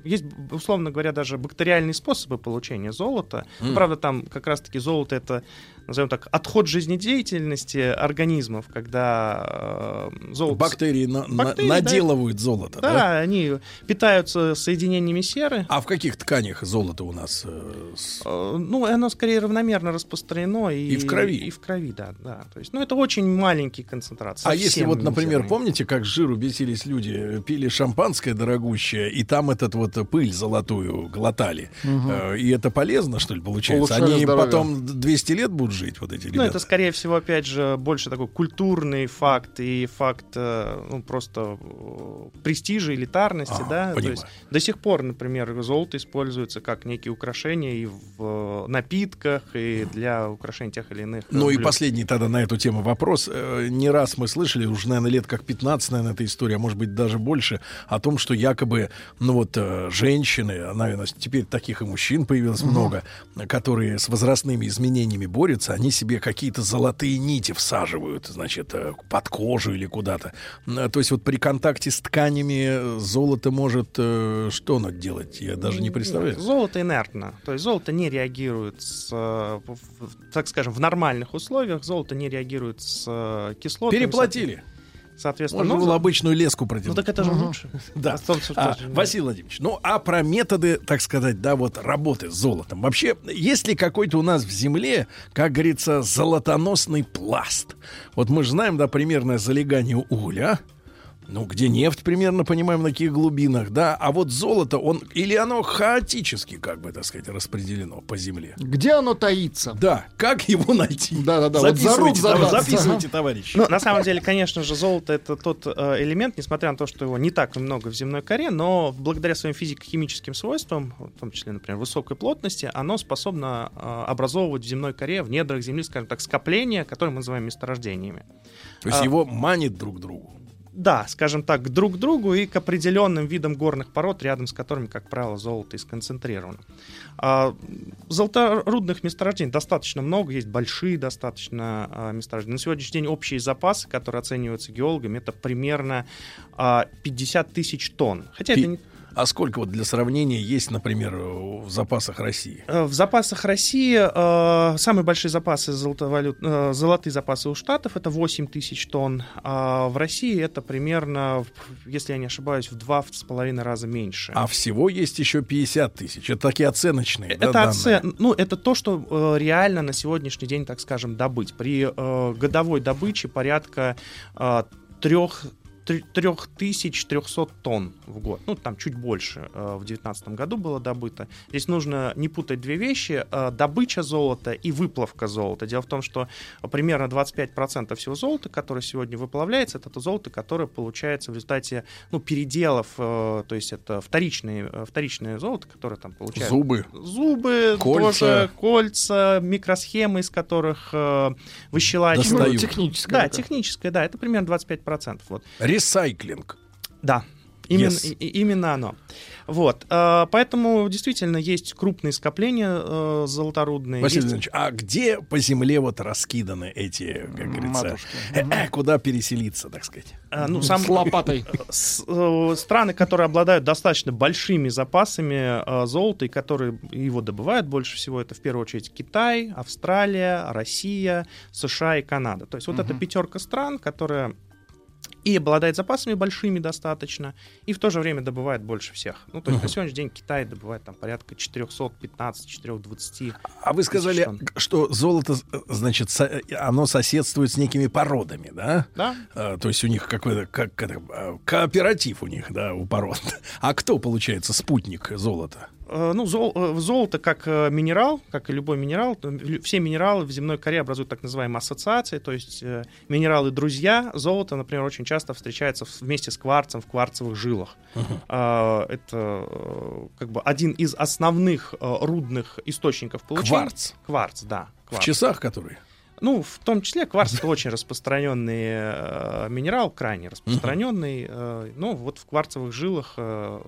есть, условно говоря, даже бактериальные способы получения золота. М. Правда, там как раз-таки золото — это, назовем так, отход жизнедеятельности организмов, когда э, золото... Бактерии, на- на- Бактерии, да. наделывают золото, Да, да? они питаются соединениями серы. А в каких тканях золото у нас? э, с- Э, Ну, оно скорее равномерно распространено. И, И в крови. И в крови, да. да. То есть, ну, это очень маленькие концентрации. А если вот, например, мизерные. помните, как с жиру бесились люди, пили шампанское дорогущее, и там этот вот пыль золотую глотали. Мгм. Э, И это полезно, что ли, получается? Улучшали Они здоровье. потом 200 лет будут жить, вот эти Ну, ребята? это, скорее всего, опять же, больше такой культурный факт и факт э, ну, просто э, престижа, элитарности, Ага, да. То понимаю. есть до сих пор, например, золото используется как некие украшения и в напитках, и для украшения тех или иных. э, Ну и блюд. последний тогда на эту тему вопрос. Не раз мы слышали, уже, наверное, лет как 15, наверное, эта история, а может быть, даже больше, о том, что якобы, ну вот, женщины, а, наверное, теперь таких и мужчин появилось Мгм. много, которые с возрастными изменениями борются, они себе какие-то золотые нити всаживают, значит, э, под кожу или куда-то. То есть вот при контакте с тканями э, золото может э, что оно делать? Я даже не представляю. Золото инертно. То есть золото не реагирует с, так скажем, в нормальных условиях. Золото не реагирует с кислотами. Переплатили. Соответственно, Можно ну, было за- обычную леску ну протянуть. так это же лучше. Да. А А, Василий Владимирович, ну а про методы, так сказать, да, вот работы с золотом. Вообще, есть ли какой-то у нас в земле, как говорится, золотоносный пласт? Вот мы же знаем, да, примерное залегание угля, ну, где нефть примерно, понимаем, на каких глубинах, да, а вот золото, он, или оно хаотически, как бы, так сказать, распределено по земле? Где оно таится? Да, как его найти? Да-да-да, вот за рук Записывайте, товар- задаться. записывайте, товарищи. Ну, на самом деле, конечно же, золото это тот э, элемент, несмотря на то, что его не так много в земной коре, но благодаря своим физико-химическим свойствам, в том числе, например, высокой плотности, оно способно э, образовывать в земной коре, в недрах земли, скажем так, скопления, которые мы называем месторождениями. То есть а- его манит друг к другу. Да, скажем так, друг к другу и к определенным видам горных пород, рядом с которыми, как правило, золото и сконцентрировано. А, золоторудных месторождений достаточно много, есть большие достаточно а, месторождения. На сегодняшний день общие запасы, которые оцениваются геологами, это примерно а, 50 тысяч тонн. Хотя Пи- это не А сколько вот для сравнения есть, например, в запасах России? Э, В запасах России э, самые большие запасы золотовалют, э, золотые запасы у Штатов это 8 тысяч тонн. А в России это примерно, если я не ошибаюсь, в два с половиной раза меньше. А всего есть еще 50 тысяч. Это такие оценочные. да, это, данные? оце- ну, это то, что э, реально на сегодняшний день, так скажем, добыть. При э, годовой добыче порядка э, трех 3300 тонн в год. Ну, там чуть больше э, в 2019 году было добыто. Здесь нужно не путать две вещи. э, добыча золота и выплавка золота. Дело в том, что примерно 25% всего золота, которое сегодня выплавляется, это то золото, которое получается в результате ну, переделов, э, то есть это вторичные, э, вторичное золото, которое там получается. Зубы. Зубы, Кольца. тоже кольца, микросхемы, из которых э, выщелачивают. Ну, техническое Да, такое. техническое, да, это примерно 25%. Вот. Ресайклинг. Да, именно, Yes. именно оно. Вот, э, поэтому действительно есть крупные скопления э, золоторудные. Василий есть- Владимирович, а где по земле вот раскиданы эти, как говорится, Матушки. э, куда переселиться, так сказать? э, ну, сам- С лопатой. с- э, страны, которые обладают достаточно большими запасами э, золота и которые его добывают больше всего, это в первую очередь Китай, Австралия, Россия, США и Канада. То есть вот эта пятерка стран, которая и обладает запасами большими достаточно, и в то же время добывает больше всех. Ну, то есть Мгм. на сегодняшний день Китай добывает там порядка 415-420. А вы сказали, что золото, значит, со- оно соседствует с некими породами, да? Да. А, то есть у них какой-то как, а, кооператив у них, да, у пород. А кто, получается, спутник золота? Э, Ну, зол- э, золото как э, минерал, как и любой минерал, все минералы в земной коре образуют так называемые ассоциации, то есть минералы-друзья. Золото, например, очень часто встречается в- вместе с кварцем в кварцевых жилах. А, Это как бы один из основных рудных источников получения. Кварц? Кварц, да. В кварц. часах, которые? Ну, в том числе кварц это очень распространенный э, минерал, крайне распространенный. э, ну, вот в кварцевых жилах э,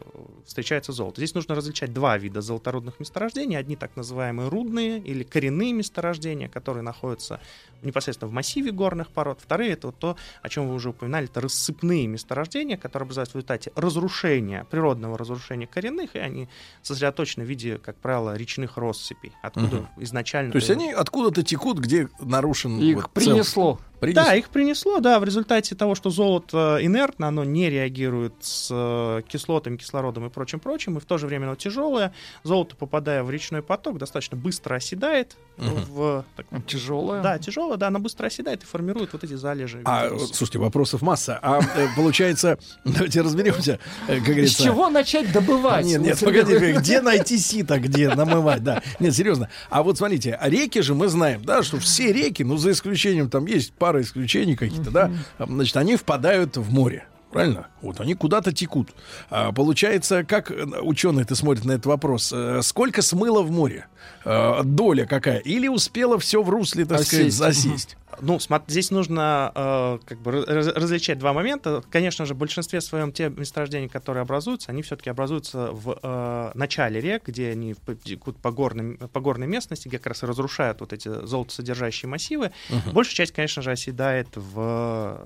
встречается золото. Здесь нужно различать два вида золоторудных месторождений. Одни так называемые рудные или коренные месторождения, которые находятся непосредственно в массиве горных пород. Вторые это вот то, о чем вы уже упоминали, это рассыпные месторождения, которые образуются в результате разрушения, природного разрушения коренных, и они сосредоточены в виде, как правило, речных россыпей, откуда Мгм. изначально... То есть они откуда-то текут, где нарушен... Их вот цел- принесло. Да, их принесло, да, в результате того, что золото инертно, оно не реагирует с э, кислотами, кислородом и прочим-прочим, и в то же время оно тяжелое. Золото, попадая в речной поток, достаточно быстро оседает. Мгм. В, так- Тяжелое. да, тяжелое, да, оно быстро оседает и формирует вот эти залежи. А, слушайте, вопросов масса. А э, получается, давайте разберемся, э, как говорится. чего начать добывать? Нет, нет, погоди, где найти сито, где намывать, да. Нет, серьезно. А вот смотрите, а реки же мы знаем, да, что все реки, ну, за исключением, там есть пара исключений каких-то, да, значит, они впадают в море. Правильно? Вот они куда-то текут. А, получается, как ученые-то смотрят на этот вопрос? э, Сколько смыло в море? Э, доля какая? Или успела все в русле, так сказать, Осесть. засесть? Ну, здесь нужно э, как бы раз- различать два момента. Конечно же, в большинстве своем те месторождения, которые образуются, они все-таки образуются в э, начале рек, где они текут по, горным, по горной местности, где как раз и разрушают вот эти золотосодержащие массивы. Мгм. Большая часть, конечно же, оседает в,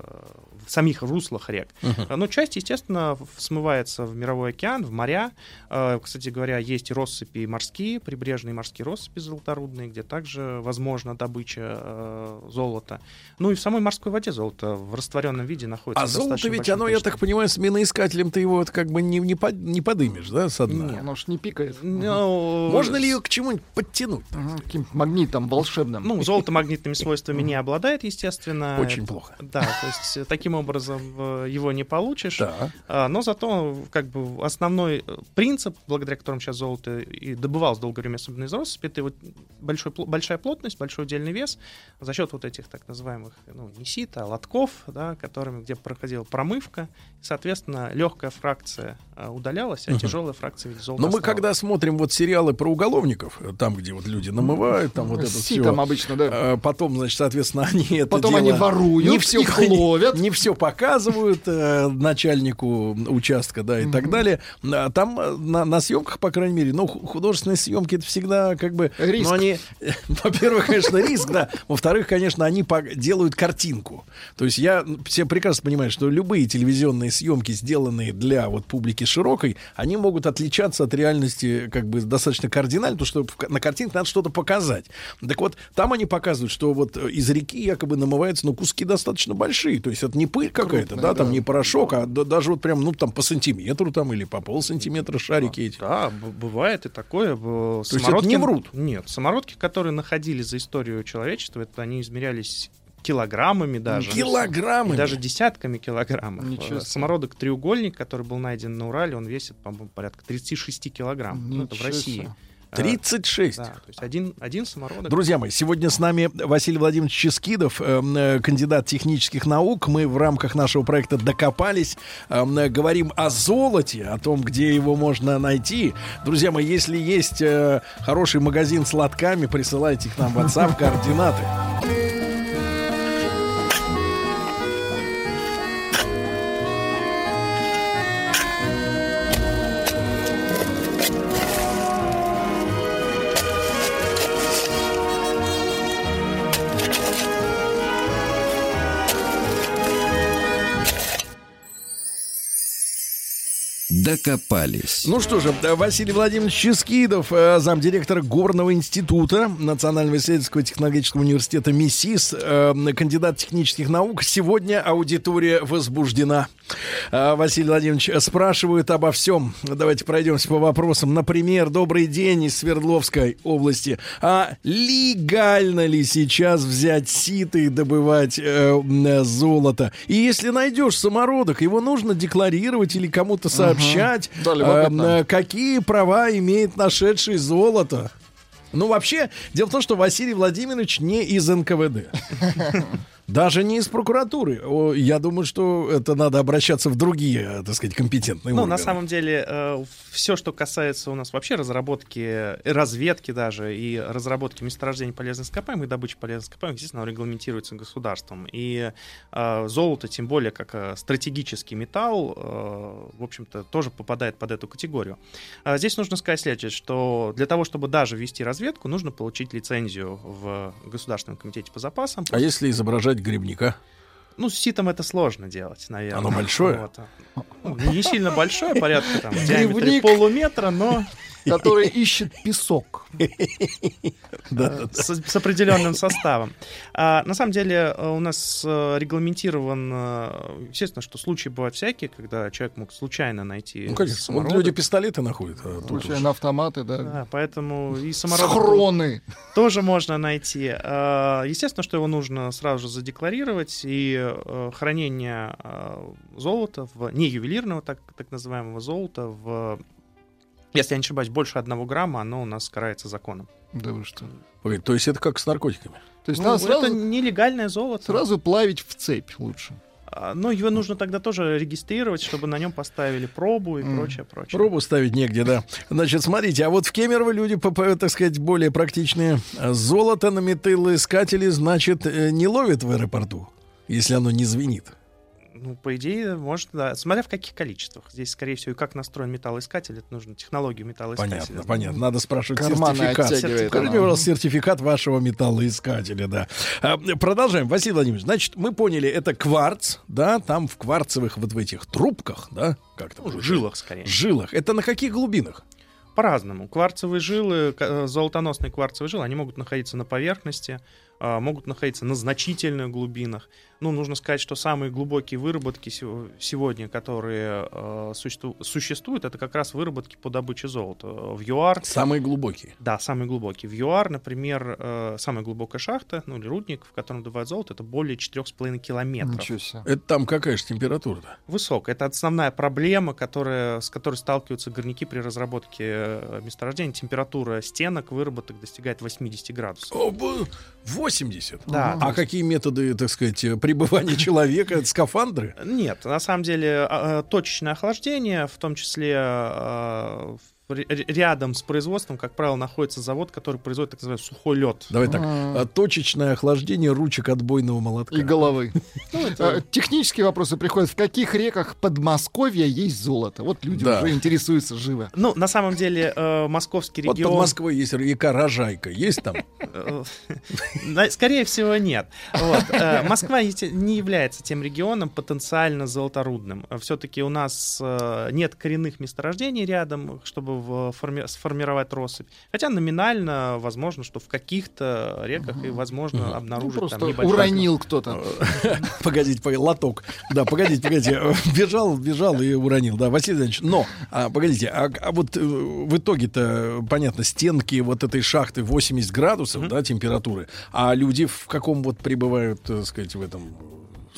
в самих руслах рек. Мгм. Но часть, естественно, смывается в мировой океан, в моря. Э, Кстати говоря, есть россыпи морские, прибрежные морские россыпи золоторудные, где также возможна добыча э, золота. Ну и в самой морской воде золото в растворенном виде находится. А золото ведь оно, я так понимаю, с миноискателем ты его вот как бы не, не, под- не подымешь, да, со дна? Нет. Оно ж не пикает. Ну, Можно ли ее к чему-нибудь подтянуть? Ага, Каким-то магнитом волшебным. Ну, золото магнитными свойствами не обладает, естественно. Очень плохо. Да, то есть э, таким образом э, его не получишь. Да. А, Но зато как бы основной э, принцип, благодаря которому сейчас золото и добывалось долгое время, особенно из россыпи, это вот большой, большая плотность, большой удельный вес за счет вот этих так называемых, ну, не сита, а лотков, да, которыми, где проходила промывка, соответственно, легкая фракция а, удалялась, а Мгм. тяжелая фракция в виде золота Но мы когда смотрим вот сериалы про уголовников, э, там, где вот люди намывают, там вот это все. ситом обычно, да. Потом, значит, соответственно, они это Потом дело- они воруют, не все их ловят. Не все показывают э, начальнику участка, да, и так далее. А Там э, на, на съемках, по крайней мере, ну, ху- художественные съемки это всегда как бы... Риск. Ну, они, э, во-первых, конечно, риск, да. Во-вторых, конечно, они делают картинку. То есть я м, все прекрасно понимаю, что любые телевизионные съемки, сделанные для вот публики широкой, они могут отличаться от реальности как бы достаточно кардинально, потому что на картинке надо что-то показать. Так вот, там они показывают, что вот э, из реки якобы намываются, ну, куски достаточно большие. То есть это не пыль какая-то, Крупные, да, там да. не порошок, а да- даже вот прям, ну, там по сантиметру там или по полсантиметра шарики эти. Да, бывает и такое. Б- есть это не врут? Нет, самородки, которые находили за историю человечества, это они измерялись килограммами даже. Килограммами? Даже десятками килограммов. Ничего Э. Самородок треугольник, который был найден на Урале, он весит, по-моему, порядка 36 килограмм. Ну, это в Ничего России. себе. Э, 36. Да, то есть один, один самородок. Друзья мои, сегодня с нами Василий Владимирович Ческидов, э, э, кандидат технических наук. Мы в рамках нашего проекта докопались, э, э, говорим о золоте, о том, где его можно найти. Друзья мои, если есть э, хороший магазин с лотками, присылайте к нам в WhatsApp координаты. Докопались. Ну что же, Василий Владимирович Ческидов, э, замдиректора Горного института Национального исследовательского технологического университета МИСИС, э, кандидат технических наук. Сегодня аудитория возбуждена. Э, Василий Владимирович спрашивают обо всем. Давайте пройдемся по вопросам. Например, добрый день из Свердловской области. А легально ли сейчас взять сито и добывать э, м, золото? И если найдешь самородок, его нужно декларировать или кому-то сообщать, Да, любопытно. э, какие права имеет нашедший золото. Ну, вообще, дело в том, что Василий Владимирович не из НКВД. Даже не из прокуратуры. Я думаю, что это надо обращаться в другие, э, так сказать, компетентные Ну, органы. на самом деле, все, что касается у нас вообще разработки, э, разведки даже и разработки месторождений полезных ископаемых, и добычи полезных ископаемых, естественно, регламентируется государством. И э, золото, тем более как э, стратегический металл, э, в общем-то, тоже попадает под эту категорию. А Здесь нужно сказать следующее, что для того, чтобы даже вести разведку, нужно получить лицензию в Государственном комитете по запасам. А если изображать грибника? Ну, с ситом это сложно делать, наверное. Оно большое? Вот. Ну, не сильно большое, порядка там в диаметре полуметра, но Который ищет песок. с, определенным составом. А, на самом деле э, у нас э, регламентирован, э, естественно, что случаи бывают всякие, когда человек мог случайно найти Ну, конечно, люди пистолеты находят. а Случайно автоматы, да. Да, поэтому и самородок Схроны. тоже можно найти. А, Естественно, что его нужно сразу же задекларировать, и хранение золота, в, не ювелирного, так, так называемого золота, в, если я не ошибаюсь, больше одного грамма, оно у нас карается законом. Да вы что? Погоди, То есть это как с наркотиками? То есть Ну, надо сразу, Это нелегальное золото. сразу плавить в цепь лучше. А, Но его нужно тогда тоже регистрировать, чтобы на нем поставили пробу и прочее, прочее. Пробу ставить негде, да. Значит, смотрите, а вот в Кемерово люди, так сказать, более практичные. Золото на металлоискатели, значит, э, не ловят в аэропорту, если оно не звенит. Ну, по идее, может, да. Смотря в каких количествах. Здесь, скорее всего, и как настроен металлоискатель, это нужно технологию металлоискателя. Понятно, понятно. Надо спрашивать Карманы сертификат. Скажите, пожалуйста, сертификат вашего металлоискателя, да. А, продолжаем, Василий Владимирович. Значит, мы поняли, это кварц, да, там в кварцевых вот в этих трубках, да, как там? Ну, жилах, скорее. Жилах. Это на каких глубинах? По-разному. Кварцевые жилы, золотоносные кварцевые жилы, они могут находиться на поверхности, могут находиться на значительных глубинах. Ну, нужно сказать, что самые глубокие выработки сего- сегодня, которые э, существу- существуют, это как раз выработки по добыче золота. В ЮАР... Самые глубокие. Да, самые глубокие. В ЮАР, например, э, самая глубокая шахта, ну или рудник, в котором добывают золото, это более 4,5 километров. Ничего себе. Это там какая же температура-то? Высокая. Это основная проблема, которая, с которой сталкиваются горняки при разработке э, месторождений. Температура стенок, выработок достигает 80 градусов. О, б- 80. Да. А какие методы, так сказать, пребывания человека? Это скафандры? Нет, на самом деле а, а, точечное охлаждение, в том числе а, рядом с производством, как правило, находится завод, который производит так называемый сухой лед. Давай так. а, Точечное охлаждение ручек отбойного молотка. И головы. Ну, А, Технические вопросы приходят. В каких реках Подмосковья есть золото? Вот люди уже интересуются живо. Ну, на самом деле, э, московский Вот под регион... Москвой есть река Рожайка. Есть там? Э, Скорее всего, нет. Э, Москва не является тем регионом потенциально золоторудным. Все-таки у нас нет коренных месторождений рядом, чтобы форми- сформировать россыпь. Хотя номинально возможно, что в каких-то реках и возможно Ну, обнаружить просто там небольшой... уронил кто-то. Погодите, погодите, лоток. Да, погодите, погодите. Э, Бежал, бежал и уронил. Да, Василий Иванович. Но, а, погодите, а, а вот э, в итоге-то, понятно, стенки вот этой шахты 80 градусов, да, температуры. А люди в каком вот пребывают, так сказать, в этом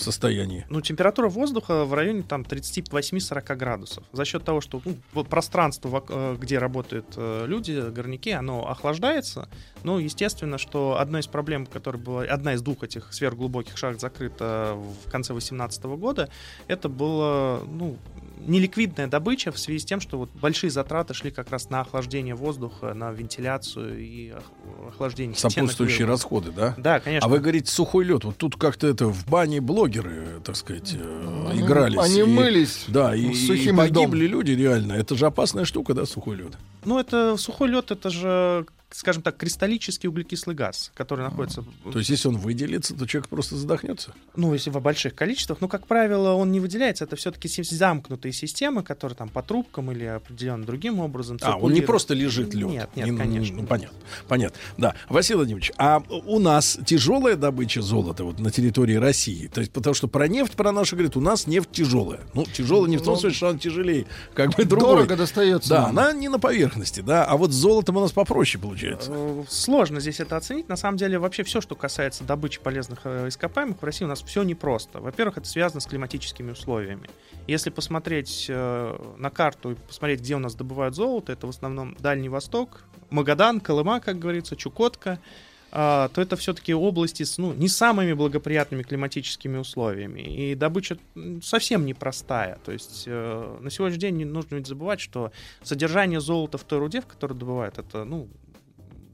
состоянии? Ну, температура воздуха в районе там 38-40 градусов. За счет того, что ну, пространство, э, где работают э, люди, горняки, оно охлаждается. Ну, естественно, что одна из проблем, которая была, одна из двух этих сверхглубоких шахт закрыта в конце 2018 года, это была, ну, неликвидная добыча в связи с тем, что вот большие затраты шли как раз на охлаждение воздуха, на вентиляцию и ох- охлаждение Сопутствующие расходы, да? Да, конечно. А вы говорите, сухой лед. Вот тут как-то это в бане блогеры, так сказать, э, Они- игрались. они И- мылись Да, и, с и сухим льдом. погибли люди реально. Это же опасная штука, да, сухой лед. Ну, это сухой лед, это же скажем так, кристаллический углекислый газ, который находится... То есть, если он выделится, то человек просто задохнется. Ну, если в больших количествах, ну, как правило, он не выделяется. Это все-таки замкнутые системы, которые там по трубкам или определенным другим образом. А, он не просто лежит лед. Нет, нет, Не- конечно. ну, понятно, понятно. Да, Василий Владимирович, а у нас тяжелая добыча золота вот на территории России? То есть, потому что про нефть, про нашу говорит, у нас нефть тяжелая. Ну, тяжелая не в том Ну, смысле, что она тяжелее, как бы другой. Дорого достается Да, она не на поверхности, да. А вот с золотом у нас попроще получается. Э, Сложно здесь это оценить. На самом деле, вообще все, что касается добычи полезных э, ископаемых в России, у нас все непросто. Во-первых, это связано с климатическими условиями. Если посмотреть э, на карту и посмотреть, где у нас добывают золото, это в основном Дальний Восток, Магадан, Колыма, как говорится, Чукотка, а, то это все-таки области с ну, не самыми благоприятными климатическими условиями. И добыча совсем непростая. То есть э, на сегодняшний день не нужно ведь забывать, что содержание золота в той руде, в которой добывают, это ну,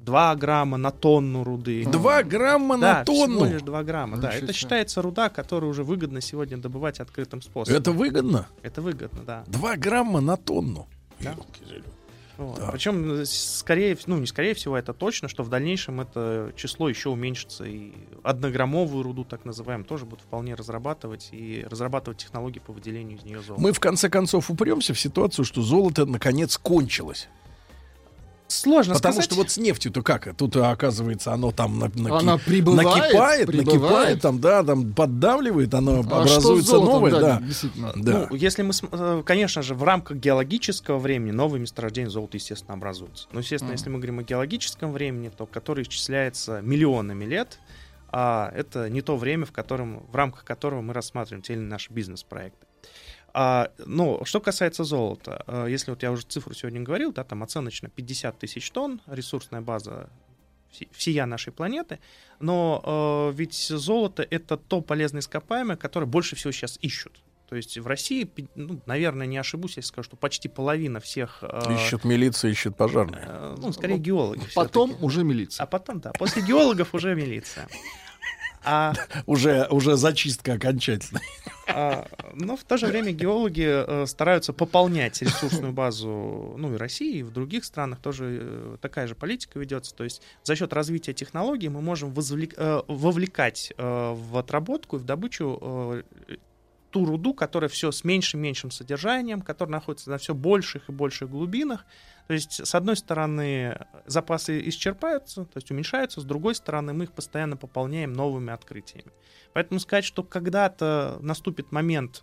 2 грамма на тонну руды. 2 грамма да, на тонну? всего лишь 2 грамма, да. Это считается руда, которую уже выгодно сегодня добывать открытым способом. Это выгодно? Это выгодно, да. 2 грамма на тонну. Да. Вот. Да. Причем, э, скорее, ну не скорее всего, это точно, что в дальнейшем это число еще уменьшится. И однограммовую руду, так называемую, тоже будут вполне разрабатывать и разрабатывать технологии по выделению из нее золота. Мы в конце концов упремся в ситуацию, что золото наконец кончилось. Сложно Потому сказать. что вот с нефтью-то как? Тут оказывается оно там на, наки- Она прибывает, накипает, прибывает. накипает, там, да, там поддавливает, оно А образуется золотом, новое, да, да. Да. Ну, если мы, э, конечно же, в рамках геологического времени новые месторождения золота, естественно, образуются. Но, естественно, Мгм. если мы говорим о геологическом времени, то который исчисляется миллионами лет, а это не то время, в, котором, в рамках которого мы рассматриваем те или иные наши бизнес-проекты. А, но что касается золота, э, если вот я уже цифру сегодня говорил, да, там оценочно 50 тысяч тонн, ресурсная база все- всея нашей планеты, но э, ведь золото это то полезное ископаемое, которое больше всего сейчас ищут. То есть в России, ну, наверное, не ошибусь, если скажу, что почти половина всех... э, Ищет милиция, ищет пожарные. э, ну, скорее геологи. Потом уже милиция. А потом, да, после геологов уже милиция. А, Уже, уже зачистка окончательная. а, но в то же время геологи э, стараются пополнять ресурсную базу, ну и России, и в других странах тоже э, такая же политика ведется. То есть за счет развития технологий мы можем возвлек- э, вовлекать э, в отработку и в добычу э, ту руду, которая все с меньшим и меньшим содержанием, которая находится на все больших и больших глубинах. То есть, с одной стороны, запасы исчерпаются, то есть уменьшаются, с другой стороны, мы их постоянно пополняем новыми открытиями. Поэтому сказать, что когда-то наступит момент,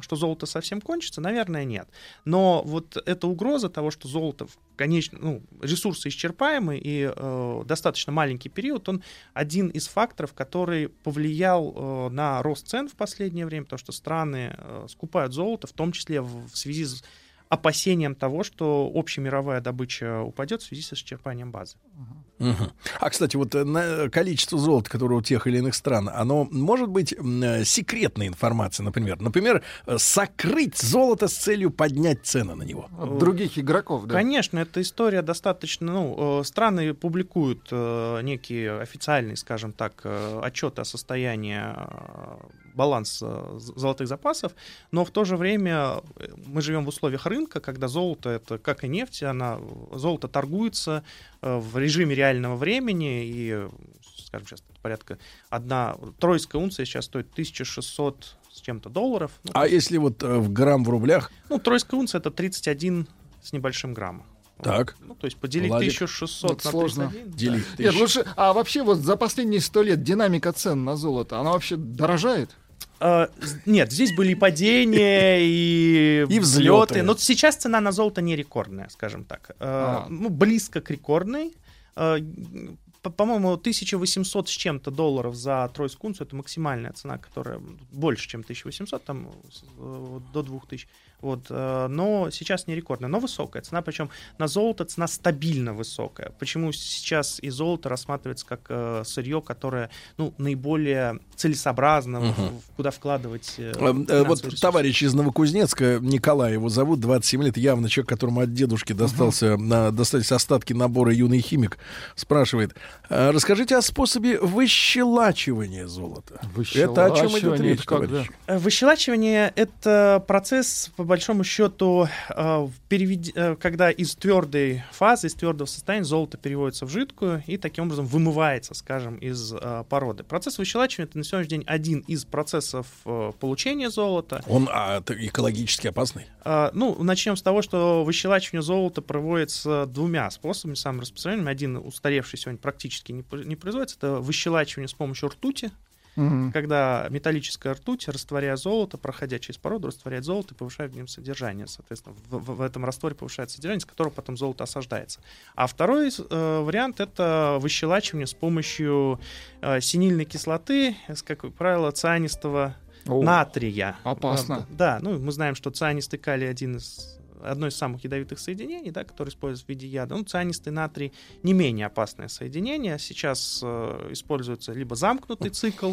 что золото совсем кончится, наверное, нет. Но вот эта угроза того, что золото конечно, ну, ресурсы исчерпаемы и э, достаточно маленький период, он один из факторов, который повлиял э, на рост цен в последнее время, потому что страны э, скупают золото, в том числе в, в связи с опасением того, что общемировая добыча упадет в связи с исчерпанием базы. Мгм. А, кстати, вот э, на количество золота, которое у тех или иных стран, оно может быть э, секретной информацией, например. Например, э, сокрыть золото с целью поднять цены на него. От других игроков, да. Конечно, эта история достаточно... Ну, э, страны публикуют э, некие официальные, скажем так, э, отчеты о состоянии э, баланса з- золотых запасов, но в то же время э, мы живем в условиях рынка, когда золото, это как и нефть, она, золото торгуется э, в режиме реального времени, и, э, скажем, сейчас порядка одна тройская унция сейчас стоит 1600 с чем-то долларов. Ну, А если вот э, в грамм в рублях, ну, тройская унция это 31 с небольшим грамма. так, Ну, то есть поделить Владик, 1600 это на сложно. 31. да. делить Нет, тысячу. лучше. А вообще вот за последние сто лет динамика цен на золото, она вообще дорожает? А, нет, здесь были и падения, и, И взлеты. Но сейчас цена на золото не рекордная, скажем так. А, А. Ну, близко к рекордной. А, по- По-моему, 1800 с чем-то долларов за тройскую унцию это максимальная цена, которая больше, чем 1800, там э, до 2000. Вот, э, но сейчас не рекордная, но высокая цена, причем на золото цена стабильно высокая. Почему сейчас и золото рассматривается как э, сырье, которое ну, наиболее целесообразно, в- куда вкладывать э, Вот ресурсы. товарищ из Новокузнецка, Николай его зовут, 27 лет, явно человек, которому от дедушки достался, на, достались остатки набора «Юный химик», спрашивает, «А расскажите о способе выщелачивания золота. Это о чем идет Выщелачивание, речь, это как, товарищ? Э, Выщелачивание — это процесс, по большому счету, э, перевед- э, когда из твердой фазы, из твердого состояния золото переводится в жидкую и таким образом вымывается, скажем, из э, породы. Процесс выщелачивания это на сегодняшний день один из процессов э, получения золота. Он а, экологически опасный? А, ну, начнем с того, что выщелачивание золота проводится двумя способами, самым распространенным. Один устаревший сегодня практически не, не производится. Это выщелачивание с помощью ртути. Мгм. Когда металлическая ртуть, растворяя золото, проходя через породу, растворяет золото и повышает в нем содержание. Соответственно, в, в- в этом растворе повышается содержание, с которого потом золото осаждается. А второй э, вариант это выщелачивание с помощью э, синильной кислоты, с, как правило, цианистого О, натрия. опасно. Э, Да, ну мы знаем, что цианистый калий один из одно из самых ядовитых соединений, да, которое используется в виде яда. Ну, цианистый натрий не менее опасное соединение. Сейчас э, используется либо замкнутый цикл,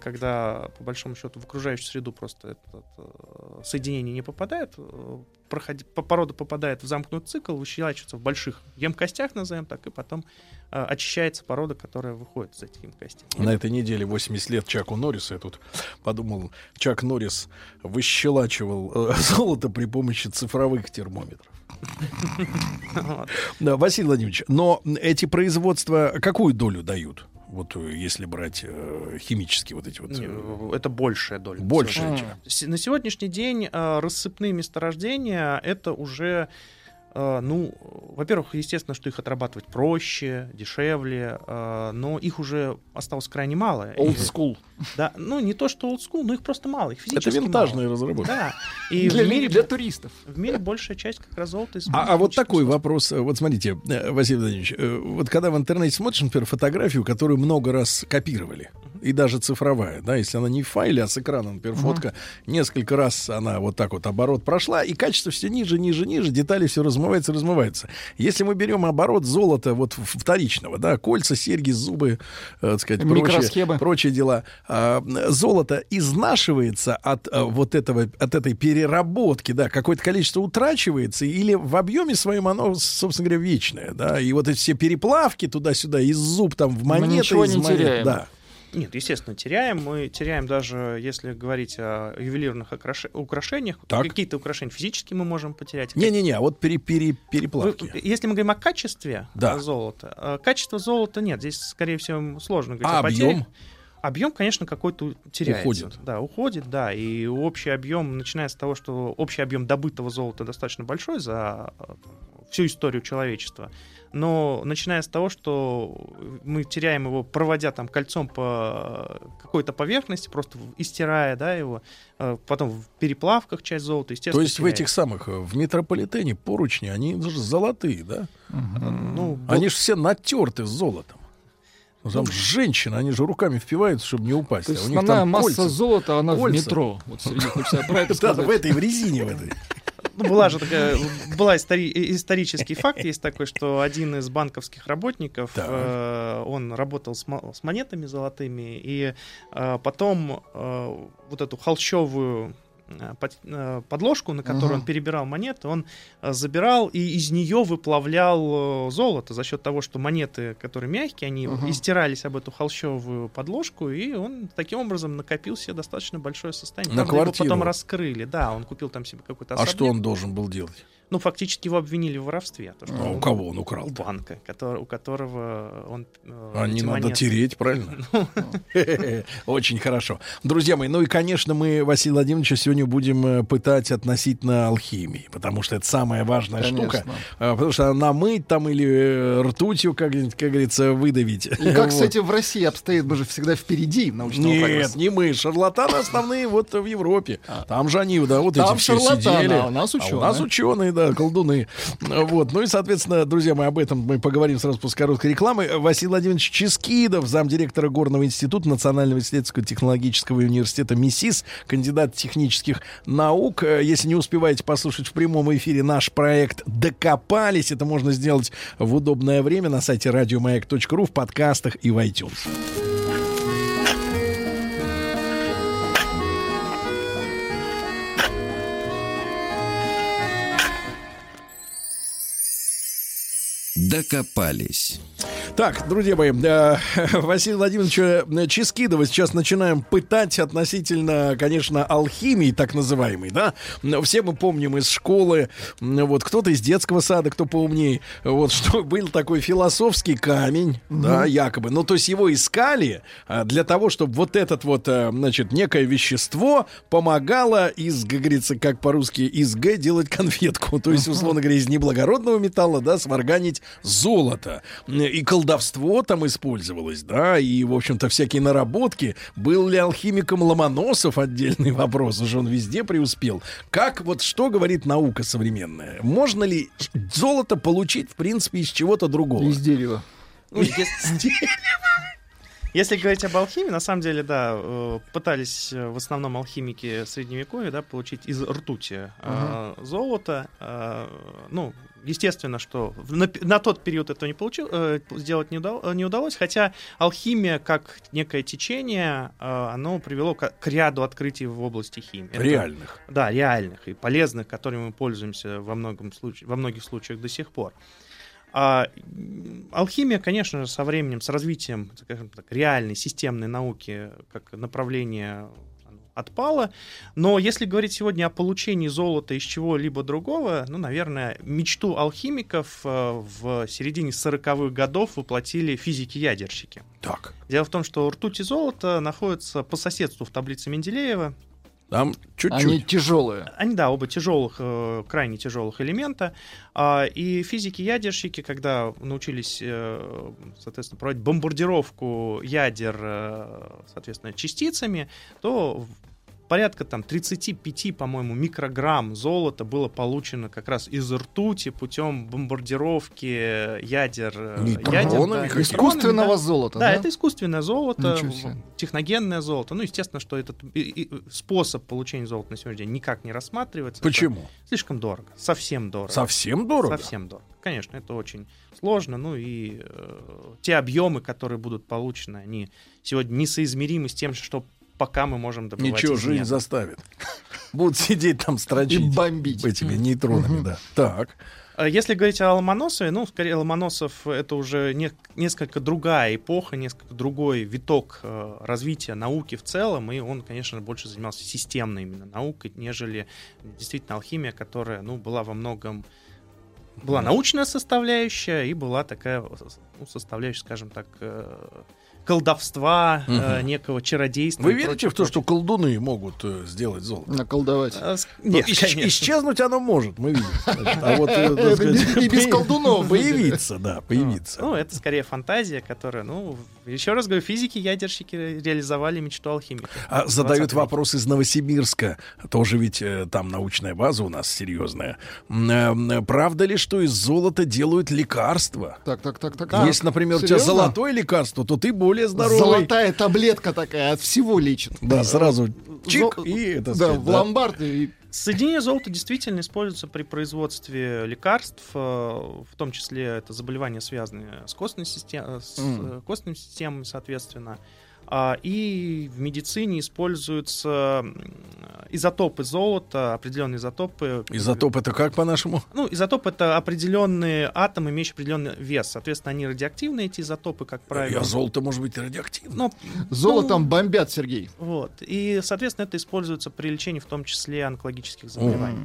когда, по большому счету, в окружающую среду просто это э, соединение не попадает, э, проходи- по- порода попадает в замкнутый цикл, выщелачивается в больших емкостях, назовем так, и потом э, очищается порода, которая выходит из этих емкостей. На этой неделе 80 лет Чаку Норрису. Я тут подумал, Чак Норрис выщелачивал э, золото при помощи цифровых термометров. Да, Василий Владимирович, но эти производства какую долю дают? Вот э, если брать э, химические вот эти вот... Не, э, Это большая доля. Большая На сегодняшний день э, рассыпные месторождения это уже, ну, во-первых, естественно, что их отрабатывать проще, дешевле, э, но их уже осталось крайне мало. Old school. Да, ну не то, что old school, но их просто мало, их Это физически винтажные мало. разработки. Да. И Для в мире для туристов. В мире большая часть как раз золота. А, а вот такой вопрос. э, Вот смотрите, э, Василий Владимирович, э, вот когда в интернете смотришь, например, фотографию, которую много раз копировали, и даже цифровая, да, если она не в файле, а с экрана, например, Мгм. фотка, несколько раз она вот так вот оборот прошла, и качество все ниже, ниже, ниже, детали все размывается, размывается. Если мы берем оборот золота вот вторичного, да, кольца, серьги, зубы, э, так сказать, прочие, прочие дела, а, золото изнашивается от а, вот этого, от этой переработки, да, какое-то количество утрачивается, или в объеме своем оно, собственно говоря, вечное, да, и вот эти все переплавки туда-сюда, из зуб там в монеты, из не монет, да. Нет, естественно, теряем. Мы теряем даже, если говорить о ювелирных окраш- украшениях. Так. Какие-то украшения физически мы можем потерять. Не-не-не, а вот пере, пере- переплавки. Вы- Если мы говорим о качестве Да. э, золота, э, качество золота нет. Здесь, скорее всего, сложно говорить А о объем? Объем, конечно, какой-то теряется. Уходит. Да, уходит, да. И общий объем, начиная с того, что общий объем добытого золота достаточно большой за э, всю историю человечества. Но начиная с того, что мы теряем его, проводя там кольцом по какой-то поверхности, просто в- истирая да, его, э, потом в переплавках часть золота, естественно. То есть в теряется. этих самых, э, в метрополитене поручни, они же золотые, да? Ну, Они же все натерты золотом. Ну, там женщины, они же руками впиваются, чтобы не упасть. То а есть у них основная там масса кольца. золота, она в Кольца. метро. Вот Сергей хочется про это Да, в этой, в резине в этой. Ну, была же такая, была истори- исторический факт, есть такой, что один из банковских работников, Так. э, он работал с, с монетами золотыми, и э, потом э, вот эту холщовую под- э, подложку, на которую Ага. он перебирал монеты, он э, забирал и из нее выплавлял э, золото за счет того, что монеты, которые мягкие, они Ага. истирались об эту холщовую подложку, и он таким образом накопил себе достаточно большое состояние. На Правда, его квартиру. потом раскрыли. Да, он купил там себе какой-то А что особняк. он должен был делать? Ну, фактически его обвинили в воровстве. То, что А у он- кого он украл? У банка, который- у которого он... э, А не надо монеты- тереть, правильно? Очень хорошо. Друзья мои, ну и, конечно, мы Василия Владимировича сегодня будем э, пытать относительно алхимии, потому что это самая важная штука. А, Потому что намыть там или э, ртутью, как, как говорится, выдавить. И как, кстати, в России обстоит, мы же всегда впереди научного Нет, не мы. Шарлатаны основные вот в Европе. Там же они, да, вот Там эти все шарлатаны, сидели. а у нас А у нас ученые. Да, колдуны. Вот. Ну и, соответственно, друзья мои, об этом мы поговорим сразу после короткой рекламы. Василий Владимирович Ческидов, замдиректора Горного института Национального исследовательского технологического университета МИСИС, кандидат технических наук. Э, Если не успеваете послушать в прямом эфире наш проект «Докопались», это можно сделать в удобное время на сайте радиомаяк.ру, в подкастах и в iTunes. Докопались. Так, друзья мои, э, Василий Владимировича Ческидова сейчас начинаем пытать относительно, конечно, алхимии, так называемой, да? Все мы помним из школы, вот кто-то из детского сада, кто поумнее, вот что был такой философский камень, да, якобы. Ну, то есть его искали а, для того, чтобы вот этот вот, э, значит, некое вещество помогало из, как говорится, как по-русски, из Г делать конфетку. То есть, условно говоря, из неблагородного металла, да, сварганить золото. И колдовство там использовалось, да, и, в общем-то, всякие наработки. Был ли алхимиком Ломоносов отдельный вопрос, уже он везде преуспел. Как, вот что говорит наука современная? Можно ли золото получить, в принципе, из чего-то другого? Из дерева. Ну, если- Если говорить об алхимии, на самом деле, да, э, пытались э, в основном алхимики средневековья, да, получить из ртути э, золото. э, Ну, естественно, что на, на тот период этого не получил, э, сделать не, удал- э, не удалось, хотя алхимия как некое течение, э, оно привело к, к ряду открытий в области химии. Это- Реальных. да, реальных и полезных, которыми мы пользуемся во, многом случае, во многих случаях до сих пор. А, алхимия, конечно же, со временем, с развитием, скажем так, реальной системной науки как направление оно отпало. Но если говорить сегодня о получении золота из чего-либо другого, ну, наверное, мечту алхимиков э, в середине 40-х годов воплотили физики-ядерщики. Так. Дело в том, что ртуть и золото находятся по соседству в таблице Менделеева. Там чуть-чуть. Они тяжелые. Они, да, оба тяжелых, э, крайне тяжелых элемента. А, И физики-ядерщики, когда научились, э, соответственно, проводить бомбардировку ядер, э, соответственно, частицами, то в- порядка там 35, по-моему, микрограмм золота было получено как раз из ртути путем бомбардировки ядер. э, Нейтронами ядер, да, Искусственного да. золота, Да, да? это искусственное золото, техногенное золото. Ну, естественно, что этот способ получения золота на сегодняшний день никак не рассматривается. Почему? Это слишком дорого, совсем дорого. Совсем дорого? Совсем дорого. Конечно, это очень сложно. Ну и э, те объемы, которые будут получены, они сегодня несоизмеримы с тем, что пока мы можем добывать Ничего, из жизнь недр. заставит. Будут сидеть там строчить. И бомбить. Этими нейтронами, да. Так. А Если говорить о Ломоносове, ну, скорее, Ломоносов — это уже не- несколько другая эпоха, несколько другой виток э, развития науки в целом, и он, конечно, больше занимался системной именно наукой, нежели действительно алхимия, которая, ну, была во многом... Была научная составляющая и была такая ну, составляющая, скажем так, э, колдовства, э, Мгм. некого чародейства. Вы верите прочее, в то, что колдуны могут э, сделать золото? Наколдовать. А, с- Ну, Нет, исч- конечно. исчезнуть оно может, мы видим. Значит, а вот, э, сказать, не- без колдунов. Появиться, да, появиться. Ну, это скорее фантазия, которая, ну, еще раз говорю, физики-ядерщики реализовали мечту алхимика. А задают 20 веке. вопрос из Новосибирска. Тоже ведь э, там научная база у нас серьезная. Э, Правда ли, что из золота делают лекарства? Так, так, так, так. Если, например, у тебя золотое лекарство, то ты более здоровый. Золотая таблетка такая, от всего лечит. Да, сразу чик, Зо- и это Да, сказать, в да. ломбард и Соединение золота действительно используется при производстве лекарств, э, в том числе это заболевания, связанные с костной, систем- с, Мгм. э, костными системами, соответственно. А, И в медицине используются изотопы золота, определенные изотопы. Изотоп это как по-нашему? Ну, изотоп это определенные атомы, имеющие определенный вес. Соответственно, они радиоактивные, эти изотопы, как правило. А золото может быть радиоактивно. Ну, золотом ну, бомбят, Сергей. Вот. И, соответственно, это используется при лечении, в том числе онкологических заболеваний.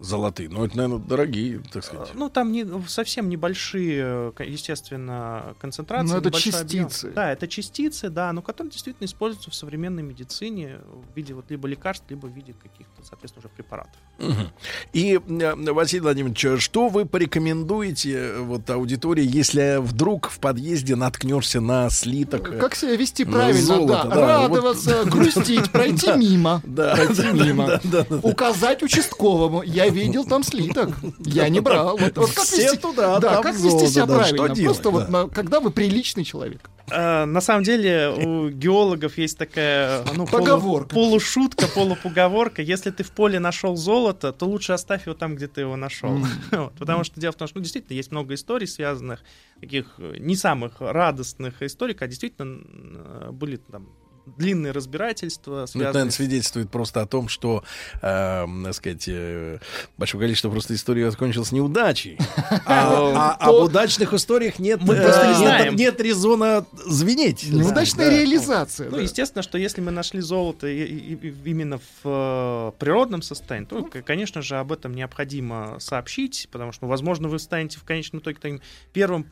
Золотые. Ну, это, наверное, дорогие, так сказать. Ну, там не, совсем небольшие, ко- естественно, концентрации. Ну, это небольшой объем. частицы. Да, это частицы, да, но которые действительно используются в современной медицине в виде вот либо лекарств, либо в виде каких-то, соответственно, уже препаратов. Мгм. И, э, Василий Владимирович, что вы порекомендуете э, вот аудитории, если вдруг в подъезде наткнешься на слиток? э, Как себя вести правильно, золото, да. да, Радоваться, вот. грустить, пройти мимо. Да, пройти мимо. Указать участковому. Я видел там слиток. Я не брал. Вот, вот как Все вести, туда, да, как вести себя золото, да, что правильно? делать, Просто вот да. на- когда вы приличный человек. А, на самом деле у геологов есть такая ну, полу- Поговорка. полушутка, полупоговорка. Если ты в поле нашел золото, то лучше оставь его там, где ты его нашел. Вот, Потому что дело в том, что ну, действительно есть много историй, связанных таких э, не самых радостных историй, а действительно э, были там длинные разбирательства, Ну, это, связанные наверное, с свидетельствует просто о том, что, э, так сказать, э, большое количество просто историй закончилось неудачей. А, а об удачных историях нет, Мы э, нет- знаем. нет резона звенеть. Неудачная Да. реализация. Ну, естественно, что если мы нашли золото именно в э, природном состоянии, то, конечно же, об этом необходимо сообщить, потому что, ну, возможно, вы станете в конечном итоге первым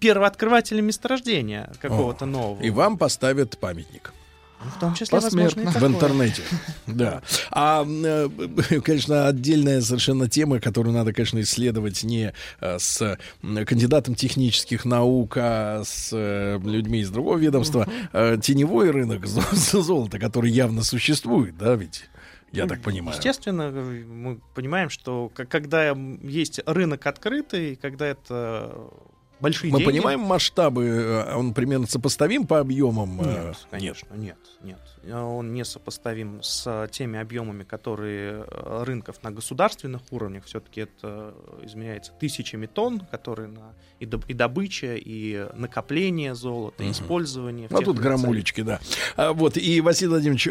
первооткрывателем месторождения какого-то нового. И вам поставят памятник. Ну, в том числе, возможно, и В интернете. Да. А, э, конечно, отдельная совершенно тема, которую надо, конечно, исследовать не э, с кандидатом технических наук, а с э, людьми из другого ведомства. Э, Теневой рынок зо- золота, который явно существует, да, ведь? Я так понимаю. Естественно, мы понимаем, что когда есть рынок открытый, когда это большие Мы деньги... понимаем масштабы, э, он примерно сопоставим по объемам? э, Нет, конечно, нет, нет. Он не сопоставим с теми объемами, которые э, рынков на государственных уровнях. Все-таки это измеряется тысячами тонн, которые на и, доб- и добыча, и накопление золота, Мгм. использование. в А тут грамулечки, да. А, вот, и, Василий Владимирович,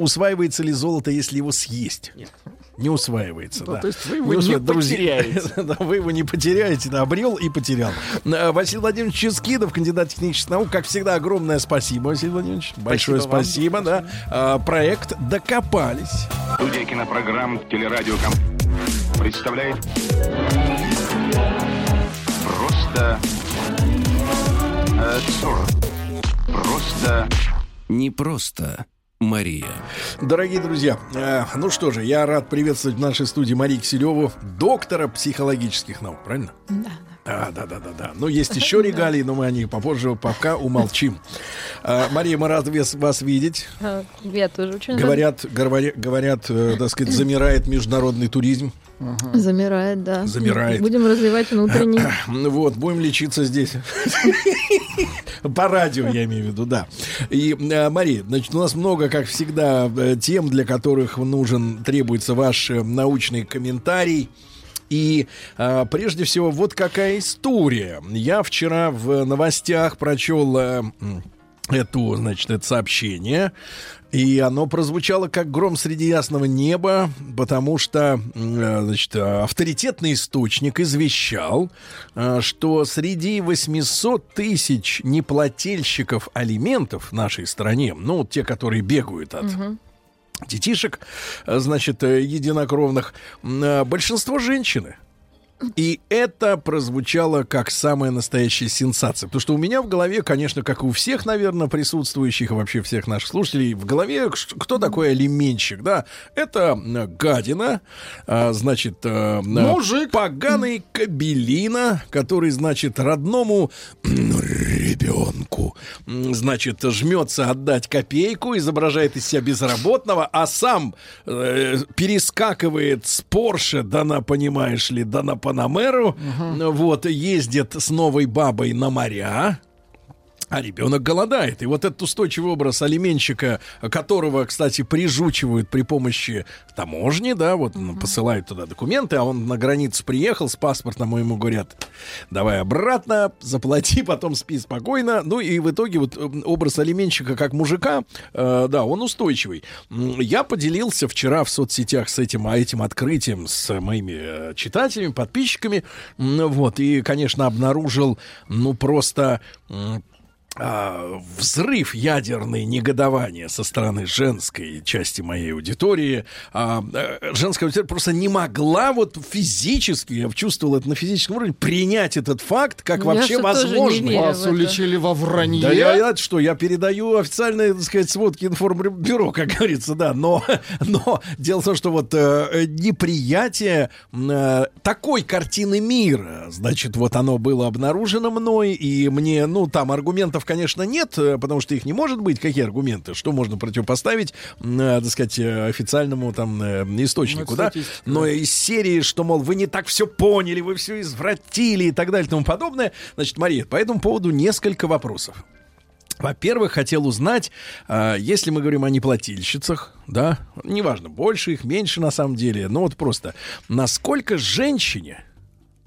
усваивается ли золото, если его съесть? Нет. Не усваивается, Ну, да. то есть вы его Не не потеряете. да, вы его не потеряете, да, обрел и потерял. А, Василий Владимирович Ческидов, кандидат технических наук, как всегда, огромное спасибо, Василий Владимирович. Большое Спасибо вам. спасибо, да. А, проект «Докопались». Студия кинопрограмм «Телерадиокомп» представляет Просто э, 40. Просто Не просто Мария. Дорогие друзья, э, ну что же, я рад приветствовать в нашей студии Марию Киселеву, доктора психологических наук, правильно? Да. А, да, да, да, да. Ну, есть еще регалии, но мы о них попозже пока умолчим. А, Мария, мы рады вас- вас видеть. А, Я тоже очень рада. Говорят, говоря- говорят, э, так сказать, замирает международный туризм. Замирает, да. Замирает. Будем развивать внутренний. Ну Вот, будем лечиться здесь. По радио, я имею в виду, да. И, э, Мария, значит, у нас много, как всегда, э, тем, для которых нужен, требуется ваш э, научный комментарий. И э, прежде всего, вот какая история. Я вчера в новостях прочел э, эту, значит, это сообщение. И оно прозвучало как гром среди ясного неба, потому что, э, значит, авторитетный источник извещал, э, что среди 800 тысяч неплательщиков алиментов в нашей стране, ну, вот те, которые бегают от Мгм. детишек, э, значит, единокровных, большинство женщины. И это прозвучало как самая настоящая сенсация. Потому что у меня в голове, конечно, как и у всех, наверное, присутствующих, вообще всех наших слушателей, в голове кто такой алименщик, да? Это гадина, а, значит, э, Мужик. поганый кабелина, который, значит, родному ребенку, значит, жмется отдать копейку, изображает из себя безработного, а сам э, перескакивает с Порше, да на, понимаешь ли, да на Панамеру, вот, ездит с новой бабой на моря, а ребенок голодает. И вот этот устойчивый образ алименщика, которого, кстати, прижучивают при помощи таможни, да, вот ну, посылают туда документы, а он на границу приехал с паспортом, и ему говорят, давай обратно, заплати, потом спи спокойно. Ну и в итоге вот м, образ алименщика как мужика, э, да, он устойчивый. Я поделился вчера в соцсетях с этим, а этим открытием с моими э, читателями, подписчиками, вот, и, конечно, обнаружил, ну, просто... а, взрыв ядерный негодования со стороны женской части моей аудитории. А, э, женская аудитория просто не могла вот физически, я чувствовал это на физическом уровне, принять этот факт как Я вообще верю Вас уличили во вранье? Да я, я что, я передаю официальные, так сказать, сводки информбюро, как говорится, да, но, но дело в том, что вот э, неприятие э, такой картины мира, значит, вот оно было обнаружено мной, и мне, ну, там аргументов, конечно, нет, э, потому что их не может быть. Какие аргументы? Что можно противопоставить, э, так сказать, э, официальному там э, источнику, Ну, да? Но из серии, что, мол, вы не так все поняли, вы все извратили и так далее и тому подобное. Значит, Мария, по этому поводу несколько вопросов. Во-первых, хотел узнать, а, если мы говорим о неплательщицах, да, неважно, больше их, меньше на самом деле, но вот просто, насколько женщине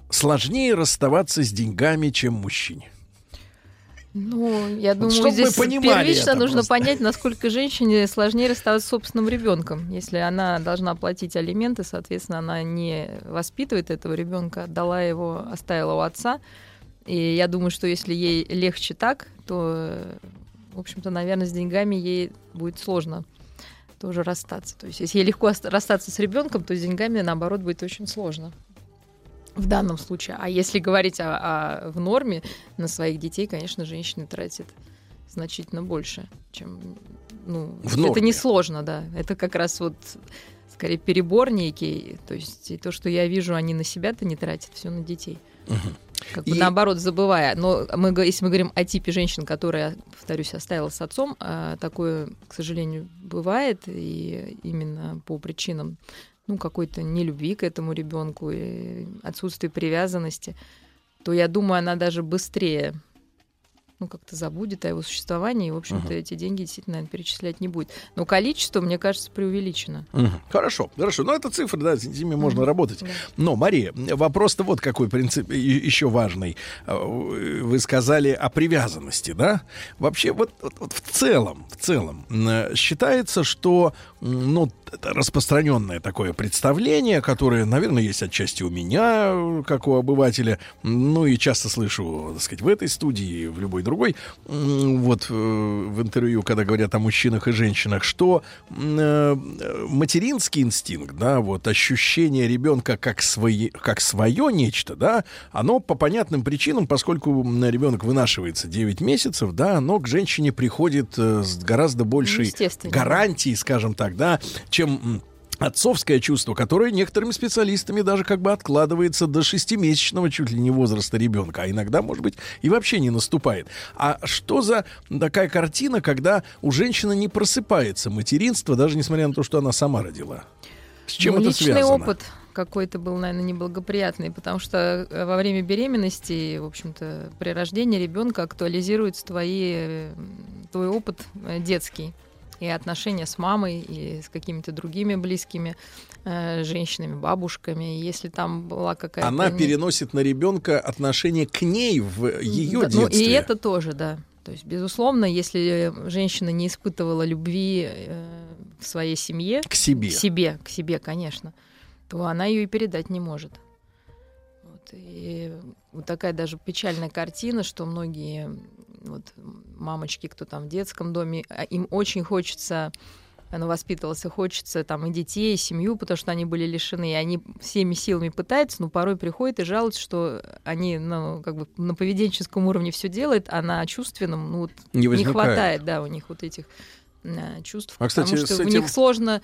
сложнее расставаться с деньгами, чем мужчине? Ну, я Вот думаю, чтоб мы здесь первично нужно просто. понять, насколько женщине сложнее расставаться с собственным ребенком. Если она должна платить алименты, соответственно, она не воспитывает этого ребенка, отдала его, оставила у отца. И я думаю, что если ей легче так, то, в общем-то, наверное, с деньгами ей будет сложно тоже расстаться. То есть, если ей легко расстаться с ребенком, то с деньгами, наоборот, будет очень сложно в данном случае. А если говорить о, о- в норме, на своих детей, конечно, женщины тратят значительно больше, чем... Ну, В это норме. не сложно, да. Это как раз вот скорее перебор некий. То есть и то, что я вижу, они на себя-то не тратят, все на детей. Как бы И- наоборот, забывая. Но мы, если мы говорим о типе женщин, которые, повторюсь, оставила с отцом, а, такое, к сожалению, бывает, и именно по причинам ну, какой-то нелюбви к этому ребенку и отсутствия привязанности, то я думаю, она даже быстрее ну, как-то забудет о его существовании, и, в общем-то, Мгм. эти деньги действительно наверное, перечислять не будет. Но количество, мне кажется, преувеличено. Мгм. Хорошо, хорошо. Ну, это цифры, да, с ними можно работать. Но, Мария, вопрос-то вот какой принцип еще важный. Э, Вы сказали о привязанности, да? Вообще, вот, вот- вот в целом, в целом, считается, что, ну, это распространенное такое представление, которое, наверное, есть отчасти у меня, как у обывателя, ну, и часто слышу, так сказать, в этой студии, в любой другой, вот э, в интервью, когда говорят о мужчинах и женщинах, что э, материнский инстинкт, да, вот ощущение ребенка как, свои, как свое нечто, да, оно по понятным причинам, поскольку ребенок вынашивается 9 месяцев, да, оно к женщине приходит э, с гораздо большей гарантией, скажем так, да, чем отцовское чувство, которое некоторыми специалистами даже как бы откладывается до шестимесячного чуть ли не возраста ребенка, а иногда, может быть, и вообще не наступает. А что за такая картина, когда у женщины не просыпается материнство, даже несмотря на то, что она сама родила? С чем Ну, это личный связано? опыт какой-то был, наверное, неблагоприятный, потому что э, во время беременности, в общем-то, при рождении ребенка актуализируется твои, э, твой опыт э, детский и отношения с мамой и с какими-то другими близкими э, женщинами, бабушками. Если там была какая-то... Она переносит на ребенка отношение к ней в ее да, ну, детстве. и это тоже, да. То есть, безусловно, если женщина не испытывала любви э, в своей семье... К себе. К себе, к себе, конечно. То она ее и передать не может. Вот, и вот такая даже печальная картина, что многие вот, мамочки, кто там в детском доме, а им очень хочется она воспитывалась, и хочется там и детей, и семью, потому что они были лишены, и они всеми силами пытаются, но порой приходят и жалуются, что они ну, как бы на поведенческом уровне все делают, а на чувственном ну, вот Не не хватает, да, у них вот этих э, чувств. А, кстати, потому что этим- них сложно,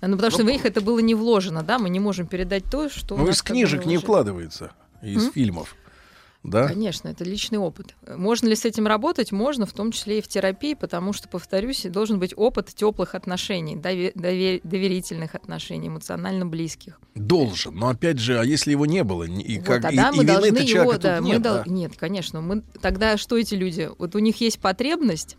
ну потому что в них это было не вложено, да, мы не можем передать то, что Ну, из книжек не вложено. вкладывается, из М? фильмов. Да? Конечно, это личный опыт. Можно ли с этим работать? Можно, в том числе и в терапии, потому что, повторюсь, должен быть опыт теплых отношений, дове- дове- доверительных отношений, эмоционально близких. Должен, но опять же, а если его не было, и Вот как тогда и, мы и вины должны этого его, человека тут да, мы нет, дол- да? нет, конечно, мы тогда что эти люди? Вот у них есть потребность,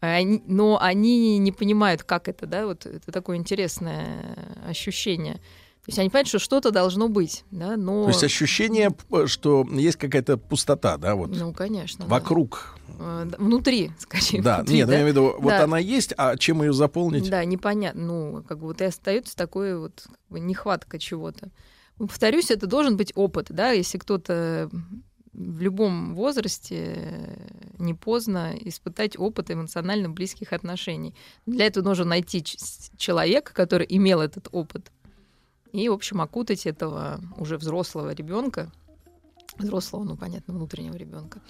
а они- но они не понимают, как это, да, вот это такое интересное ощущение. То есть они понимают, что что-то должно быть, да, но... То есть ощущение, что есть какая-то пустота, да, вот Ну, конечно. вокруг. Э, да, Внутри, скорее. Да, внутри, нет, да. я имею в виду, вот Да. она есть, а чем ее заполнить? Да, непонятно. Ну, как бы вот и остается такое вот как бы нехватка чего-то. Повторюсь, это должен быть опыт, да, если кто-то в любом возрасте э, не поздно испытать опыт эмоционально близких отношений. Для этого нужно найти человека, который имел этот опыт, и, в общем, окутать этого уже взрослого ребенка, взрослого, ну, понятно, внутреннего ребенка,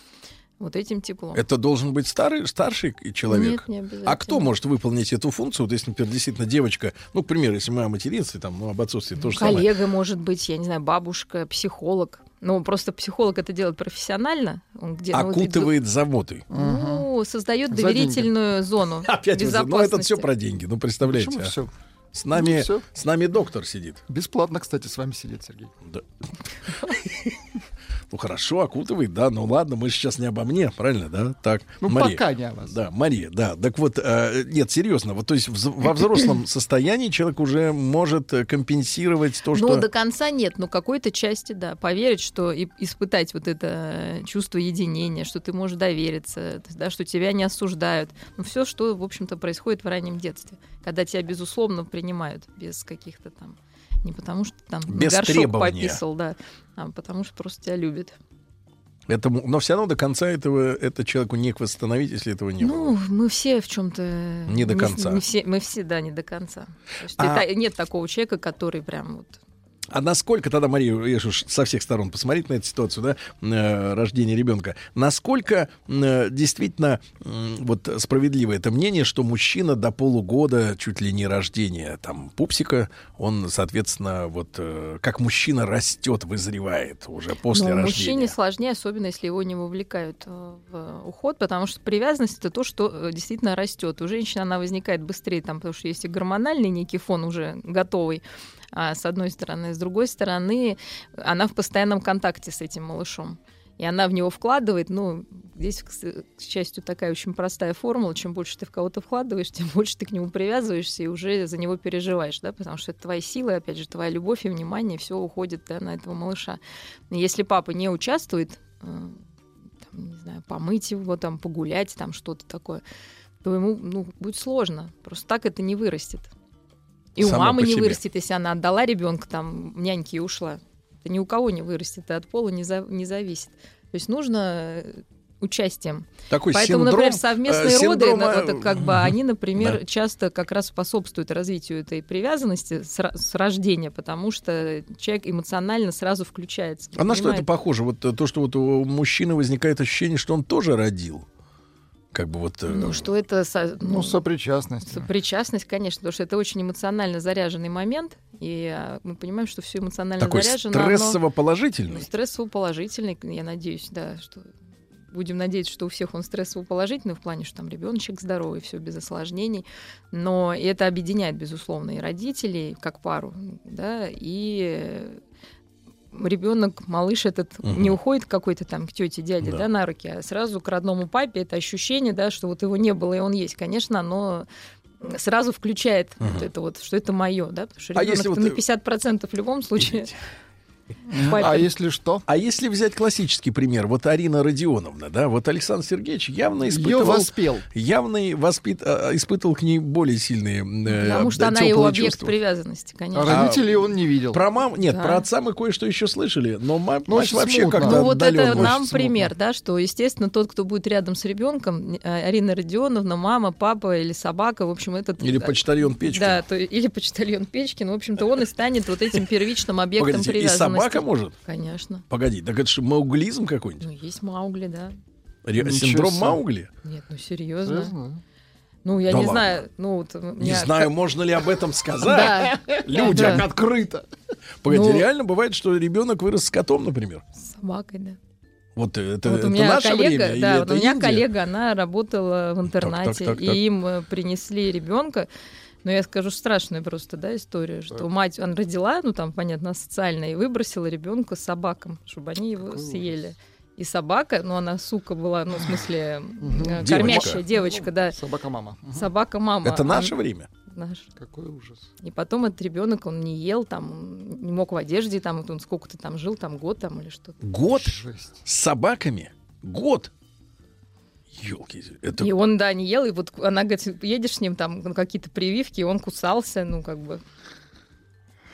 вот этим теплом. Это должен быть старый, старший человек. Нет, не обязательно. а кто может выполнить эту функцию? Вот если, например, действительно девочка, ну, к примеру, если мы о материнстве, там, ну, об отцовстве тоже самое. Коллега, может быть, я не знаю, бабушка, психолог. Ну, просто психолог это делает профессионально. Он где, ну, вот Окутывает заботой. Ну, создает За деньги. доверительную зону Опять вот, ну, это безопасности. все про деньги, ну, представляете. Почему а? всё? С нами, Ну, с нами доктор сидит. Бесплатно, кстати, с вами сидит, Сергей. Да. Ну хорошо, окутывает, да, ну ладно, мы же сейчас не обо мне, правильно, да? Так, Ну, Мария. пока не о вас. Да, Мария, да. Так вот, э, нет, серьезно, вот то есть вз- во взрослом состоянии человек уже может э, компенсировать то, Ну, что... до конца нет, но какой-то части, да. Поверить, что и испытать вот это э, чувство единения, что ты можешь довериться, да, что тебя не осуждают. Ну, все, что, в общем-то, происходит в раннем детстве, когда тебя, безусловно, принимают без каких-то там... Не потому что там Без горшок требования. пописал, да, а потому что просто тебя любят. Этому, но все равно до конца этого это человеку не восстановить, если этого не было. Ну, мы все в чем-то Не до конца. Мы все, мы все, да, не до конца. То есть А- это- нет такого человека, который прям вот А насколько тогда, Мария, если уж со всех сторон посмотреть на эту ситуацию, да, э, рождения ребенка, насколько э, действительно вот справедливо это мнение, что мужчина до полугода, чуть ли не рождения там пупсика, он, соответственно, вот э, как мужчина растет, вызревает уже после Но рождения. мужчине сложнее, особенно если его не вовлекают в уход, потому что привязанность это то, что действительно растет. У женщины она возникает быстрее, там, потому что есть и гормональный некий фон уже готовый, с одной стороны. С другой стороны, она в постоянном контакте с этим малышом. И она в него вкладывает, ну, здесь, к, счастью, такая очень простая формула. Чем больше ты в кого-то вкладываешь, тем больше ты к нему привязываешься и уже за него переживаешь, да, потому что это твои силы, опять же, твоя любовь и внимание, все уходит да, на этого малыша. Если папа не участвует, э, там, не знаю, помыть его, там, погулять, там что-то такое, то ему ну, будет сложно. Просто так это не вырастет. И у мамы не себе. вырастет, если она отдала ребенка там няньке и ушла. Это ни у кого не вырастет, это от пола не, за- не зависит. То есть нужно э, участием. Такой Поэтому, синдром, например, совместные э, роды, синдрома, на- вот, как бы, они, например, Да. часто как раз способствуют развитию этой привязанности с, с рождения, потому что человек эмоционально сразу включается. А на что это понимает? похоже? Вот э, то, что вот у мужчины возникает ощущение, что он тоже родил. Как бы вот... э, Ну, что это... со- Ну, сопричастность. Сопричастность, конечно, потому что это очень эмоционально заряженный момент, и а, мы понимаем, что все эмоционально Такой заряжено. стрессово-положительный. Ну, стрессово-положительный, я надеюсь, да, что будем надеяться, что у всех он стрессово-положительный в плане, что там ребеночек здоровый, все без осложнений, но это объединяет, безусловно, и родителей как пару, да, и ребенок, малыш этот Мгм. не уходит какой-то там к тете, дяде, Да. да. на руки, а сразу к родному папе это ощущение, да, что вот его не было и он есть, конечно, оно сразу включает вот Мгм. это вот, что это мое, да, потому что А ребенок если вот, на э, 50% в любом случае. А если что? А если взять классический пример, вот Арина Родионовна, да, вот Александр Сергеевич явно испытывал... воспел. Явно воспит, а, испытывал к ней более сильные э, Потому что она его объект чувства. привязанности, А конечно. родителей он не видел. Про мам... Нет, Да. про отца мы кое-что еще слышали, но мать, Ну, мать вообще смутно. как-то Ну вот это нам очень пример, да, что, естественно, тот, кто будет рядом с ребенком, Арина Родионовна, мама, папа или собака, в общем, этот... Или э, почтальон Печкин. Да, то, или почтальон Печкин, в общем-то, он и станет вот этим первичным объектом Погодите, и привязанности. Собака может? Конечно. Погоди, так это же мауглизм какой-нибудь? Ну, есть Маугли, да. Ре- Ничего Синдром себе. Маугли? Нет, ну серьезно. Серьезно? Ну, я Да не ладно. знаю, ну вот... Не меня знаю, можно ли об этом сказать. Людям. Открыто. Погоди, Ну- реально бывает, что ребенок вырос с котом, например. С собакой, да. Вот это, вот это у меня наше коллега, время? или да, вот это у меня Индия? коллега, она работала в интернате, так, так. и им э, принесли ребенка. Но я скажу страшную просто, да, историю, что мать, она родила, ну там, понятно, социально, и выбросила ребенка с собакам, чтобы они его съели. И собака, ну она сука была, ну в смысле э, Девочка. кормящая девочка, да. Собака-мама. Собака мама. Это наше Она- время? Наш. Какой ужас. И потом этот ребенок, он не ел, там, не мог в одежде, там, вот он сколько-то там жил, там, год там или что-то. Год Жесть. с собаками? Год? Елки, это И он, да, не ел, и вот она говорит, едешь с ним, там ну, какие-то прививки, и он кусался, ну, как бы.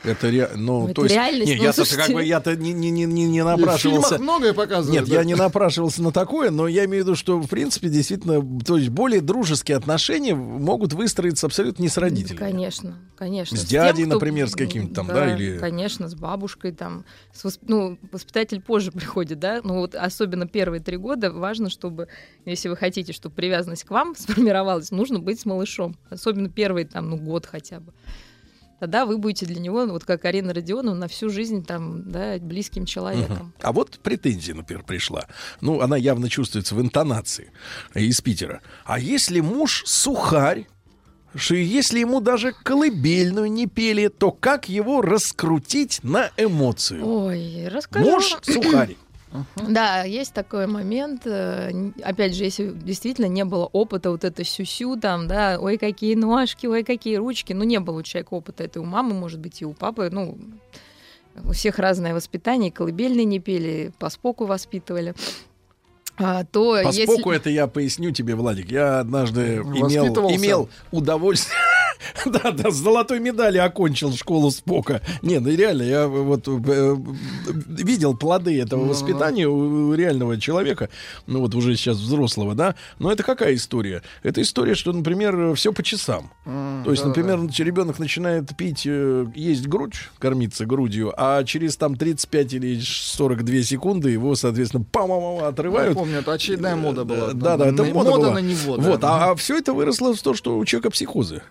Это ре... ну, Ну, то это есть, реальность, не, ну, я-то слушайте. как бы я-то не, не, не, не, не в напрашивался. фильмах многое показывают. Нет, да. я не напрашивался на такое, но я имею в виду, что в принципе действительно, то есть более дружеские отношения могут выстроиться абсолютно не с родителями. Конечно, конечно. С тем, дядей, кто- например, с каким-то там, да, или- Конечно, с бабушкой там. С восп- Ну, воспитатель позже приходит, да, ну вот особенно первые три года важно, чтобы, если вы хотите, чтобы привязанность к вам сформировалась, нужно быть с малышом. Особенно первый там, ну, год хотя бы. Тогда вы будете для него, ну, вот как Арина Родионовна, на всю жизнь там, да, близким человеком. А вот претензия, например, пришла. Ну, она явно чувствуется в интонации из Питера. А если муж сухарь, что если ему даже колыбельную не пели, то как его раскрутить на эмоцию? Ой, расскажу. Муж сухарь. Да, есть такой момент. э, Опять же, если действительно не было опыта вот это сюсю там, да, ой, какие ножки, ой, какие ручки. Ну, не было у человека опыта. Это у мамы, может быть, и у папы. Ну, у всех разное воспитание. Колыбельные не пели, по споку воспитывали. А, то По если... споку это я поясню тебе, Владик. Я однажды имел, имел удовольствие. Да, да, с золотой медали окончил школу Спока. Не, ну реально, я вот э, видел плоды этого Ну-ну. воспитания у у реального человека, ну вот уже сейчас взрослого, да. Но это какая история? Это история, что, например, все по часам. То есть, например, ребенок начинает пить, э, есть грудь, кормиться грудью, а через там 35 или 42 секунды его, соответственно, пам Я отрывают. помню, это очередная мода была. Да, да, это На- мода, была. на него. да. Вот, а, все это выросло в то, что у человека психозы.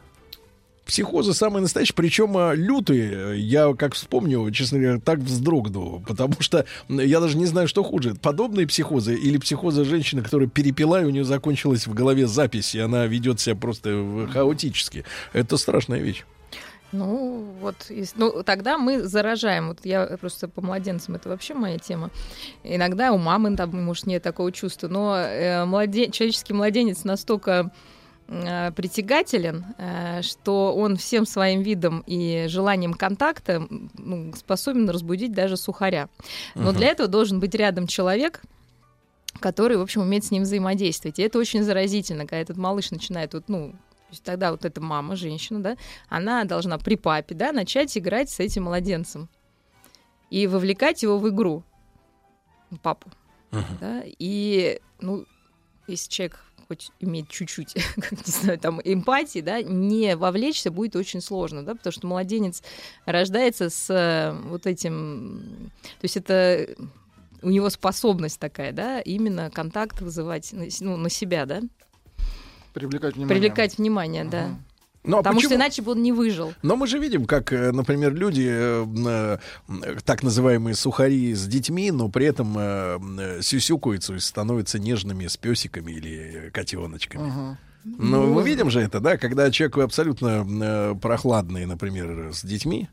Психозы самые настоящие, причем а, лютые. Я, как вспомню, честно говоря, так вздрогну, потому что я даже не знаю, что хуже. Подобные психозы или психозы женщины, которая перепила, и у нее закончилась в голове запись, и она ведет себя просто э, хаотически. Это страшная вещь. Ну, вот, ну, тогда мы заражаем. Вот я просто по младенцам, это вообще моя тема. Иногда у мамы, там, может, нет такого чувства, но э, младе- человеческий младенец настолько э, притягателен, э, что он всем своим видом и желанием контакта ну, способен разбудить даже сухаря. Но Мгм. для этого должен быть рядом человек, который, в общем, умеет с ним взаимодействовать. И это очень заразительно, когда этот малыш начинает вот, ну, то есть тогда вот эта мама, женщина, да, она должна при папе, да, начать играть с этим младенцем и вовлекать его в игру, ну, папу, да, и, ну, если человек хоть имеет чуть-чуть, как не знаю, там, эмпатии, да, не вовлечься будет очень сложно, да, потому что младенец рождается с э, вот этим, то есть это у него способность такая, да, именно контакт вызывать, ну, на себя, да, Привлекать внимание. привлекать внимание, да. Ну, а Потому что почему- иначе бы он не выжил. Но мы же видим, как, э, например, люди, э, э, так называемые сухари с детьми, но при этом э, э, сюсюкаются и становятся нежными с песиками или котеночками. Ага. Ну, Ну, мы видим же это, да, когда человек абсолютно э, прохладный, например, с детьми,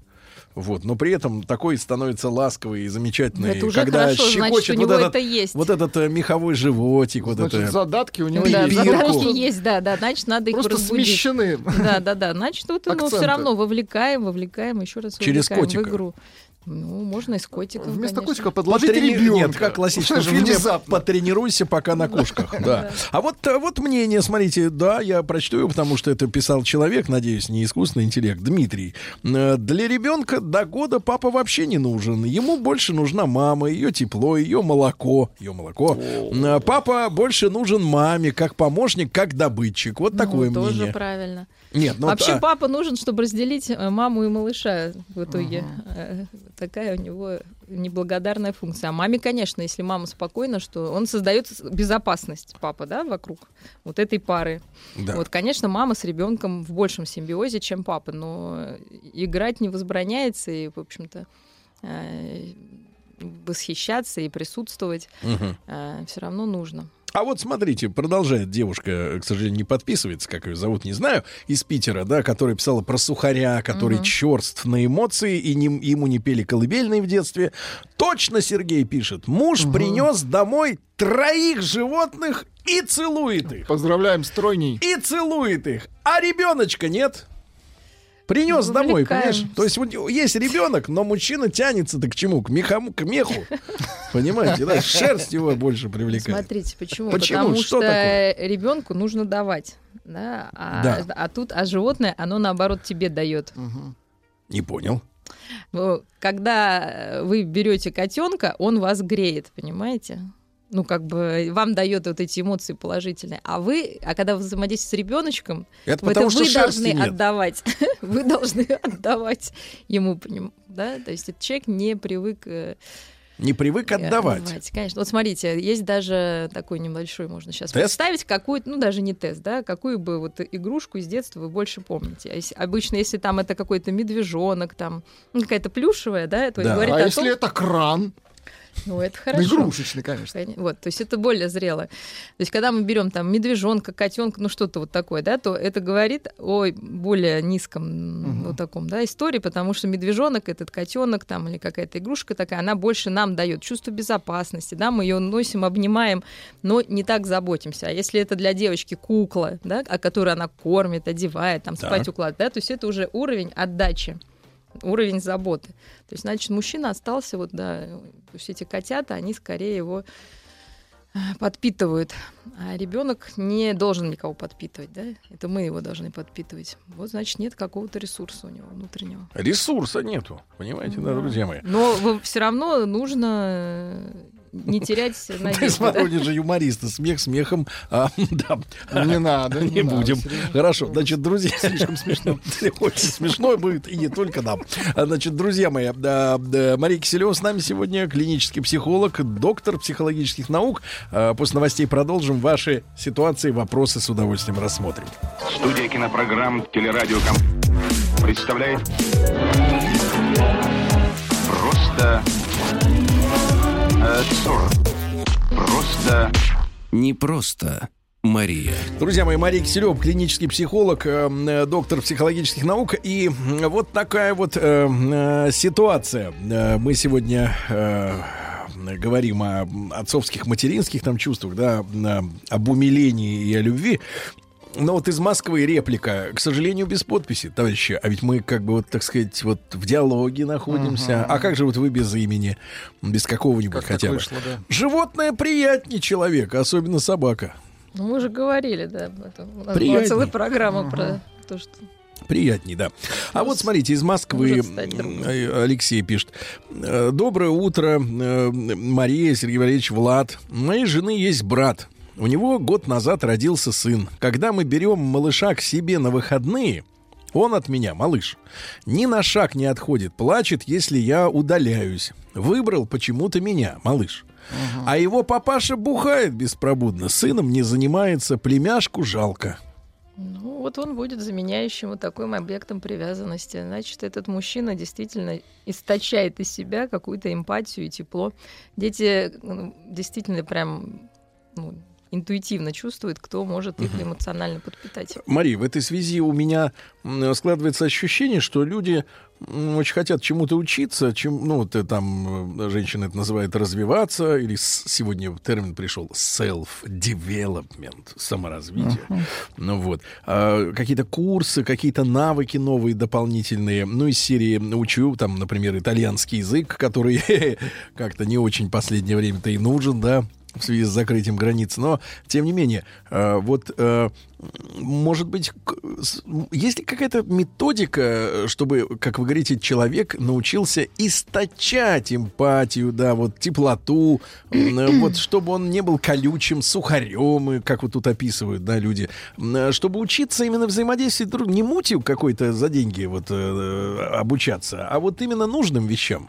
вот, но при этом такой становится ласковый и замечательный, Это уже когда хорошо, значит, щекочет у вот него этот, это есть. вот этот э, меховой животик, вот Значит, это. задатки у него Да, есть. задатки есть, да, да, значит, надо их Просто разбудить. смещены. Да, да, да, значит, вот ну, все равно вовлекаем, вовлекаем, еще раз Через вовлекаем котика. в игру. Ну, можно и с котиком, Вместо конечно. котика подложите Потрени- ребенка. Нет, как классическом фильме Внезапно. «Потренируйся пока на кошках». Да. А вот, э, вот мнение, смотрите, да, я прочту его, потому что это писал человек, надеюсь, не искусственный интеллект, Дмитрий. Для ребенка до года папа вообще не нужен. Ему больше нужна мама, ее тепло, ее молоко. Ее молоко. Папа больше нужен маме, как помощник, как добытчик. Вот такое ну, тоже мнение. правильно. Нет, ну, Вообще а- папа нужен, чтобы разделить э, маму и малыша в итоге. Э, Такая у него неблагодарная функция. А маме, конечно, если мама спокойна, что он создает безопасность папа, да, вокруг вот этой пары. Да. Вот, конечно, мама с ребенком в большем симбиозе, чем папа, но играть не возбраняется и, в общем-то, э, восхищаться и присутствовать Мгм. все равно нужно. А вот смотрите, продолжает девушка, к сожалению, не подписывается, как ее зовут, не знаю, из Питера, да, которая писала про сухаря, который Мгм. черств на эмоции, и не- ему не пели колыбельные в детстве. Точно Сергей пишет, муж принес домой троих животных и целует их. Поздравляем с тройней. И целует их, а ребеночка нет. Принес домой, Вовлекаем. понимаешь? То есть вот есть ребенок, но мужчина тянется-то к чему? К мехам, к меху. Понимаете, да? Шерсть его больше привлекает. Смотрите, почему? Почему? Потому Что что ребенку нужно давать. Да? А, Да. а тут, а животное, оно наоборот тебе дает. Не понял. Ну, Когда вы берете котенка, он вас греет, понимаете? Ну, как бы вам дает вот эти эмоции положительные. А вы, а когда вы взаимодействуете с ребеночком, Это вы, потому что вы должны нет. отдавать. вы должны отдавать ему, поним- да? То есть этот человек не привык э, Не привык отдавать. Конечно. Вот смотрите, есть даже такой небольшой, можно сейчас Тест? представить, какую, ну даже не тест, да, какую бы вот игрушку из детства вы больше помните. А если- обычно, если там это какой-то медвежонок, там, ну, какая-то плюшевая, да, то Да. говорит А о если том- это кран? Ну, это хорошо. Игрушечный, конечно. Коне- Вот, то есть это более зрело. То есть когда мы берем там медвежонка, котенка, ну что-то вот такое, да, то это говорит о более низком м, вот таком, да, истории, потому что медвежонок, этот котенок там или какая-то игрушка такая, она больше нам дает чувство безопасности, да, мы ее носим, обнимаем, но не так заботимся. А если это для девочки кукла, да, о которой она кормит, одевает, там спать укладывает, да, то есть это уже уровень отдачи уровень заботы. То есть, значит, мужчина остался, вот, да, то есть эти котята, они скорее его э, подпитывают, а ребенок не должен никого подпитывать, да? Это мы его должны подпитывать. Вот, значит, нет какого-то ресурса у него внутреннего. Ресурса нету, понимаете, да, друзья мои. Но все равно нужно э, не терять Ты надежды. да? смотри же юмористы, смех смехом. А, да. Не надо, Не будем. Хорошо, значит, друзья. Слишком смешно. Очень смешно будет, и не только нам. А, Значит, друзья мои, да, да, Мария Киселева с нами сегодня, клинический психолог, доктор психологических наук. А, После новостей продолжим. Ваши ситуации, вопросы с удовольствием рассмотрим. Студия кинопрограмм «Телерадиоком» представляет Просто э, сорок. Просто Не просто Мария. Друзья мои, Мария Киселева, клинический психолог, э, э, доктор психологических наук. И вот такая вот э, э, ситуация. Э, Мы сегодня э, говорим о отцовских, материнских там чувствах, да, э, об умилении и о любви. Но вот из Москвы реплика, к сожалению, без подписи, товарищи. А ведь мы, как бы, вот, так сказать, вот в диалоге находимся. А как же вот вы без имени, без какого-нибудь Как хотя бы? вышло, да. Животное приятнее человека, особенно собака. Ну, мы же говорили, да, об этом. У нас была целая программа про то, что... Приятней, да. А вот смотрите, из Москвы э, Алексей пишет. Э, Доброе утро, э, Мария, Сергей Валерьевич, Влад. У моей жены есть брат. У него год назад родился сын. Когда мы берем малыша к себе на выходные, он от меня, малыш, ни на шаг не отходит, плачет, если я удаляюсь. Выбрал почему-то меня, малыш. А его папаша бухает беспробудно, сыном не занимается, племяшку жалко. Ну, вот он будет заменяющим вот таким объектом привязанности. Значит, этот мужчина действительно источает из себя какую-то эмпатию и тепло. Дети ну, действительно прям ну, интуитивно чувствуют, кто может их эмоционально подпитать. Мария, в этой связи у меня складывается ощущение, что люди очень хотят чему-то учиться, чем, ну, вот э, там э, женщина это называет развиваться, или с- сегодня термин пришел self-development, саморазвитие. Ну вот. А, какие-то курсы, какие-то навыки новые, дополнительные. Ну, из серии учу, там, например, итальянский язык, который как-то не очень в последнее время-то и нужен, да, в связи с закрытием границ. Но, тем не менее, э, вот, э, может быть, есть ли какая-то методика, чтобы, как вы говорите, человек научился источать эмпатию, да, вот теплоту, э, вот, чтобы он не был колючим, сухарем, как вот тут описывают, да, люди, чтобы учиться именно взаимодействовать друг, не мутью какой-то за деньги вот обучаться, а вот именно нужным вещам.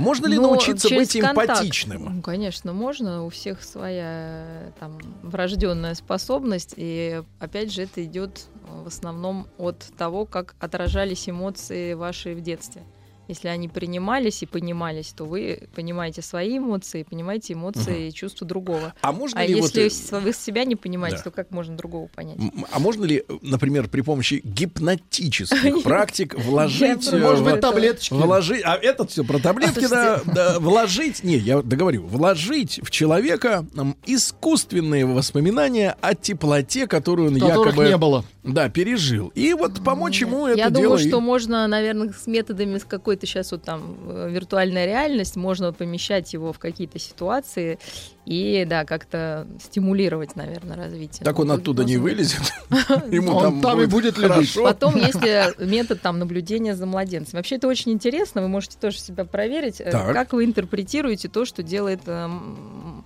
Можно ли Но научиться быть контакт, эмпатичным? ну, конечно, можно. У всех своя там врожденная способность. И опять же, это идет в основном от того, как отражались эмоции ваши в детстве. Если они принимались и понимались, то вы понимаете свои эмоции, понимаете эмоции и чувства другого. А можно а ли вот, если э, с- вы себя не понимаете, да. то как можно другого понять? А можно ли, э, например, при помощи гипнотических практик вложить... Я э, Может в- быть, таблеточки. Вложить, а это все про таблетки, да, вложить, не, я договорю, вложить в человека искусственные воспоминания о теплоте, которую он якобы, не было. да, пережил, и вот помочь ему это Я дело. думаю, и- что можно, наверное, с методами с какой-то сейчас вот там э, виртуальная реальность, можно помещать его в какие-то ситуации и, да, как-то стимулировать, наверное, развитие. Так он оттуда не вылезет. Ему Он там и будет лежать. хорошо. Потом есть метод там наблюдения за младенцем. Вообще это очень интересно, вы можете тоже себя проверить, э, Так. как вы интерпретируете то, что делает э,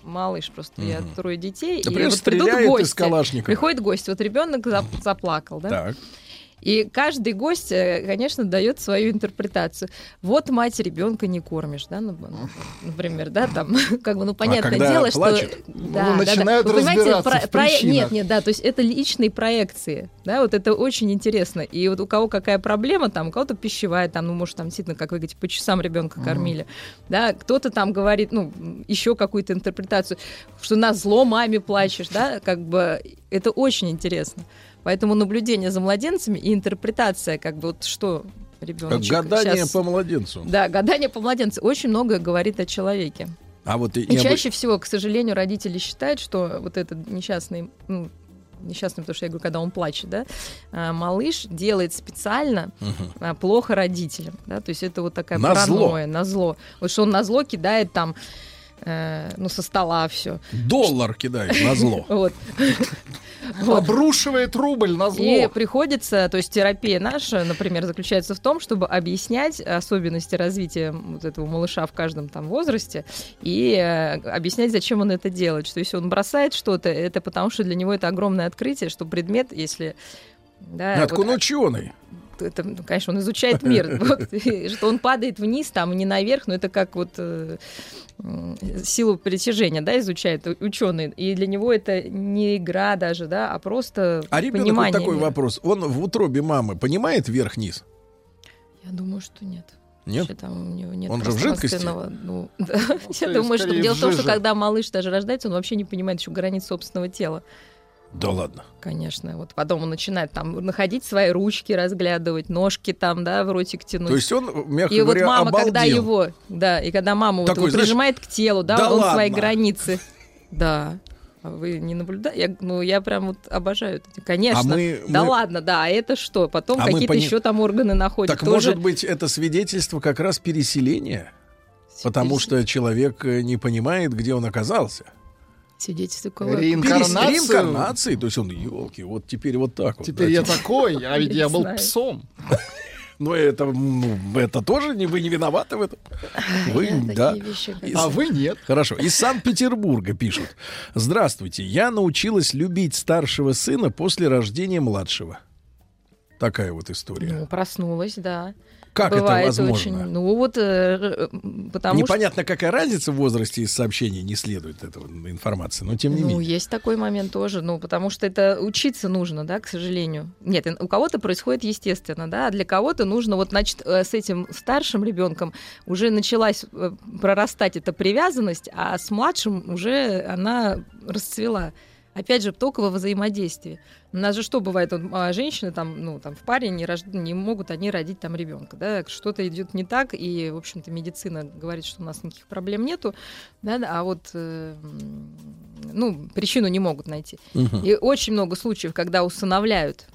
малыш. Просто я трое детей, и вот придут гости. Приходит гость, вот ребенок зап- заплакал, да? Так. И каждый гость, э, конечно, дает свою интерпретацию. Вот мать ребенка не кормишь, да, ну, например, да, там, как бы, ну, понятное когда дело, плачет? что... Ну, Да, да, да. начинают Вы понимаете, про- причинах. Нет, нет, да, то есть это личные проекции, да, вот это очень интересно. И вот у кого какая проблема, там, у кого-то пищевая, там, ну, может, там, действительно, как вы говорите, по часам ребенка Мгм. кормили, да, кто-то там говорит, ну, еще какую-то интерпретацию, что на зло маме плачешь, да, как бы это очень интересно. Поэтому наблюдение за младенцами и интерпретация, как бы вот что ребенок. Как гадание по младенцу. Да, гадание по младенцу очень многое говорит о человеке. А вот и И чаще всего, к сожалению, родители считают, что вот этот несчастный, ну, несчастный, потому что я говорю, когда он плачет, да, а, малыш делает специально Мгм. а, плохо родителям, да, то есть это вот такая Назло. паранойя, на зло. Вот что он на зло кидает там, э, ну, со стола все. Доллар кидает на зло. Вот. Вот. Обрушивает рубль на зло. И приходится, то есть терапия наша, например, заключается в том, чтобы объяснять особенности развития вот этого малыша в каждом там возрасте и э, объяснять, зачем он это делает. Что если он бросает что-то, это потому что для него это огромное открытие, что предмет, если... Да, Надо, вот, он ученый. это, ну, конечно, он изучает мир, вот, что он падает вниз, там, не наверх, но это как вот э, силу притяжения, да, изучает ученый, и для него это не игра даже, да, а просто А ребенок, вот такой мира. вопрос. Он в утробе мамы понимает вверх-низ? Я думаю, что нет. Нет? Вообще там у него нет Он же в жидкости? Ну, да. то Я думаю, что дело в том, что когда малыш даже рождается, он вообще не понимает еще границ собственного тела. Да ладно. Конечно. Вот потом он начинает там находить свои ручки, разглядывать, ножки там, да, в ротик тянуть. То есть он, мягко и вот говоря, мама, когда обалдел. его, да, и когда мама вот его знаешь, прижимает к телу, да, «Да он свои ладно». границы. Да. А вы не наблюдаете? Ну, я прям вот обожаю это. Конечно. А мы- да мы- ладно, да, а это что? Потом А какие-то пони- еще там органы находят. Так Тоже... может быть, это свидетельство как раз переселения? Потому что человек э, не понимает, где он оказался. Свидетельство кого? Реинкарнацию? Реинкарнации. То есть он, елки, вот теперь вот так вот. Теперь да, я типа. такой, а ведь я был псом. Но это, ну, это тоже не вы не виноваты в этом. Вы, Я да. такие вещи А вы нет. Хорошо. Из Санкт-Петербурга пишут. Здравствуйте. Я научилась любить старшего сына после рождения младшего. Такая вот история. Ну, проснулась, да. Как это Бывает возможно? Очень, ну вот, э, э, потому Непонятно, какая разница в возрасте из сообщений, не следует этого информации, но тем что... не Ну, менее. есть такой момент тоже, ну, потому что это учиться нужно, да, к сожалению. Нет, у кого-то происходит естественно, да, а для кого-то нужно, вот, значит, э, с этим старшим ребенком уже началась э, прорастать эта привязанность, а с младшим уже она расцвела. Опять же, только во взаимодействии. У нас же что бывает, вот, а, женщины там, ну, там в паре не, рож- не могут они родить там ребенка, да, что-то идет не так, и, в общем-то, медицина говорит, что у нас никаких проблем нету, да, а вот, э, ну, причину не могут найти. Мгм. И очень много случаев, когда усыновляют,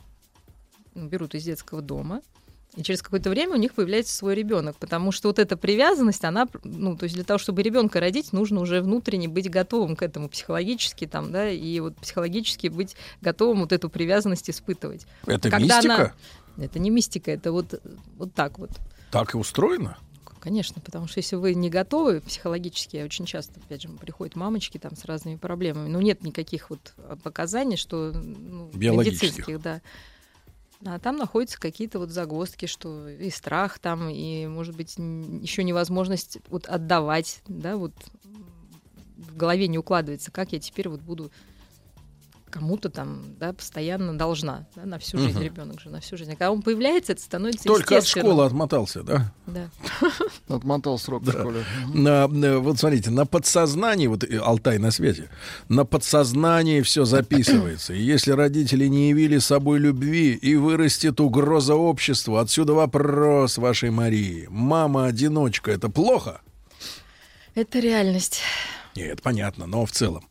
берут из детского дома, и через какое-то время у них появляется свой ребенок, потому что вот эта привязанность, она, ну, то есть для того, чтобы ребенка родить, нужно уже внутренне быть готовым к этому психологически, там, да, и вот психологически быть готовым вот эту привязанность испытывать. Это Когда мистика? она- Это не мистика, это вот, вот так вот. Так и устроено? Конечно, потому что если вы не готовы психологически, я очень часто, опять же, приходят мамочки там с разными проблемами, но нет никаких вот показаний, что ну, Биологических. медицинских, да. А там находятся какие-то вот загвоздки, что и страх там, и, может быть, еще невозможность вот отдавать, да, вот в голове не укладывается, как я теперь вот буду кому-то там, да, постоянно должна, да, на всю жизнь Мгм. ребенок же, на всю жизнь. А когда он появляется, это становится Только от школы отмотался, да? Да. Отмотал срок в школе. На, на- вот смотрите, на подсознании, вот э, Алтай на связи, на подсознании все записывается. И если родители не явили собой любви, и вырастет угроза обществу, отсюда вопрос вашей Марии. Мама-одиночка, это плохо? Это реальность. Нет, понятно, но в целом.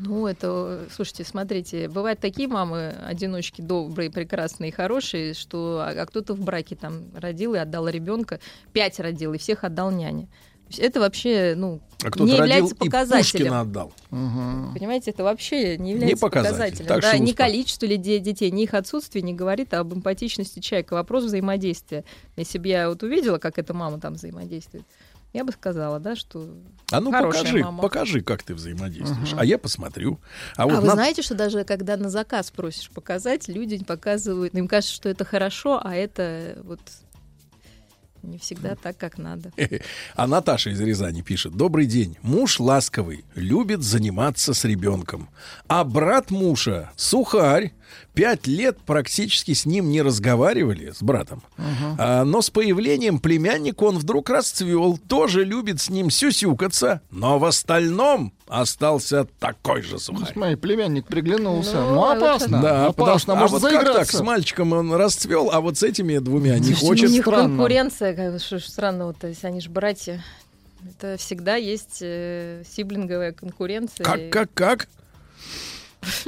Ну, это, слушайте, смотрите, бывают такие мамы, одиночки, добрые, прекрасные, хорошие, что а, а кто-то в браке там родил и отдал ребенка, пять родил и всех отдал няне. Это вообще, ну, А кто-то не родил является и показателем. Пушкина отдал. Понимаете, это вообще не является показатель. показателем. Так да, ни количество ли де- детей, ни их отсутствие не говорит об эмпатичности человека. Вопрос взаимодействия. Если бы я вот увидела, как эта мама там взаимодействует, я бы сказала, да, что А ну покажи, мама. покажи, как ты взаимодействуешь. Ага. А я посмотрю. А А, вот вы на- знаете, что даже когда на заказ просишь показать, люди показывают, им кажется, что это хорошо, а это вот не всегда так, как надо. А Наташа из Рязани пишет. Добрый день. Муж ласковый, любит заниматься с ребенком. А брат мужа, сухарь, пять лет практически с ним не разговаривали, с братом. А, но с появлением племянника он вдруг расцвел, тоже любит с ним сюсюкаться, но в остальном остался такой же сухарь. Смотри, племянник приглянулся. Ну, Ну, опасно. Да, потому опасно, что а может вот как так заиграться. с мальчиком он расцвел, а вот с этими двумя не Слушайте, У хочет. них странно. конкуренция, как что ж странного, то есть они же братья. Это всегда есть э, сиблинговая конкуренция. Как, как, как?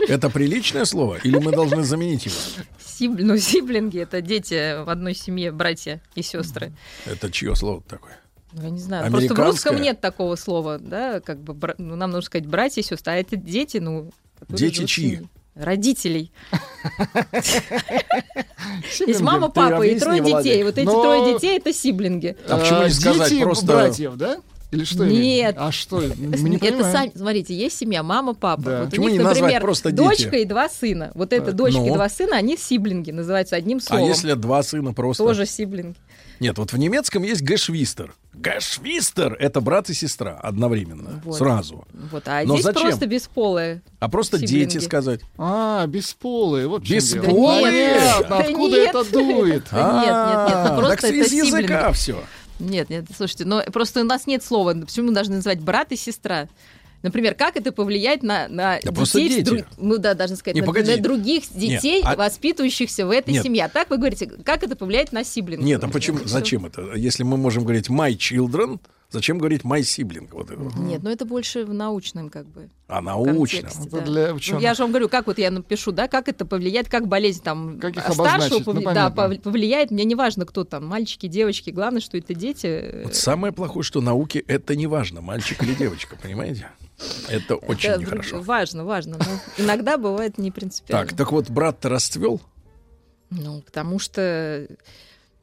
Это приличное слово? Или мы должны заменить его? Сиб- ну, сиблинги это дети в одной семье, братья и сестры. Это чье слово такое? Ну, я не знаю. Просто в русском нет такого слова, да, как бы, бра- ну, нам нужно сказать братья и сестры, а это дети, ну... Дети чьи? Родителей. Есть мама, папа и трое детей. Вот эти трое детей это сиблинги. А почему не Э, сказать просто- братьев, да? Или что? Нет. А что? Мы не это понимаем. сами, смотрите, есть семья, мама, папа. Да. Вот у Почему них, не например, просто дети? дочка и два сына. Вот это Так. дочка и Ну. два сына, они сиблинги, называются одним А словом. если два сына просто? Тоже сиблинги. Нет, вот в немецком есть гэшвистер. Гэшвистер — это брат и сестра одновременно, Вот. сразу. Вот, а Но здесь зачем? просто бесполые. А просто Сиблинги. дети сказать. А, бесполые. Вот. Бесполые? Понятно, Да откуда нет. это дует. Да нет, нет, нет, ну А, просто так это из языка все. Нет, нет, слушайте, но просто у нас нет слова. Почему мы должны называть брат и сестра? Например, как это повлияет на, на Да детей, дети. друг- ну да, должны сказать, Не, на, погоди. на других детей, а- воспитывающихся в этой Нет. семье. А так вы говорите, как это повлияет на сиблингов? Нет, а почему? Зачем это? Если мы можем говорить my children, зачем говорить my sibling? Вот это. вот. Нет, ну это больше в научном как бы. А научно. контексте, Это да. для Ну, я же вам говорю, как вот я напишу, да, как это повлияет, как болезнь там Как их старшего обозначить? Ну, повли- да, повлияет. Мне не важно, кто там, мальчики, девочки. Главное, что это дети. Вот самое плохое, что науке это не важно, мальчик или девочка, понимаете? Это очень Это нехорошо. Важно, важно. Но иногда бывает не принципиально. Так, так вот брат-то расцвел. Ну, потому что,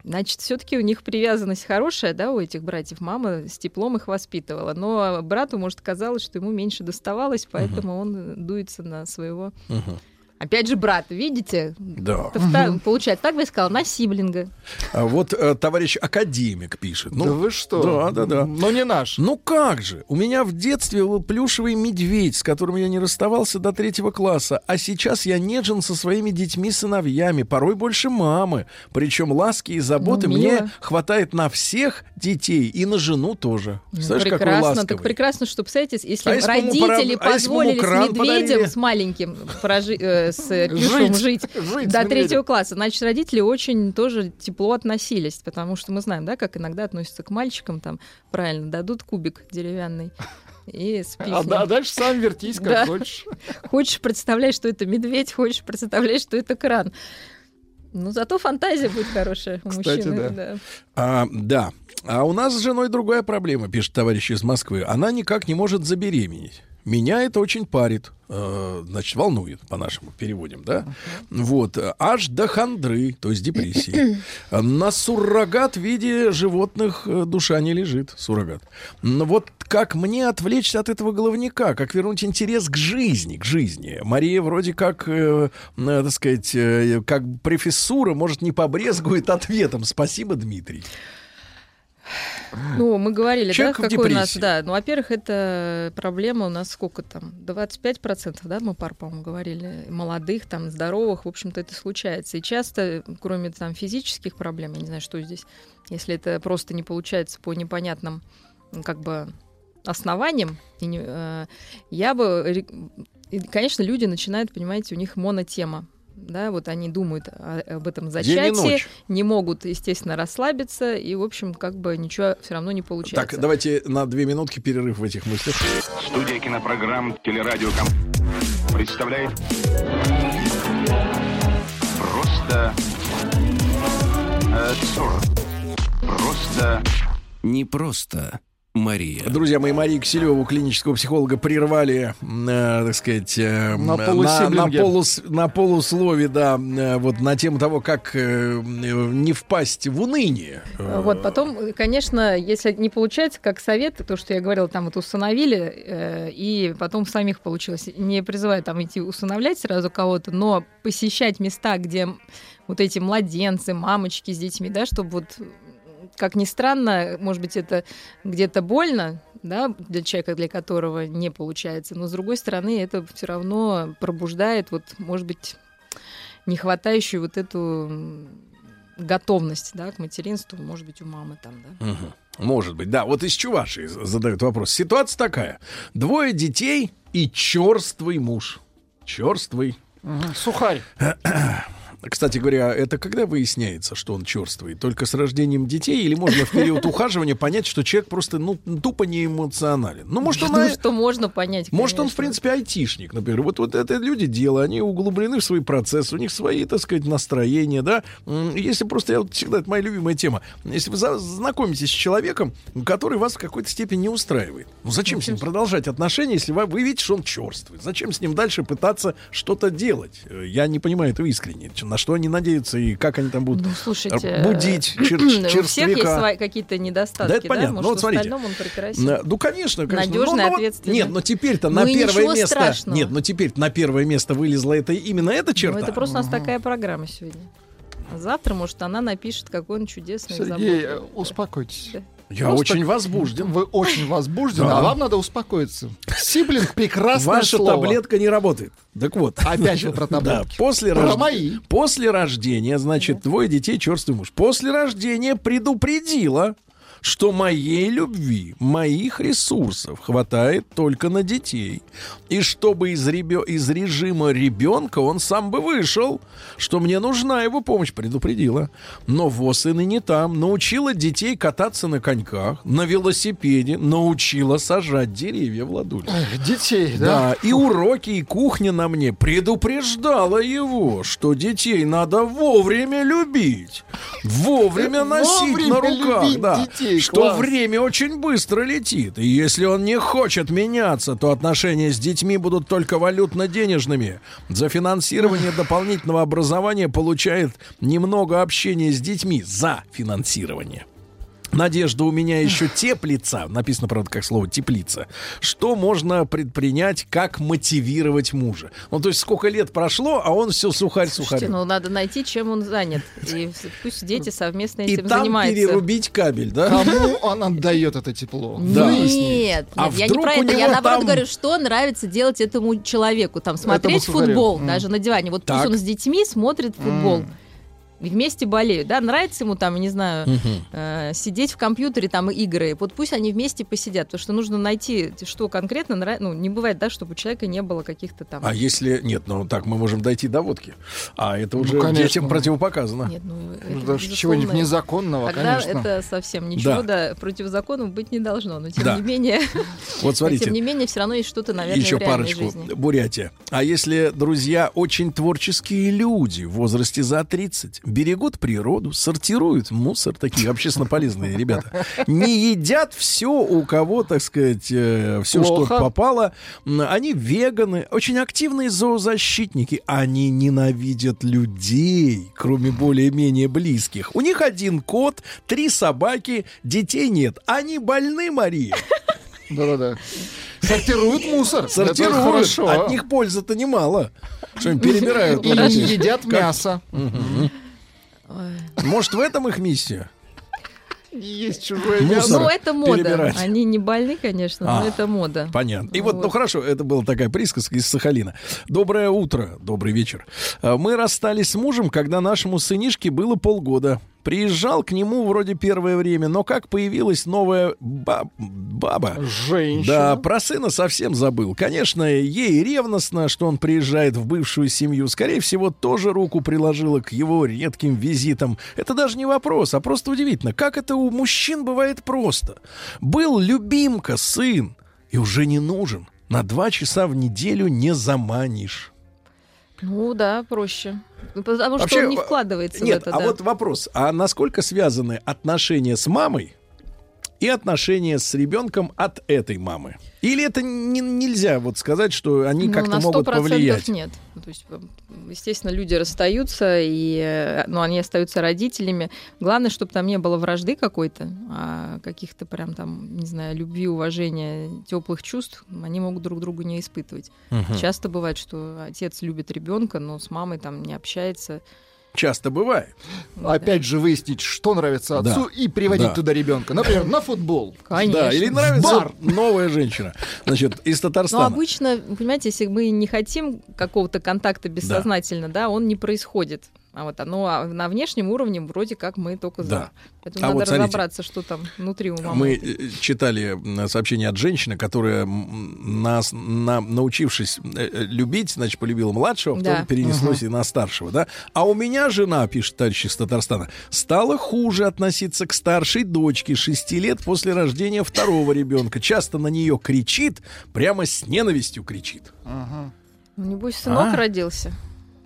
значит, все-таки у них привязанность хорошая, да, у этих братьев. Мама с теплом их воспитывала. Но брату, может, казалось, что ему меньше доставалось, поэтому он дуется на своего. Мгм. Опять же, брат, видите? Да. Вта- Получается, так бы я сказала, на сиблинга. А вот э, товарищ академик пишет. Ну, да вы что? Да, да, да. Но не наш. Ну как же? У меня в детстве был плюшевый медведь, с которым я не расставался до третьего класса, а сейчас я нежен со своими детьми-сыновьями, порой больше мамы. Причем ласки и заботы Ну, мне хватает на всех детей и на жену тоже. Ну, Знаешь, какой прекрасно, ласковый. так прекрасно, что, представляете, если А если родители пора- а если позволили кран с медведем, подарили? с маленьким, прожи- э, с э, плюшевым жить, Жить до третьего класса, значит, родители очень тоже тепло относились, потому что мы знаем, да, как иногда относятся к мальчикам, там, правильно, дадут кубик деревянный. И спи А, да- а дальше сам вертись, как Да. хочешь. Хочешь представлять, что это медведь, хочешь представлять, что это кран. Ну, зато фантазия будет хорошая у Кстати, мужчины. да. А, да. А у нас с женой другая проблема, пишет товарищ из Москвы. Она никак не может забеременеть. Меня это очень парит, э, значит, волнует, по-нашему переводим, да? Вот, э, аж до хандры, то есть депрессии. На суррогат в виде животных э, душа не лежит, суррогат. Но вот как мне отвлечься от этого головника, как вернуть интерес к жизни, к жизни? Мария вроде как, э, э, так сказать, э, как профессура, может, не побрезгует ответом. Спасибо, Дмитрий. Ну, мы говорили, Человек да, какой у нас, да. Ну, во-первых, это проблема у нас сколько там, 25%, да, мы пар, по-моему, говорили, молодых, там, здоровых, в общем-то, это случается. И часто, кроме там физических проблем, я не знаю, что здесь, если это просто не получается по непонятным, как бы, основаниям, э, я бы, конечно, люди начинают, понимаете, у них монотема. Да, вот они думают о- об этом зачатии, не могут, естественно, расслабиться, и, в общем, как бы ничего все равно не получается. Так, давайте на две минутки перерыв в этих мыслях. Студия кинопрограмм «Телерадиоком» представляет Просто э, 40. Просто Не просто Мария. Друзья мои, Марию Киселеву, клинического психолога, прервали, э, так сказать, э, На на, полусиблинге. полус- на полуслове, да, э, вот на тему того, как э, не впасть в уныние. Вот, потом, конечно, если не получается, как совет, то, что я говорила, там вот установили, э, и потом самих получилось. Не призываю там идти усыновлять сразу кого-то, но посещать места, где вот эти младенцы, мамочки с детьми, да, чтобы вот, как ни странно, может быть, это где-то больно, да, для человека, для которого не получается, но с другой стороны, это все равно пробуждает, вот, может быть, не хватающую вот эту готовность, да, к материнству, может быть, у мамы там, да. Мгм. Может быть, да. Вот из Чувашии задают вопрос. Ситуация такая. Двое детей и черствый муж. Черствый. Мгм. Сухарь. Кстати говоря, это когда выясняется, что он черствый? Только с рождением детей или можно в период ухаживания понять, что человек просто ну, тупо не эмоционален? Ну, может, он, Ну, что можно понять, может, он, в конечно. принципе, айтишник, например. Вот, вот это люди дело, они углублены в свои процессы, у них свои, так сказать, настроения, да. Если просто, я вот всегда, это моя любимая тема, если вы знакомитесь с человеком, который вас в какой-то степени не устраивает, ну зачем с ним продолжать отношения, если вы, вы видите, что он черствый? Зачем с ним дальше пытаться что-то делать? Э, Я не понимаю этого искренне. На что они надеются и как они там будут Ну, слушайте, э, будить чер- у всех есть черствяка? свои какие-то недостатки, Да, это понятно. Может, Ну, вот в смотрите. остальном он прекрасен. На- Ну, конечно, конечно. Надежный, Ну, ну, вот- ответственный. Нет, но теперь-то Ну на первое место. страшного. Нет, но теперь на первое место вылезла это именно эта Ну, черта. это просто у нас такая программа сегодня. А завтра, может, она напишет, какой он чудесный. Сергей, э, заботливый. успокойтесь. Я Просто очень возбужден. Вы очень возбуждены, Да. а вам надо успокоиться. Сиблинг прекрасное Ваша слово. таблетка не работает. Так вот. Опять вы про Да, таблетки. после, Про рожд- мои. после рождения, значит, двое детей, черствый муж. После рождения предупредила, что моей любви, моих ресурсов хватает только на детей. И чтобы из, ребё- из режима ребенка он сам бы вышел, что мне нужна его помощь, предупредила. Но ВОЗ и ныне там. Научила детей кататься на коньках, на велосипеде, научила сажать деревья, Владуля. Эх, Детей, да? Да, и уроки, и кухня на мне предупреждала его, что детей надо вовремя любить, вовремя носить Вовремя на руках, да, детей, что класс. время очень быстро летит, и если он не хочет меняться, то отношения с детьми будут только валютно-денежными. За финансирование дополнительного образования получает немного общения с детьми за финансирование. Надежда у меня еще теплится, написано, правда, как слово теплица. Что можно предпринять, как мотивировать мужа? Ну, то есть сколько лет прошло, а он все сухарь Слушайте, сухарь. ну надо найти, чем он занят. И пусть дети совместно И этим там занимаются. перерубить кабель, да? Кому он отдает это тепло? Да. Нет, А нет, я не про это. Я наоборот там- говорю, что нравится делать этому человеку. Там смотреть сухарю. футбол, М. даже на диване. Вот Так. пусть он с детьми смотрит футбол. М. И вместе болеют, да, нравится ему там, не знаю, э, сидеть в компьютере там игры, вот пусть они вместе посидят, потому что нужно найти, что конкретно нравится, ну, не бывает, да, чтобы у человека не было каких-то там... А если... Нет, ну так мы можем дойти до водки. А это уже конечно. детям противопоказано. Нет, ну, Ну, это, даже безусловно, чего-нибудь незаконного, Тогда конечно. это совсем ничего, да. против закона быть не должно, но тем Да. не менее, Вот смотрите. тем не менее, все равно есть что-то, наверное, Еще парочку. жизни. Бурятия. А если, друзья, очень творческие люди в возрасте за 30 берегут природу, сортируют мусор, такие общественно полезные ребята, не едят все, у кого, так сказать, все, что попало, они веганы, очень активные зоозащитники, они ненавидят людей, кроме более-менее близких. У них один кот, три собаки, детей нет. Они больны, Мария. Да-да-да. Сортируют мусор. Это Сортируют. хорошо. От них пользы-то немало. Что перебирают. И едят мясо. Мгм. Может, в этом их миссия? Есть чужое мясо. Ну, это мода. перебирать. Они не больны, конечно, А. но это мода. Понятно. И Ну вот, ну вот. хорошо, это была такая присказка из Сахалина. Доброе утро, добрый вечер. А, Мы расстались с мужем, когда нашему сынишке было полгода. Приезжал к нему вроде первое время, но как появилась новая ба- баба, Женщина. Да, про сына совсем забыл. Конечно, ей ревностно, что он приезжает в бывшую семью. Скорее всего, тоже руку приложила к его редким визитам. Это даже не вопрос, а просто удивительно, как это у мужчин бывает просто. Был любимка, сын, и уже не нужен. На два часа в неделю не заманишь. Ну да, проще. Ну, Потому Вообще, что он не вкладывается Нет, в это. а да. вот вопрос, а насколько связаны отношения с мамой и отношения с ребенком от этой мамы? Или это не- нельзя вот сказать, что они Ну, как-то могут 100% повлиять? нет. Ну, То есть, э, естественно, люди расстаются, и, э, ну, они остаются родителями. Главное, чтобы там не было вражды какой-то, а каких-то прям там, не знаю, любви, уважения, теплых чувств они могут друг другу не испытывать. Мгм. Часто бывает, что отец любит ребенка, но с мамой там не общается. Часто бывает. Опять же выяснить, что нравится Да. отцу, и приводить Да. туда ребенка. Например, на футбол. Да, или нравится Бар. новая женщина. Значит, из Но Татарстана. обычно, понимаете, если мы не хотим какого-то контакта бессознательно, да, он не происходит. А вот оно а на внешнем уровне вроде как мы только за. Да. Поэтому А надо вот смотрите, разобраться, что там внутри у мамы. Мы э, читали м, сообщение от женщины, которая нас, на- научившись э, э, любить, значит, полюбила младшего, потом Да. перенеслось Мгм. и на старшего, да? А у меня жена, пишет товарищ из Татарстана, стала хуже относиться к старшей дочке 6 лет после рождения второго ребенка. Часто на нее кричит, прямо с ненавистью кричит. Ну, Небось, сынок А? родился.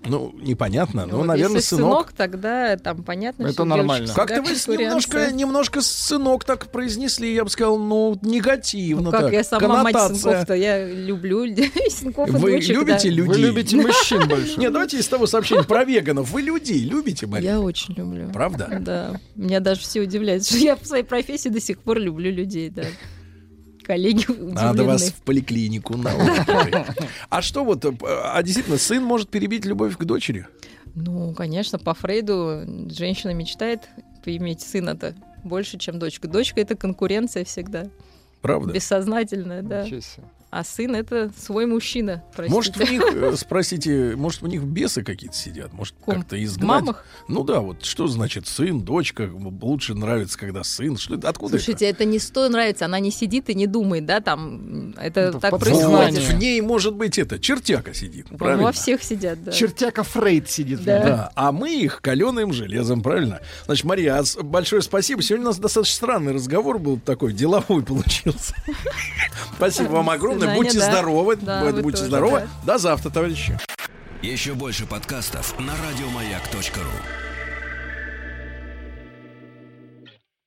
Ну, непонятно, ну, Вот наверное, если сынок. тогда там понятно, Это нормально. Как-то вы немножко, немножко сынок так произнесли, я бы сказал, ну, негативно Ну, как так. я сама мать Коннотация. сынков-то, я люблю сынков и Вы дочек, любите да. людей? больше. Нет, давайте из того сообщения про веганов. Вы людей любите, Мария? Я очень люблю. Правда? Да. Меня даже все удивляют, что я в своей профессии до сих пор люблю людей, да. Коллеги Надо вас удивлены. в поликлинику на. А что вот, э, а действительно, сын может перебить любовь к дочери? Ну, конечно, по Фрейду женщина мечтает поиметь сына-то больше, чем дочка. Дочка — это конкуренция всегда. Правда? Бессознательная, да. А сын — это свой мужчина, простите. Может, в них, э, спросите, может, у них бесы какие-то сидят? Может, как-то изгнать? мамах? Ну да, вот что значит сын, дочка? Лучше нравится, когда сын. Что это? Откуда это? Слушайте, это не сто нравится, она не сидит и не думает, да, там, это так Вот, происходит. в ней, может быть, это, чертяка сидит, Во- правильно? Во всех сидят, да. Чертяка Фрейд сидит. Да. Да, а мы их каленым железом, правильно? Значит, Мария, а большое спасибо. Сегодня у нас достаточно странный разговор был такой, деловой получился. Спасибо вам огромное. Свидания, Будьте да. здоровы. Да, Будьте тоже, здоровы. да. До завтра, товарищи. Еще больше подкастов на радиомаяк.ру.